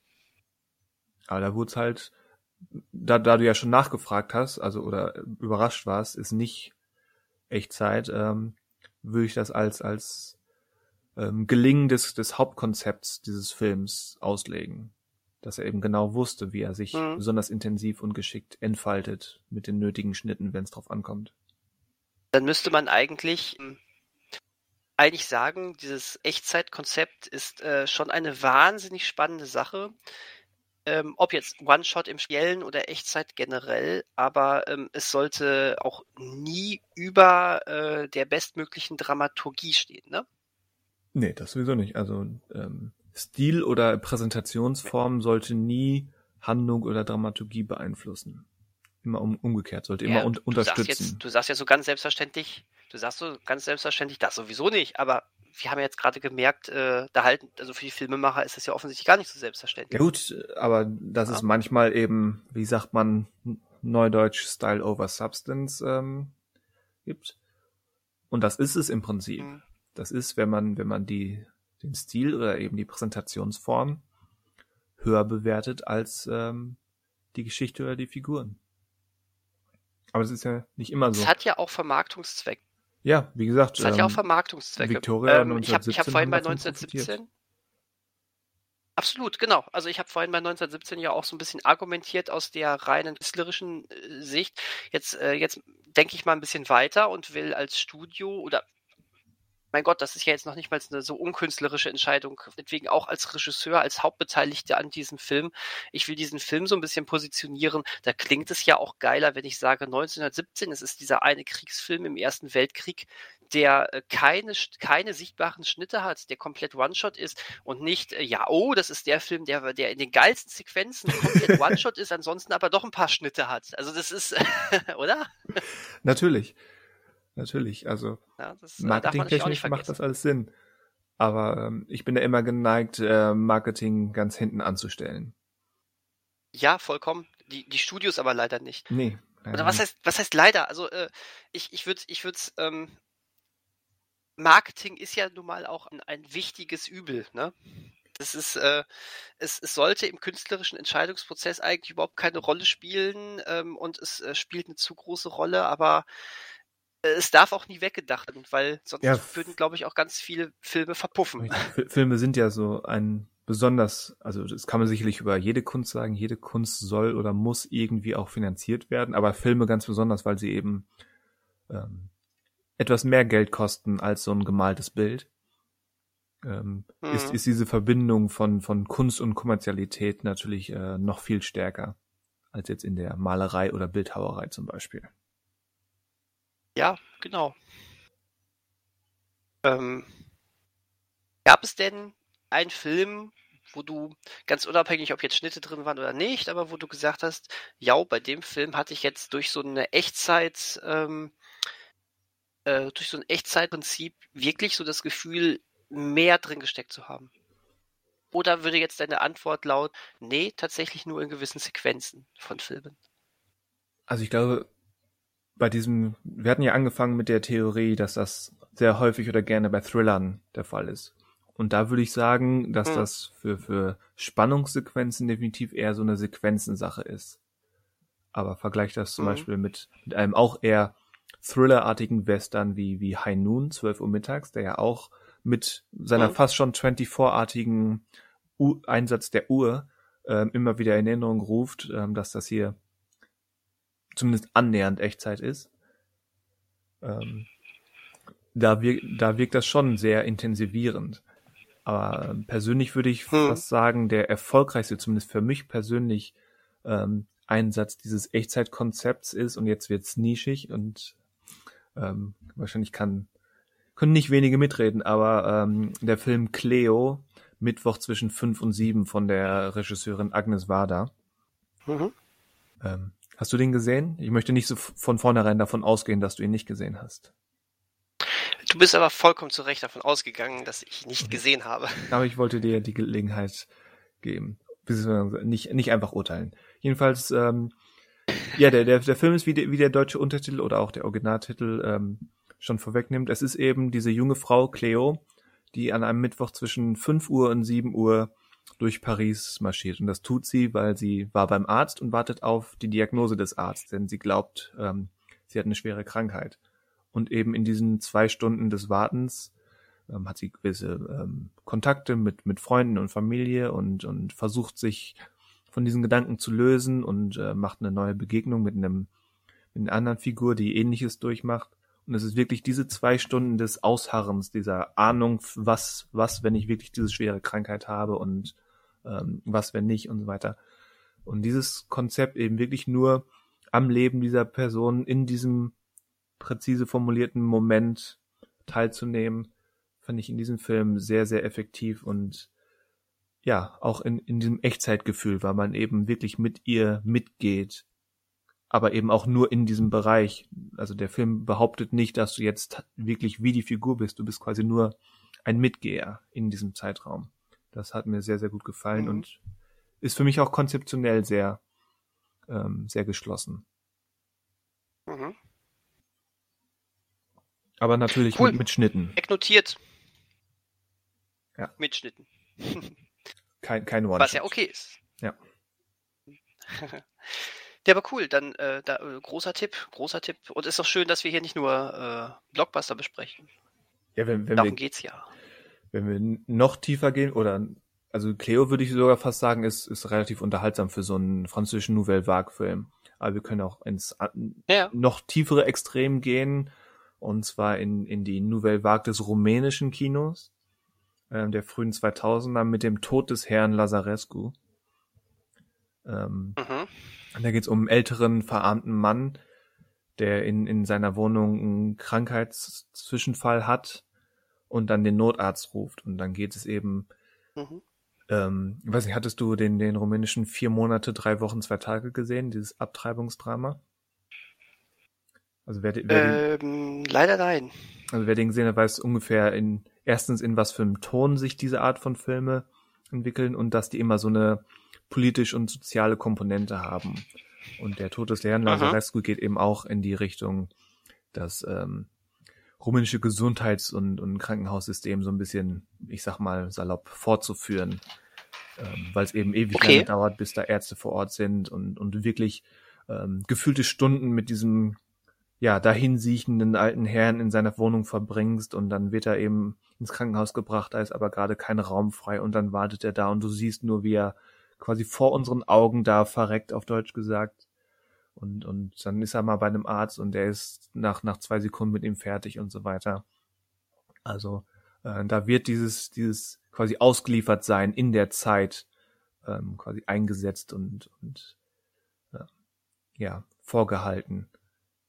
A: Aber da wurde es halt, da, da du ja schon nachgefragt hast, also oder überrascht warst, ist nicht Echtzeit, ähm, würde ich das als, als ähm, Gelingen des, des Hauptkonzepts dieses Films auslegen dass er eben genau wusste, wie er sich mhm. besonders intensiv und geschickt entfaltet mit den nötigen Schnitten, wenn es drauf ankommt.
B: Dann müsste man eigentlich hm, eigentlich sagen, dieses Echtzeitkonzept ist äh, schon eine wahnsinnig spannende Sache. Ähm, ob jetzt One-Shot im Spielen oder Echtzeit generell, aber ähm, es sollte auch nie über äh, der bestmöglichen Dramaturgie stehen, ne?
A: Nee, das sowieso nicht. Also ähm, Stil oder Präsentationsform sollte nie Handlung oder Dramaturgie beeinflussen. Immer um, umgekehrt, sollte ja, immer un
B: du
A: unterstützen.
B: Sagst jetzt, du sagst ja so ganz selbstverständlich, du sagst so ganz selbstverständlich, das sowieso nicht, aber wir haben ja jetzt gerade gemerkt, äh, da halten, also für die Filmemacher ist das ja offensichtlich gar nicht so selbstverständlich.
A: Ja gut, aber das ja. ist manchmal eben, wie sagt man, Neudeutsch Style over Substance ähm, gibt. Und das ist es im Prinzip. Mhm. Das ist, wenn man, wenn man die, den Stil oder eben die Präsentationsform höher bewertet als ähm, die Geschichte oder die Figuren. Aber es ist ja nicht immer so.
B: Es hat ja auch Vermarktungszweck.
A: Ja, wie gesagt.
B: Es hat ähm, ja auch ähm, Vermarktungszwecke.
A: Victoria
B: ähm, ich habe hab vorhin bei 1917. Absolut, genau. Also ich habe vorhin bei 1917 ja auch so ein bisschen argumentiert aus der reinen künstlerischen äh, Sicht. Jetzt, äh, jetzt denke ich mal ein bisschen weiter und will als Studio oder mein Gott, das ist ja jetzt noch nicht mal eine so unkünstlerische Entscheidung. Deswegen auch als Regisseur, als Hauptbeteiligter an diesem Film. Ich will diesen Film so ein bisschen positionieren. Da klingt es ja auch geiler, wenn ich sage 1917. Es ist dieser eine Kriegsfilm im Ersten Weltkrieg, der äh, keine, keine sichtbaren Schnitte hat, der komplett One-Shot ist und nicht, äh, ja, oh, das ist der Film, der, der in den geilsten Sequenzen komplett One-Shot ist, ansonsten aber doch ein paar Schnitte hat. Also das ist, [laughs] oder?
A: Natürlich. Natürlich, also ja, äh, marketingtechnisch macht das alles Sinn. Aber ähm, ich bin da immer geneigt, äh, Marketing ganz hinten anzustellen.
B: Ja, vollkommen. Die, die Studios aber leider nicht.
A: Nee.
B: Oder was heißt, was heißt leider? Also äh, ich, ich würde, ich würde, ähm, Marketing ist ja nun mal auch ein, ein wichtiges Übel, ne? Das ist, äh, es, es sollte im künstlerischen Entscheidungsprozess eigentlich überhaupt keine Rolle spielen ähm, und es äh, spielt eine zu große Rolle, aber es darf auch nie weggedacht werden, weil sonst ja. würden, glaube ich, auch ganz viele Filme verpuffen.
A: Filme sind ja so ein besonders, also das kann man sicherlich über jede Kunst sagen, jede Kunst soll oder muss irgendwie auch finanziert werden, aber Filme ganz besonders, weil sie eben ähm, etwas mehr Geld kosten als so ein gemaltes Bild. Ähm, mhm. ist, ist diese Verbindung von, von Kunst und Kommerzialität natürlich äh, noch viel stärker als jetzt in der Malerei oder Bildhauerei zum Beispiel.
B: Ja, genau. Ähm, gab es denn einen Film, wo du ganz unabhängig, ob jetzt Schnitte drin waren oder nicht, aber wo du gesagt hast, ja, bei dem Film hatte ich jetzt durch so eine Echtzeit, ähm, äh, durch so ein Echtzeitprinzip wirklich so das Gefühl, mehr drin gesteckt zu haben? Oder würde jetzt deine Antwort laut, nee, tatsächlich nur in gewissen Sequenzen von Filmen?
A: Also ich glaube, bei diesem, wir hatten ja angefangen mit der Theorie, dass das sehr häufig oder gerne bei Thrillern der Fall ist. Und da würde ich sagen, dass hm. das für, für Spannungssequenzen definitiv eher so eine Sequenzensache ist. Aber vergleich das zum hm. Beispiel mit, mit einem auch eher Thriller-artigen Western wie, wie High Noon, 12 Uhr mittags, der ja auch mit seiner hm. fast schon 24-artigen Einsatz der Uhr ähm, immer wieder in Erinnerung ruft, ähm, dass das hier zumindest annähernd Echtzeit ist. Ähm, da, wirkt, da wirkt das schon sehr intensivierend. Aber persönlich würde ich hm. fast sagen, der erfolgreichste, zumindest für mich persönlich, ähm, Einsatz dieses Echtzeitkonzepts ist, und jetzt wird's nischig und ähm, wahrscheinlich kann, können nicht wenige mitreden, aber ähm, der Film Cleo, Mittwoch zwischen fünf und sieben von der Regisseurin Agnes Varda. Mhm. Ähm, Hast du den gesehen? Ich möchte nicht so von vornherein davon ausgehen, dass du ihn nicht gesehen hast.
B: Du bist aber vollkommen zu Recht davon ausgegangen, dass ich nicht gesehen habe. [laughs]
A: Aber ich wollte dir die Gelegenheit geben. Nicht, nicht einfach urteilen. Jedenfalls, ähm, ja, der, der, der Film ist wie, der, wie der deutsche Untertitel oder auch der Originaltitel ähm, schon vorwegnimmt. Es ist eben diese junge Frau, Cleo, die an einem Mittwoch zwischen 5 Uhr und 7 Uhr durch Paris marschiert. Und das tut sie, weil sie war beim Arzt und wartet auf die Diagnose des Arztes, denn sie glaubt, ähm, sie hat eine schwere Krankheit. Und eben in diesen zwei Stunden des Wartens ähm, hat sie gewisse ähm, Kontakte mit, mit Freunden und Familie und, und versucht sich von diesen Gedanken zu lösen und äh, macht eine neue Begegnung mit einem mit einer anderen Figur, die ähnliches durchmacht. Und es ist wirklich diese zwei Stunden des Ausharrens, dieser Ahnung, was, was, wenn ich wirklich diese schwere Krankheit habe und ähm, was, wenn nicht und so weiter. Und dieses Konzept eben wirklich nur am Leben dieser Person in diesem präzise formulierten Moment teilzunehmen, fand ich in diesem Film sehr, sehr effektiv und ja, auch in, in diesem Echtzeitgefühl, weil man eben wirklich mit ihr mitgeht aber eben auch nur in diesem Bereich. Also der Film behauptet nicht, dass du jetzt wirklich wie die Figur bist. Du bist quasi nur ein Mitgeher in diesem Zeitraum. Das hat mir sehr, sehr gut gefallen
B: Mhm.
A: und ist für mich auch konzeptionell sehr, ähm, sehr geschlossen.
B: Mhm.
A: Aber natürlich
B: Cool.
A: mit, mit Schnitten.
B: Wegnotiert.
A: Ja.
B: Mitschnitten.
A: Kein, kein one
B: Was ja okay ist.
A: Ja. [laughs]
B: Ja, aber cool. Dann äh, da, äh, großer Tipp, großer Tipp. Und ist doch schön, dass wir hier nicht nur äh, Blockbuster besprechen.
A: Ja, wenn, wenn,
B: Darum
A: wir,
B: geht's ja.
A: wenn wir noch tiefer gehen, oder also Cleo würde ich sogar fast sagen, ist, ist relativ unterhaltsam für so einen französischen Nouvelle Vague-Film. Aber wir können auch ins
B: Ja,
A: noch tiefere Extrem gehen, und zwar in, in die Nouvelle Vague des rumänischen Kinos, ähm, der frühen 2000er mit dem Tod des Herrn Lazarescu. Ähm,
B: mhm.
A: Und da geht es um einen älteren, verarmten Mann, der in, in seiner Wohnung einen Krankheitszwischenfall hat und dann den Notarzt ruft. Und dann geht es eben,
B: Mhm.
A: ähm, ich weiß nicht, hattest du den, den rumänischen vier Monate, drei Wochen, zwei Tage gesehen, dieses Abtreibungsdrama? Also wer, wer, den,
B: Ähm, leider nein.
A: also wer den gesehen hat, weiß ungefähr in, erstens in was für einem Ton sich diese Art von Filme entwickeln und dass die immer so eine politisch und soziale Komponente haben. Und der Tod des Herrn. Lazarescu geht eben auch in die Richtung, dass ähm, rumänische Gesundheits- und, und Krankenhaussystem so ein bisschen, ich sag mal, salopp fortzuführen. Ähm, Weil es eben ewig
B: Okay.
A: lange dauert, bis da Ärzte vor Ort sind und, und wirklich ähm, gefühlte Stunden mit diesem ja, dahinsiechenden alten Herrn in seiner Wohnung verbringst und dann wird er eben ins Krankenhaus gebracht, da ist aber gerade kein Raum frei und dann wartet er da und du siehst nur, wie er quasi vor unseren Augen da verreckt, auf Deutsch gesagt. Und, und dann ist er mal bei einem Arzt und der ist nach, nach zwei Sekunden mit ihm fertig und so weiter. Also äh, da wird dieses, dieses quasi ausgeliefert sein in der Zeit ähm, quasi eingesetzt und, und äh, ja, vorgehalten,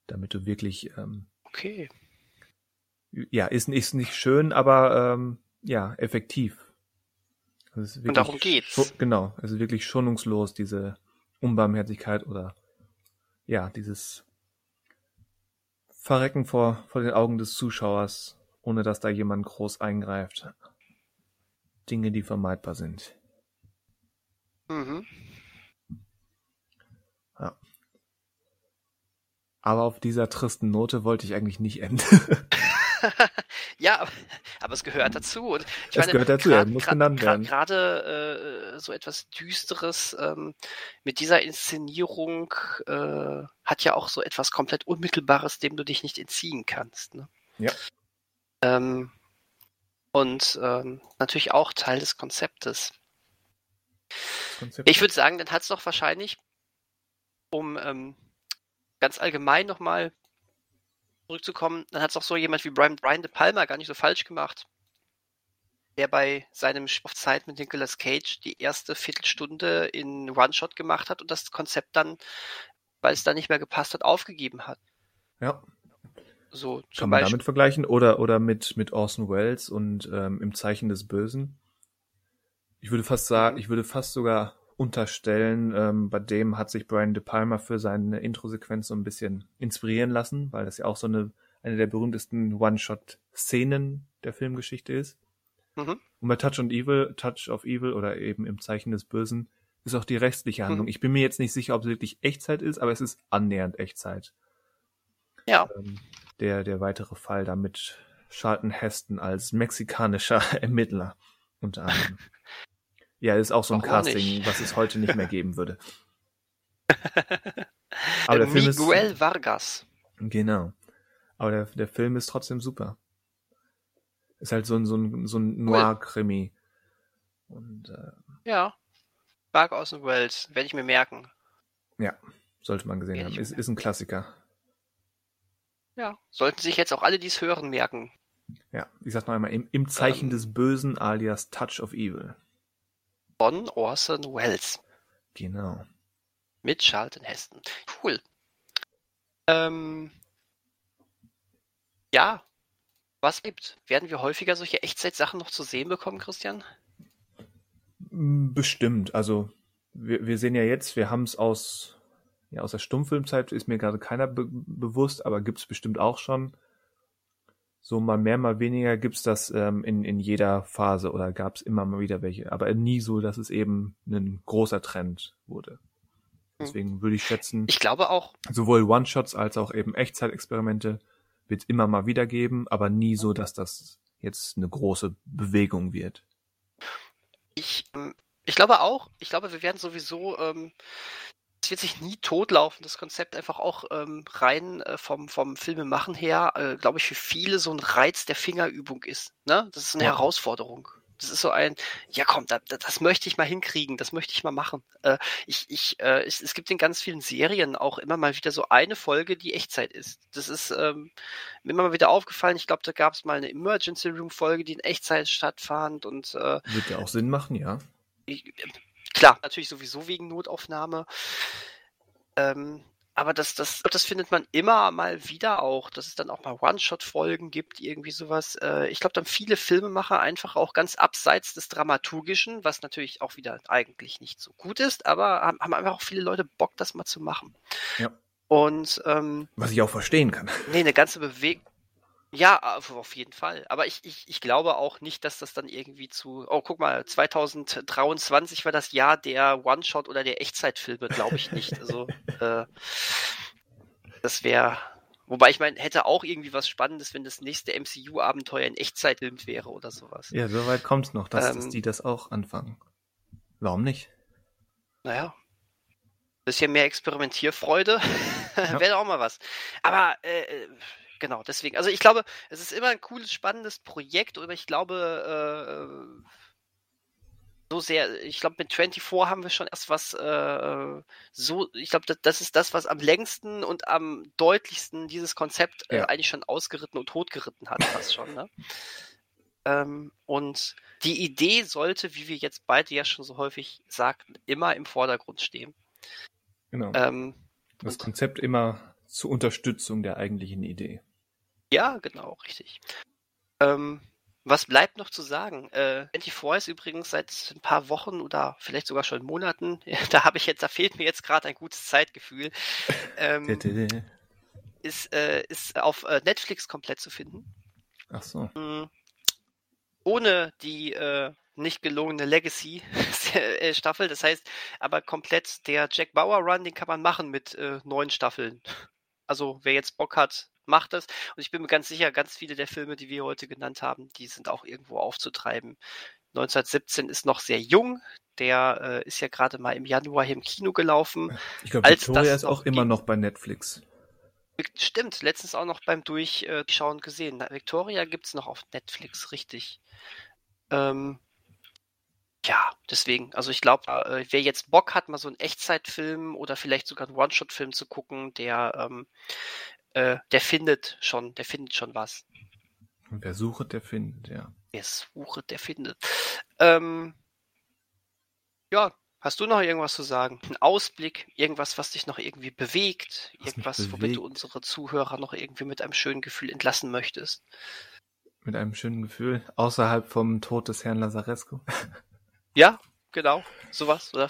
A: damit du wirklich ähm,
B: Okay.
A: ja, ist, ist nicht schön, aber ähm, ja, effektiv. Also ist
B: Und darum
A: wirklich
B: geht's.
A: Genau, es ist wirklich schonungslos, diese Unbarmherzigkeit oder ja, dieses Verrecken vor, vor den Augen des Zuschauers, ohne dass da jemand groß eingreift. Dinge, die vermeidbar sind.
B: Mhm.
A: Aber auf dieser tristen Note wollte ich eigentlich nicht enden. [laughs] [laughs]
B: ja, aber, es gehört dazu. Und ich
A: Es
B: meine,
A: gehört dazu,
B: grad-
A: muss genannt werden.
B: Gerade äh, so etwas Düsteres ähm, mit dieser Inszenierung äh, hat ja auch so etwas komplett Unmittelbares, dem du dich nicht entziehen kannst. Ne?
A: Ja.
B: Ähm, und ähm, natürlich auch Teil des Konzeptes.
A: Konzept-
B: Ich würde sagen, dann hat es doch wahrscheinlich, um ähm, ganz allgemein nochmal zurückzukommen, dann hat es doch so jemand wie Brian, Brian De Palma gar nicht so falsch gemacht, der bei seinem auf Zeit mit Nicolas Cage die erste Viertelstunde in One-Shot gemacht hat und das Konzept dann, weil es da nicht mehr gepasst hat, aufgegeben hat.
A: ja.
B: So
A: Kann
B: zum
A: man
B: Beispiel.
A: damit vergleichen oder oder mit mit Orson Welles und ähm, im Zeichen des Bösen. Ich würde fast sagen,
B: Mhm.
A: ich würde fast sogar unterstellen, ähm, bei dem hat sich Brian De Palma für seine Intro-Sequenz so ein bisschen inspirieren lassen, weil das ja auch so eine eine der berühmtesten One-Shot-Szenen der Filmgeschichte ist.
B: Mhm.
A: Und bei Touch on Evil, Touch of Evil oder eben im Zeichen des Bösen ist auch die restliche Handlung.
B: Mhm.
A: Ich bin mir jetzt nicht sicher, ob es wirklich Echtzeit ist, aber es ist annähernd Echtzeit
B: Ja,
A: ähm, der, der weitere Fall da mit Charlton Heston als mexikanischer [laughs] Ermittler unter anderem. [laughs] Ja, ist auch so ein
B: Warum
A: Casting,
B: nicht?
A: was es heute nicht mehr geben würde. [laughs] Aber der
B: äh,
A: Film
B: Miguel
A: ist,
B: Vargas.
A: genau. Aber der, der Film ist trotzdem super. Ist halt so ein, so ein, so ein Noir-Krimi. Und äh,
B: Ja. Varg aus dem Wales, werde ich mir merken.
A: ja, sollte man gesehen
B: Ja,
A: haben. Ist, ist ein Klassiker.
B: Ja. Sollten sich jetzt auch alle, die es hören, merken.
A: Ja, ich sag noch einmal, im, im Zeichen
B: Ähm.
A: des Bösen alias Touch of Evil.
B: Von Orson Welles.
A: Genau.
B: Mit Charlton Heston. Cool. Ähm, ja, was gibt? Werden wir häufiger solche Echtzeit-Sachen noch zu sehen bekommen, Christian?
A: Mm, Bestimmt. Also wir, wir sehen ja jetzt, wir haben es aus, ja, aus der Stummfilmzeit ist mir gerade keiner be bewusst, aber gibt's bestimmt auch schon so mal mehr, mal weniger gibt's das ähm, in, in jeder Phase oder gab's immer mal wieder welche, aber nie so, dass es eben ein großer Trend wurde.
B: Hm.
A: Deswegen würde ich schätzen,
B: Ich glaube auch,
A: sowohl One-Shots als auch eben Echtzeitexperimente wird immer mal wieder geben, aber nie so, dass das jetzt eine große Bewegung wird.
B: ich, ähm, ich glaube auch, ich glaube, wir werden sowieso, ähm, es wird sich nie totlaufen, das Konzept einfach auch ähm, rein äh, vom, vom Filmemachen her, äh, glaube ich, für viele so ein Reiz der Fingerübung ist. Ne? Das ist eine
A: Ja.
B: Herausforderung. Das ist so ein, ja komm, da, da, das möchte ich mal hinkriegen, das möchte ich mal machen. Äh, ich, ich, äh, es, es gibt in ganz vielen Serien auch immer mal wieder so eine Folge, die Echtzeit ist. Das ist ähm, mir immer mal wieder aufgefallen. Ich glaube, da gab es mal eine Emergency Room Folge, die in Echtzeit stattfand und äh,
A: Wird ja auch Sinn machen, ja.
B: ich, klar, natürlich sowieso wegen Notaufnahme. Ähm, aber das, das, das findet man immer mal wieder auch, dass es dann auch mal One-Shot-Folgen gibt, irgendwie sowas. Äh, ich glaube, dann viele Filmemacher einfach auch ganz abseits des Dramaturgischen, was natürlich auch wieder eigentlich nicht so gut ist, aber haben, haben einfach auch viele Leute Bock, das mal zu machen.
A: Ja.
B: Und ähm,
A: Was ich auch verstehen kann.
B: Nee, eine ganze Bewegung. Ja, auf jeden Fall. Aber ich, ich, ich glaube auch nicht, dass das dann irgendwie zu. Oh, guck mal, 2023 war das Jahr der One-Shot oder der Echtzeitfilme, glaube ich nicht. Also, [laughs] äh, das wäre. Wobei ich meine, hätte auch irgendwie was Spannendes, wenn das nächste MCU-Abenteuer in Echtzeit filmt wäre oder sowas.
A: Ja, so weit kommt's noch, dass, dass
B: Ähm.
A: die das auch anfangen. Warum nicht?
B: Naja. Bisschen mehr Experimentierfreude [laughs]
A: Ja.
B: wäre auch mal was. Aber äh, äh, genau, deswegen. Also ich glaube, es ist immer ein cooles, spannendes Projekt, aber ich glaube, äh, so sehr, ich glaube, mit 24 haben wir schon erst was äh, so, ich glaube, das, das ist das, was am längsten und am deutlichsten dieses Konzept äh,
A: Ja.
B: eigentlich schon ausgeritten und totgeritten hat, fast schon, ne? Ähm, und die Idee sollte, wie wir jetzt beide ja schon so häufig sagten, immer im Vordergrund stehen.
A: Genau.
B: Ähm,
A: das Konzept immer zur Unterstützung der eigentlichen Idee.
B: Ja, genau, richtig. Ähm, was bleibt noch zu sagen? Äh, 24 ist übrigens seit ein paar Wochen oder vielleicht sogar schon Monaten, [laughs] da habe ich jetzt, da fehlt mir jetzt gerade ein gutes Zeitgefühl, ähm, ist, äh, ist auf äh, Netflix komplett zu finden.
A: Ach so.
B: Mm, ohne die äh, nicht gelungene Legacy-Staffel. [laughs] Das heißt, aber komplett der Jack Bauer Run, den kann man machen mit äh, neun Staffeln. Also wer jetzt Bock hat, macht das. Und ich bin mir ganz sicher, ganz viele der Filme, die wir heute genannt haben, die sind auch irgendwo aufzutreiben. 1917 ist noch sehr jung. Der äh, ist ja gerade mal im Januar hier im Kino gelaufen.
A: Ich glaube, Victoria ist auch immer noch bei Netflix.
B: Stimmt, letztens auch noch beim Durchschauen gesehen. Victoria gibt's noch auf Netflix, richtig. Ähm, ja, deswegen, also ich glaube, äh, wer jetzt Bock hat, mal so einen Echtzeitfilm oder vielleicht sogar einen One-Shot-Film zu gucken, der, ähm, äh, der findet schon, der findet schon was.
A: Und wer sucht, der findet, ja.
B: Wer sucht, der findet. Ähm, ja, hast du noch irgendwas zu sagen? Ein Ausblick, irgendwas, was dich noch irgendwie bewegt,
A: Was
B: irgendwas, womit
A: bewegt?
B: du unsere Zuhörer noch irgendwie mit einem schönen Gefühl entlassen möchtest?
A: Mit einem schönen Gefühl. Außerhalb vom Tod des Herrn Lazarescu.
B: Ja, genau, sowas. Oder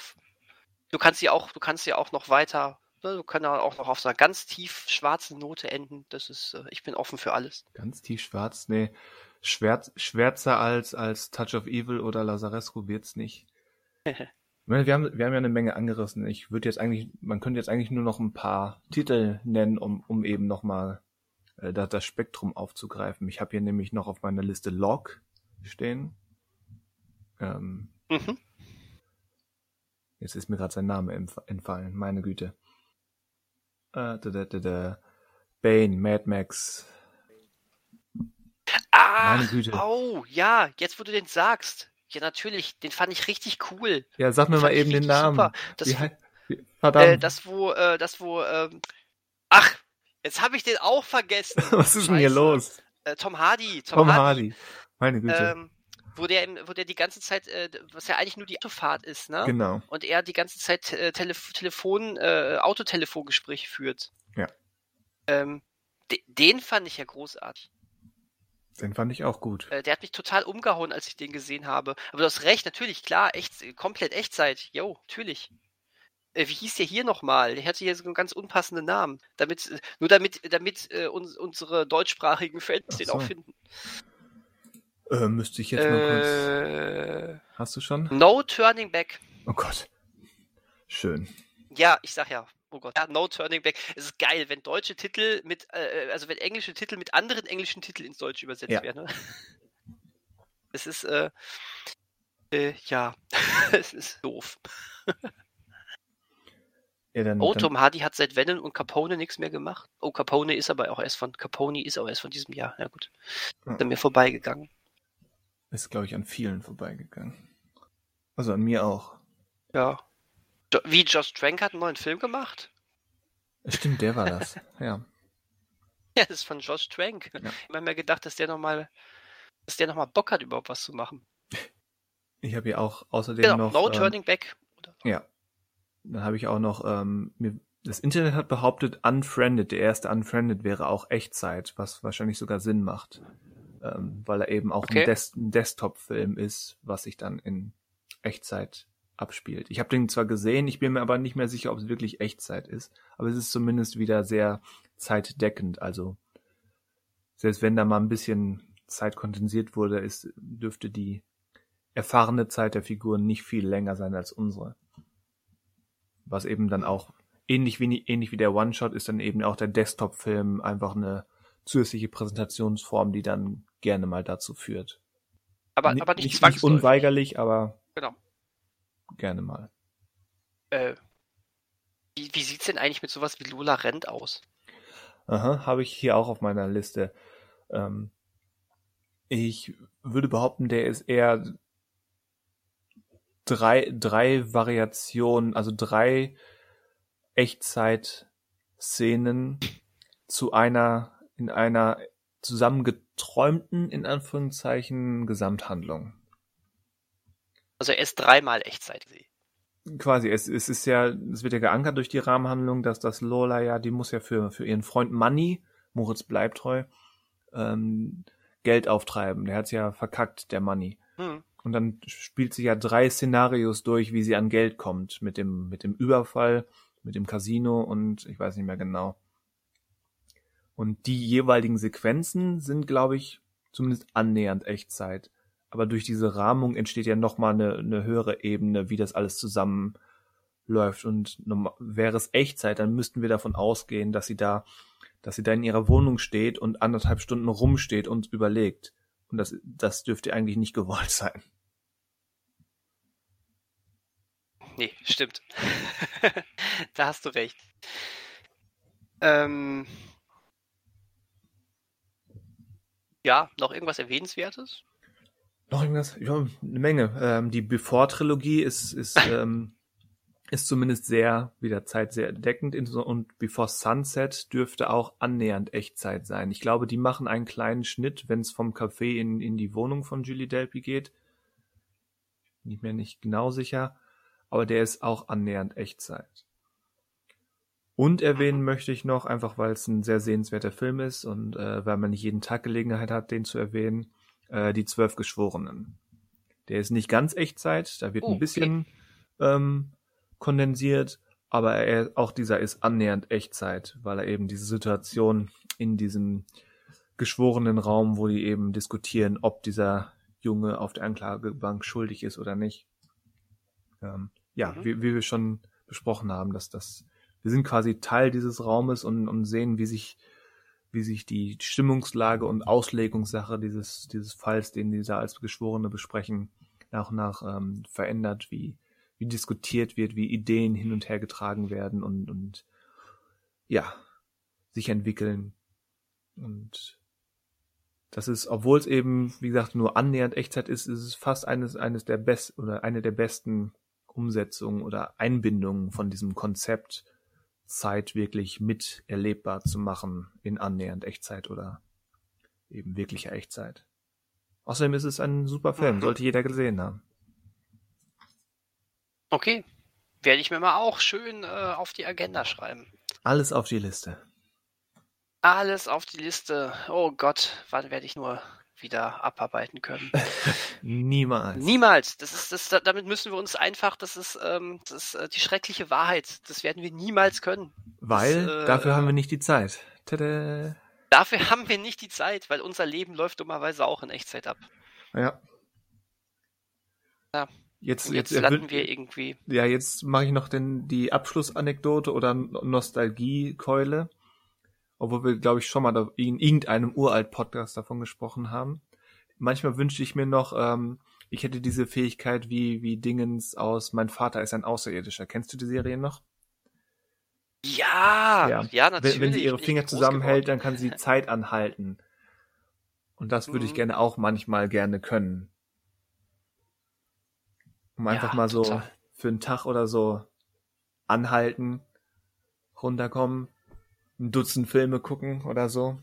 B: du kannst ja auch, du kannst ja auch noch weiter, ne, du kannst ja auch noch auf so einer ganz tief schwarzen Note enden. Das ist, äh, ich bin offen für alles.
A: Ganz tief schwarz. Nee, schwärz, schwärzer als, als Touch of Evil oder Lazarescu wird's nicht. Ich [laughs] meine, wir haben, wir haben ja eine Menge angerissen. Ich würde jetzt eigentlich, man könnte jetzt eigentlich nur noch ein paar Titel nennen, um, um eben nochmal äh, das, das Spektrum aufzugreifen. Ich habe hier nämlich noch auf meiner Liste Log stehen. Ähm,
B: Mhm.
A: jetzt ist mir gerade sein Name entf- entfallen, meine Güte. Äh, da, da, da. Bane, Mad Max.
B: Ah, oh, ja, jetzt wo du den sagst. Ja, natürlich, den fand ich richtig cool.
A: Ja, sag mir
B: Den
A: mal eben den Namen.
B: super. Das,
A: Wie wie- Verdammt.
B: äh, das wo, äh, das wo, ähm, ach, jetzt habe ich den auch vergessen. [laughs]
A: Was ist denn hier
B: Scheiße.
A: los?
B: Äh, Tom Hardy. Tom,
A: Tom
B: Hardy.
A: Hardy. Meine Güte.
B: Ähm, wo der, wo der die ganze Zeit, äh, was ja eigentlich nur die Autofahrt ist, ne?
A: genau.
B: und er die ganze Zeit äh, Telef Telefon, äh, Autotelefongespräche führt.
A: Ja.
B: Ähm, de den fand ich ja großartig.
A: Den fand ich auch gut.
B: Äh, der hat mich total umgehauen, als ich den gesehen habe. Aber du hast recht, natürlich, klar, echt, komplett Echtzeit. Jo, natürlich. äh, wie hieß der hier nochmal? Der hatte hier so einen ganz unpassenden Namen. Damit, äh, nur damit, damit äh, uns, unsere deutschsprachigen Fans
A: Ach
B: den
A: so.
B: auch finden.
A: Äh, müsste ich jetzt mal kurz.
B: Äh,
A: Hast du schon?
B: no Turning Back.
A: Oh Gott. Schön.
B: Ja, ich sag ja. Oh Gott, ja, No Turning Back. Es ist geil, wenn deutsche Titel mit, äh, also wenn englische Titel mit anderen englischen Titeln ins Deutsche übersetzt
A: Ja.
B: werden. Ne? [laughs] Es ist, äh, äh, ja, [laughs] es ist doof.
A: Ja, dann,
B: Oh,
A: dann,
B: Tom Hardy hat seit Venom und Capone nichts mehr gemacht. Oh, Capone ist aber auch erst von, Capone ist auch erst von diesem Jahr. Ja gut,
A: Ja.
B: ist an mir vorbeigegangen.
A: Ist, glaube ich, an vielen vorbeigegangen. Also an mir auch.
B: Ja. Wie Josh Trank hat einen neuen Film gemacht?
A: Stimmt, der war das. [laughs] ja.
B: Ja, das ist von Josh Trank.
A: Ja.
B: Ich habe mir gedacht, dass der nochmal, dass der nochmal Bock hat, überhaupt was zu machen. [laughs]
A: Ich habe ja auch außerdem
B: Genau,
A: noch.
B: No
A: ähm,
B: Turning Back. Oder?
A: Ja. Dann habe ich auch noch, ähm, mir, das Internet hat behauptet, Unfriended, der erste Unfriended wäre auch Echtzeit, was wahrscheinlich sogar Sinn macht. Ähm, weil er eben auch
B: Okay.
A: ein, Des ein Desktop-Film ist, was sich dann in Echtzeit abspielt. Ich habe den zwar gesehen, ich bin mir aber nicht mehr sicher, ob es wirklich Echtzeit ist, aber es ist zumindest wieder sehr zeitdeckend. Also selbst wenn da mal ein bisschen Zeit kondensiert wurde, ist, dürfte die erfahrene Zeit der Figuren nicht viel länger sein als unsere. Was eben dann auch ähnlich wie, ähnlich wie der One-Shot ist dann eben auch der Desktop-Film einfach eine zusätzliche Präsentationsform, die dann gerne mal dazu führt.
B: Aber, aber nicht,
A: nicht, nicht unweigerlich, aber
B: Genau.
A: gerne mal.
B: Äh, wie, wie sieht's denn eigentlich mit sowas wie Lola Rent aus?
A: Aha, habe ich hier auch auf meiner Liste. Ähm, ich würde behaupten, der ist eher drei, drei Variationen, also drei Echtzeit-Szenen zu einer, in einer zusammengeträumten, in Anführungszeichen, Gesamthandlung.
B: Also er ist dreimal Echtzeit.
A: quasi, es, es ist ja, es wird ja geankert durch die Rahmenhandlung, dass das Lola ja, die muss ja für, für ihren Freund Money, Moritz bleibt treu, ähm, Geld auftreiben. Der hat's ja verkackt, der Money.
B: Hm.
A: Und dann spielt sie ja drei Szenarios durch, wie sie an Geld kommt. Mit dem, mit dem Überfall, mit dem Casino und ich weiß nicht mehr genau. Und die jeweiligen Sequenzen sind, glaube ich, zumindest annähernd Echtzeit. Aber durch diese Rahmung entsteht ja nochmal eine, eine höhere Ebene, wie das alles zusammenläuft. Und wäre es Echtzeit, dann müssten wir davon ausgehen, dass sie da, dass sie da in ihrer Wohnung steht und anderthalb Stunden rumsteht und überlegt. Und das, das dürfte eigentlich nicht gewollt sein.
B: Nee, stimmt. [laughs] da hast du recht. Ähm, ja, noch irgendwas Erwähnenswertes?
A: Noch irgendwas? Ja, eine Menge. Ähm, die Before-Trilogie ist, ist, [laughs] ähm, ist zumindest sehr, wieder Zeit sehr deckend Inso- und Before Sunset dürfte auch annähernd Echtzeit sein. Ich glaube, die machen einen kleinen Schnitt, wenn es vom Café in, in die Wohnung von Julie Delpy geht. Bin ich mir nicht genau sicher, aber der ist auch annähernd Echtzeit. Und erwähnen möchte ich noch, einfach weil es ein sehr sehenswerter Film ist und äh, weil man nicht jeden Tag Gelegenheit hat, den zu erwähnen, äh, die Zwölf Geschworenen. Der ist nicht ganz Echtzeit, da wird
B: Oh,
A: ein
B: okay.
A: bisschen ähm, kondensiert, aber er, auch dieser ist annähernd Echtzeit, weil er eben diese Situation in diesem geschworenen Raum, wo die eben diskutieren, ob dieser Junge auf der Anklagebank schuldig ist oder nicht. Ähm, ja,
B: Mhm.
A: wie, wie wir schon besprochen haben, dass das wir sind quasi Teil dieses Raumes und, und sehen, wie sich wie sich die Stimmungslage und Auslegungssache dieses dieses Falls, den die da als Geschworene besprechen, nach und nach ähm, verändert, wie wie diskutiert wird, wie Ideen hin und her getragen werden und und ja sich entwickeln. Und das ist, obwohl es eben, wie gesagt, nur annähernd Echtzeit ist, ist es fast eines, eines der besten oder eine der besten Umsetzungen oder Einbindungen von diesem Konzept, Zeit wirklich mit erlebbar zu machen in annähernd Echtzeit oder eben wirklicher Echtzeit. Außerdem ist es ein super Film,
B: Mhm.
A: sollte jeder gesehen haben.
B: Okay. Werde ich mir mal auch schön äh, auf die Agenda schreiben.
A: Alles auf die Liste.
B: Alles auf die Liste. Oh Gott, wann werde ich nur wieder abarbeiten können. [laughs]
A: Niemals.
B: Niemals. Das ist, das, damit müssen wir uns einfach, das ist, ähm, das ist äh, die schreckliche Wahrheit. Das werden wir niemals können.
A: Weil
B: Das, äh,
A: dafür haben wir nicht die Zeit. Tada.
B: Dafür haben wir nicht die Zeit, weil unser Leben läuft dummerweise auch in Echtzeit ab.
A: Ja.
B: Ja.
A: Jetzt,
B: jetzt,
A: jetzt,
B: landen wir irgendwie.
A: ja, jetzt mache ich noch den, die Abschlussanekdote oder Nostalgiekeule. Obwohl wir, glaube ich, schon mal da in irgendeinem Uralt-Podcast davon gesprochen haben. Manchmal wünschte ich mir noch, ähm, ich hätte diese Fähigkeit wie, wie Dingens aus Mein Vater ist ein Außerirdischer. Kennst du die Serie noch?
B: Ja, ja,
A: Ja.
B: natürlich.
A: Wenn, wenn sie ihre
B: ich
A: Finger zusammenhält, dann kann sie Zeit anhalten. Und das würde ich
B: Mhm.
A: gerne auch manchmal gerne können. Um einfach
B: Ja,
A: mal so
B: total.
A: für einen Tag oder so anhalten, runterkommen, ein Dutzend Filme gucken oder so.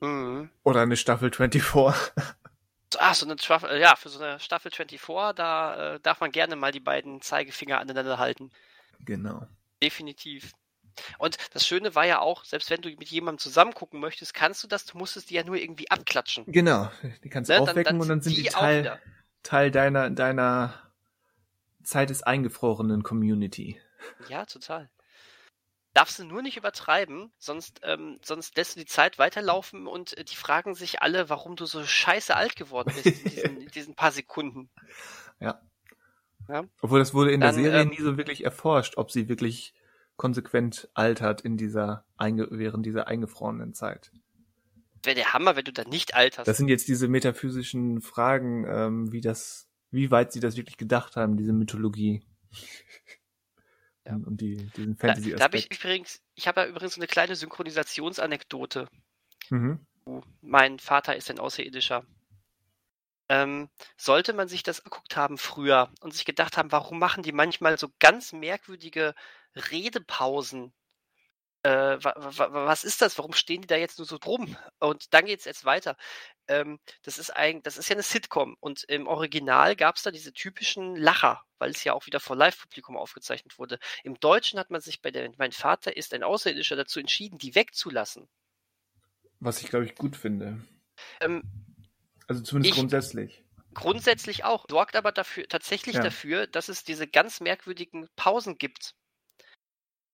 B: Mhm.
A: Oder eine Staffel 24.
B: Ah, so eine Staffel, ja, für so eine Staffel 24, da äh, darf man gerne mal die beiden Zeigefinger aneinander halten.
A: genau.
B: Definitiv. Und das Schöne war ja auch, selbst wenn du mit jemandem zusammen gucken möchtest, kannst du das, du musstest die ja nur irgendwie abklatschen.
A: Genau. Die kannst du
B: Ne? Dann-
A: aufwecken
B: dann
A: und dann
B: sind
A: die
B: die
A: Teil. Teil deiner, deiner Zeit des eingefrorenen Community.
B: Ja, total. Darfst du nur nicht übertreiben, sonst, ähm, sonst lässt du die Zeit weiterlaufen und äh, die fragen sich alle, warum du so scheiße alt geworden bist in diesen, in diesen paar Sekunden. [laughs]
A: Obwohl das wurde in
B: Dann,
A: der Serie
B: ähm,
A: nie so wirklich erforscht, ob sie wirklich konsequent altert in dieser während dieser eingefrorenen Zeit.
B: Wäre der Hammer, wenn du da nicht alterst.
A: Das sind jetzt diese metaphysischen Fragen, ähm, wie das, wie weit sie das wirklich gedacht haben, diese Mythologie. [laughs]
B: Ja.
A: Und, und die, diesen
B: da, da habe ich übrigens, ich habe ja übrigens so eine kleine Synchronisationsanekdote.
A: Mhm.
B: Mein Vater ist ein Außerirdischer. Ähm, sollte man sich das geguckt haben früher und sich gedacht haben, warum machen die manchmal so ganz merkwürdige Redepausen? Äh, wa, wa, wa- was ist das? Warum stehen die da jetzt nur so drum? Und dann geht's jetzt weiter. Ähm, das ist ein, das ist ja eine Sitcom und im Original gab's da diese typischen Lacher, weil es ja auch wieder vor Live-Publikum aufgezeichnet wurde. Im Deutschen hat man sich bei der Mein Vater ist ein Außerirdischer dazu entschieden, die wegzulassen.
A: Was ich, glaube ich, gut finde.
B: Ähm,
A: Also zumindest
B: Ich-
A: grundsätzlich.
B: grundsätzlich auch, sorgt aber dafür, tatsächlich
A: Ja.
B: dafür, dass es diese ganz merkwürdigen Pausen gibt.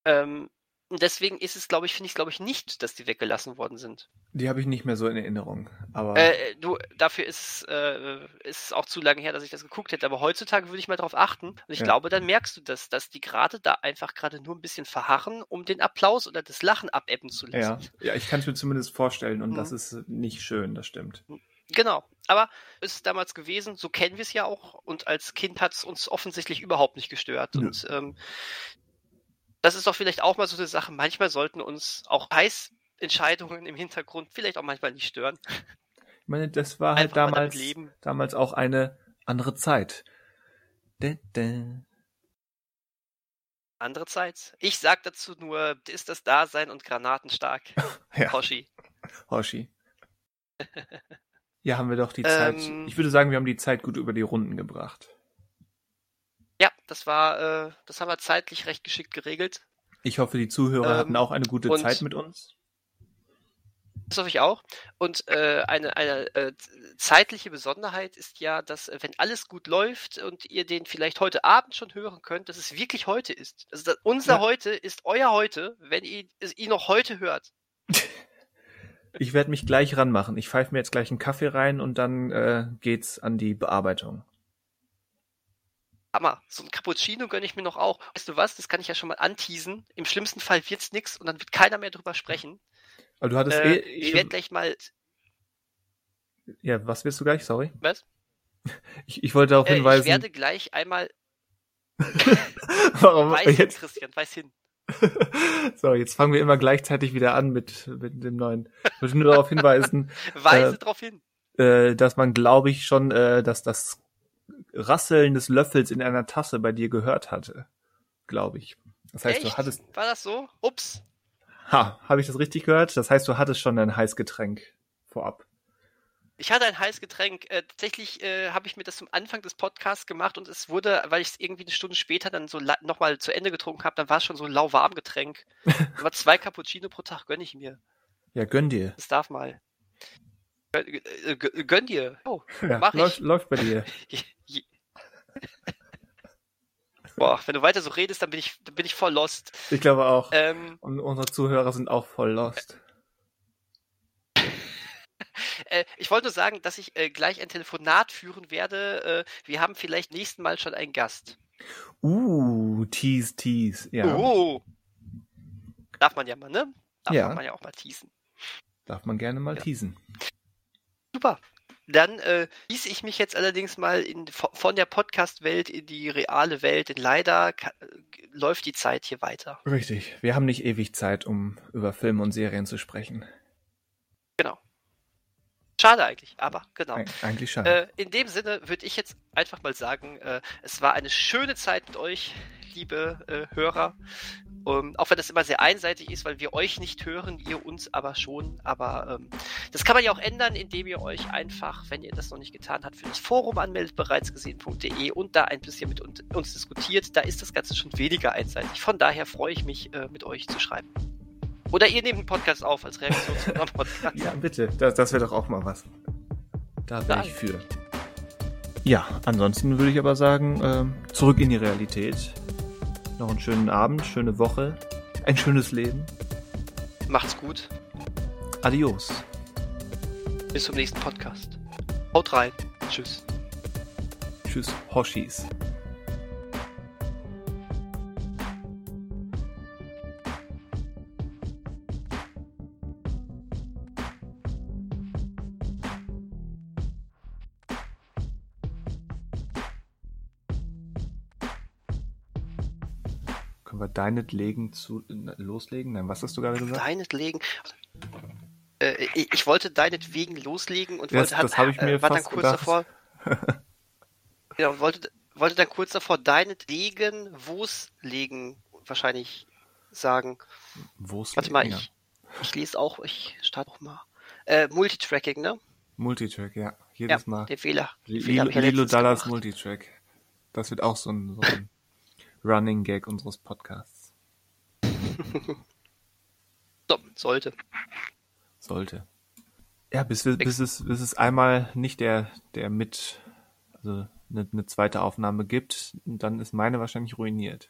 B: Ähm, und deswegen ist es, glaube ich, finde ich, glaube ich, nicht, dass die weggelassen worden sind.
A: Die habe ich nicht mehr so in Erinnerung. Aber
B: Äh, du, dafür ist, äh, ist es auch zu lange her, dass ich das geguckt hätte. Aber heutzutage würde ich mal darauf achten. Und ich
A: Ja.
B: glaube, dann merkst du das, dass die gerade da einfach gerade nur ein bisschen verharren, um den Applaus oder das Lachen abebben zu
A: ja,
B: lassen.
A: ja, ich kann es mir zumindest vorstellen und
B: Mhm.
A: das ist nicht schön, das stimmt.
B: Genau. Aber es ist damals gewesen, so kennen wir es ja auch. Und als Kind hat es uns offensichtlich überhaupt nicht gestört.
A: Nö.
B: Und ähm, das ist doch vielleicht auch mal so eine Sache. Manchmal sollten uns auch Heißentscheidungen im Hintergrund vielleicht auch manchmal nicht stören.
A: Ich meine, das war halt
B: Einfach
A: damals,
B: leben.
A: damals auch eine andere Zeit. Dä, dä.
B: Andere Zeit. Ich sag dazu nur, ist das Dasein und granatenstark. [laughs]
A: Ja,
B: Hoshi.
A: Hoshi. [laughs] Ja, haben wir doch die Zeit.
B: Ähm.
A: Ich würde sagen, wir haben die Zeit gut über die Runden gebracht.
B: Das war, äh, das haben wir zeitlich recht geschickt geregelt.
A: Ich hoffe, die Zuhörer
B: Ähm,
A: hatten auch eine gute Zeit mit uns.
B: Das hoffe ich auch. Und äh, eine, eine äh, zeitliche Besonderheit ist ja, dass äh, wenn alles gut läuft und ihr den vielleicht heute Abend schon hören könnt, dass es wirklich heute ist. Also unser
A: Ja.
B: heute ist euer heute, wenn ihr es ihn noch heute hört. [laughs]
A: Ich werde mich gleich ranmachen. Ich pfeife mir jetzt gleich einen Kaffee rein und dann äh, geht's an die Bearbeitung.
B: Hammer. So ein Cappuccino gönne ich mir noch auch. Weißt du was? Das kann ich ja schon mal anteasen. Im schlimmsten Fall wird's nix und dann wird keiner mehr drüber sprechen.
A: Aber du hattest
B: Äh,
A: eh,
B: ich
A: eh
B: werde gleich mal.
A: Ja, was willst du gleich? Sorry.
B: Was? [laughs]
A: Ich, ich wollte darauf
B: Äh, ich
A: hinweisen.
B: werde gleich einmal. [laughs]
A: warum
B: Weiß hin,
A: jetzt,
B: Christian, weiß hin. [laughs]
A: so, jetzt fangen wir immer gleichzeitig wieder an mit, mit dem neuen. Ich wollte nur darauf hinweisen,
B: Weise
A: Äh,
B: drauf hin.
A: äh, dass man, glaube ich, schon äh, dass das Rasseln des Löffels in einer Tasse bei dir gehört hatte. Glaube ich. Das heißt,
B: Echt?
A: du hattest.
B: War das so? Ups.
A: Ha, habe ich das richtig gehört? Das heißt, du hattest schon ein Heißgetränk vorab.
B: Ich hatte ein heißes Getränk. Äh, tatsächlich äh, habe ich mir das zum Anfang des Podcasts gemacht und es wurde, weil ich es irgendwie eine Stunde später dann so nochmal zu Ende getrunken habe, dann war es schon so ein lauwarm Getränk. [laughs] Aber zwei Cappuccino pro Tag gönne ich mir.
A: Ja, gönn dir.
B: Das darf mal. Äh, gönn dir. Oh,
A: ja, mach läuft, ich. läuft bei dir. [laughs]
B: Boah, wenn du weiter so redest, dann bin ich, dann bin ich voll lost.
A: Ich glaube auch. Ähm, Und unsere Zuhörer sind auch voll lost. [laughs]
B: äh, ich wollte nur sagen, dass ich äh, gleich ein Telefonat führen werde. Äh, wir haben vielleicht nächsten Mal schon einen Gast.
A: Uh, tease, tease, ja.
B: Uh. Darf man ja mal, ne? Darf
A: ja.
B: man ja auch mal teasen.
A: Darf man gerne mal
B: ja.
A: teasen.
B: Super. Dann äh, ließ ich mich jetzt allerdings mal in, von der Podcast-Welt in die reale Welt, denn leider läuft die Zeit hier weiter.
A: Richtig. Wir haben nicht ewig Zeit, um über Filme und Serien zu sprechen.
B: Genau. Schade eigentlich, aber genau.
A: Eig eigentlich schade.
B: Äh, in dem Sinne würde ich jetzt einfach mal sagen, äh, es war eine schöne Zeit mit euch, liebe äh, Hörer. Um, auch wenn das immer sehr einseitig ist, weil wir euch nicht hören, ihr uns aber schon. Aber ähm, das kann man ja auch ändern, indem ihr euch einfach, wenn ihr das noch nicht getan habt, für das Forum anmeldet, bereitsgesehen.de und da ein bisschen mit uns diskutiert. Da ist das Ganze schon weniger einseitig. Von daher freue ich mich, äh, mit euch zu schreiben. Oder ihr nehmt einen Podcast auf als Reaktion zu unserem Podcast. [laughs]
A: ja, bitte. Das, das wäre doch auch mal was. Da wäre ich für. Ja, ansonsten würde ich aber sagen, äh, zurück in die Realität. Noch einen schönen Abend, schöne Woche, ein schönes Leben.
B: Macht's gut.
A: Adios.
B: Bis zum nächsten Podcast. Haut rein. Tschüss.
A: Tschüss, Hoshis. Deinetwegen zu loslegen? Nein, was hast du gerade gesagt?
B: Deinetwegen. Äh, ich, ich, wollte deinetwegen loslegen und
A: das,
B: wollte,
A: das habe ich mir äh, war dann kurz gedacht. davor. [laughs]
B: genau, wollte, wollte dann kurz davor deinetwegen wo's legen wahrscheinlich sagen.
A: Wo's
B: Warte mal, ich, ich lese auch, ich starte auch mal. Äh, Multitracking, ne?
A: Multitrack, ja. Jedes
B: ja,
A: Mal.
B: Der Fehler.
A: Lilo, Lilo Dallas Multitrack. Das wird auch so ein, so ein [laughs] Running Gag unseres Podcasts. [laughs]
B: so, sollte.
A: Sollte. Ja, bis, bis, es, bis es einmal nicht der, der mit, also eine, eine zweite Aufnahme gibt, dann ist meine wahrscheinlich ruiniert.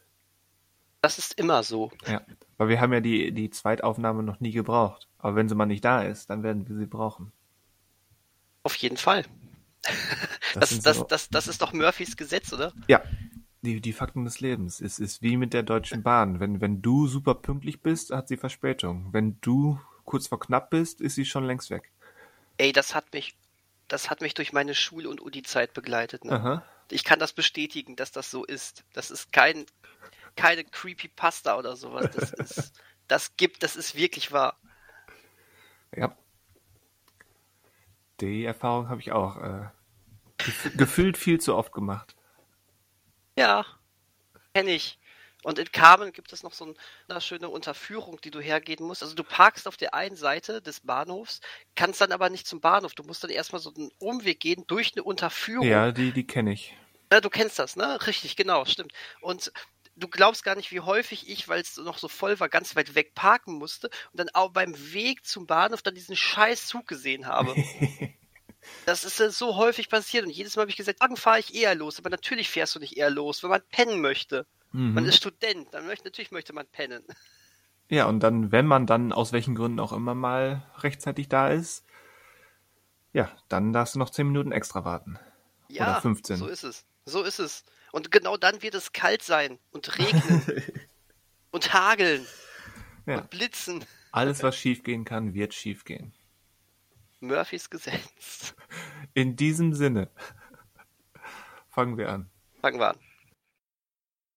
B: Das ist immer so.
A: Ja, weil wir haben ja die, die Zweitaufnahme noch nie gebraucht. Aber wenn sie mal nicht da ist, dann werden wir sie brauchen.
B: Auf jeden Fall. Das, das, das, das, das ist doch Murphys Gesetz, oder?
A: Ja, die, die Fakten des Lebens. Es ist wie mit der Deutschen Bahn. Wenn, wenn du super pünktlich bist, hat sie Verspätung. Wenn du kurz vor knapp bist, ist sie schon längst weg.
B: Ey, das hat mich, das hat mich durch meine Schul- und Uni-Zeit begleitet. Ne? Ich kann das bestätigen, dass das so ist. Das ist kein, keine Creepypasta oder sowas. Das [laughs] ist, das gibt, das ist wirklich wahr.
A: Ja. Die Erfahrung habe ich auch äh, gefühlt viel zu oft gemacht.
B: Ja, kenne ich. Und in Carmen gibt es noch so eine schöne Unterführung, die du hergehen musst. Also du parkst auf der einen Seite des Bahnhofs, kannst dann aber nicht zum Bahnhof. Du musst dann erstmal so einen Umweg gehen durch eine Unterführung.
A: Ja, die, die kenne ich.
B: Ja, du kennst das, ne? Richtig, genau, stimmt. Und du glaubst gar nicht, wie häufig ich, weil es noch so voll war, ganz weit weg parken musste und dann auch beim Weg zum Bahnhof dann diesen scheiß Zug gesehen habe. [laughs] Das ist so häufig passiert und jedes Mal habe ich gesagt, morgen fahre ich eher los, aber natürlich fährst du nicht eher los, wenn man pennen möchte. Mhm. Man ist Student, dann möchte, natürlich möchte man pennen. [laughs]
A: Ja, und dann, wenn man dann aus welchen Gründen auch immer mal rechtzeitig da ist, ja, dann darfst du noch 10 Minuten extra warten.
B: Ja,
A: Oder 15.
B: so ist es. So ist es. Und genau dann wird es kalt sein und regnen [laughs] und hageln ja. und blitzen.
A: Alles, was schiefgehen kann, wird schiefgehen.
B: Murphys Gesetz.
A: In diesem Sinne fangen wir an.
B: Fangen wir an.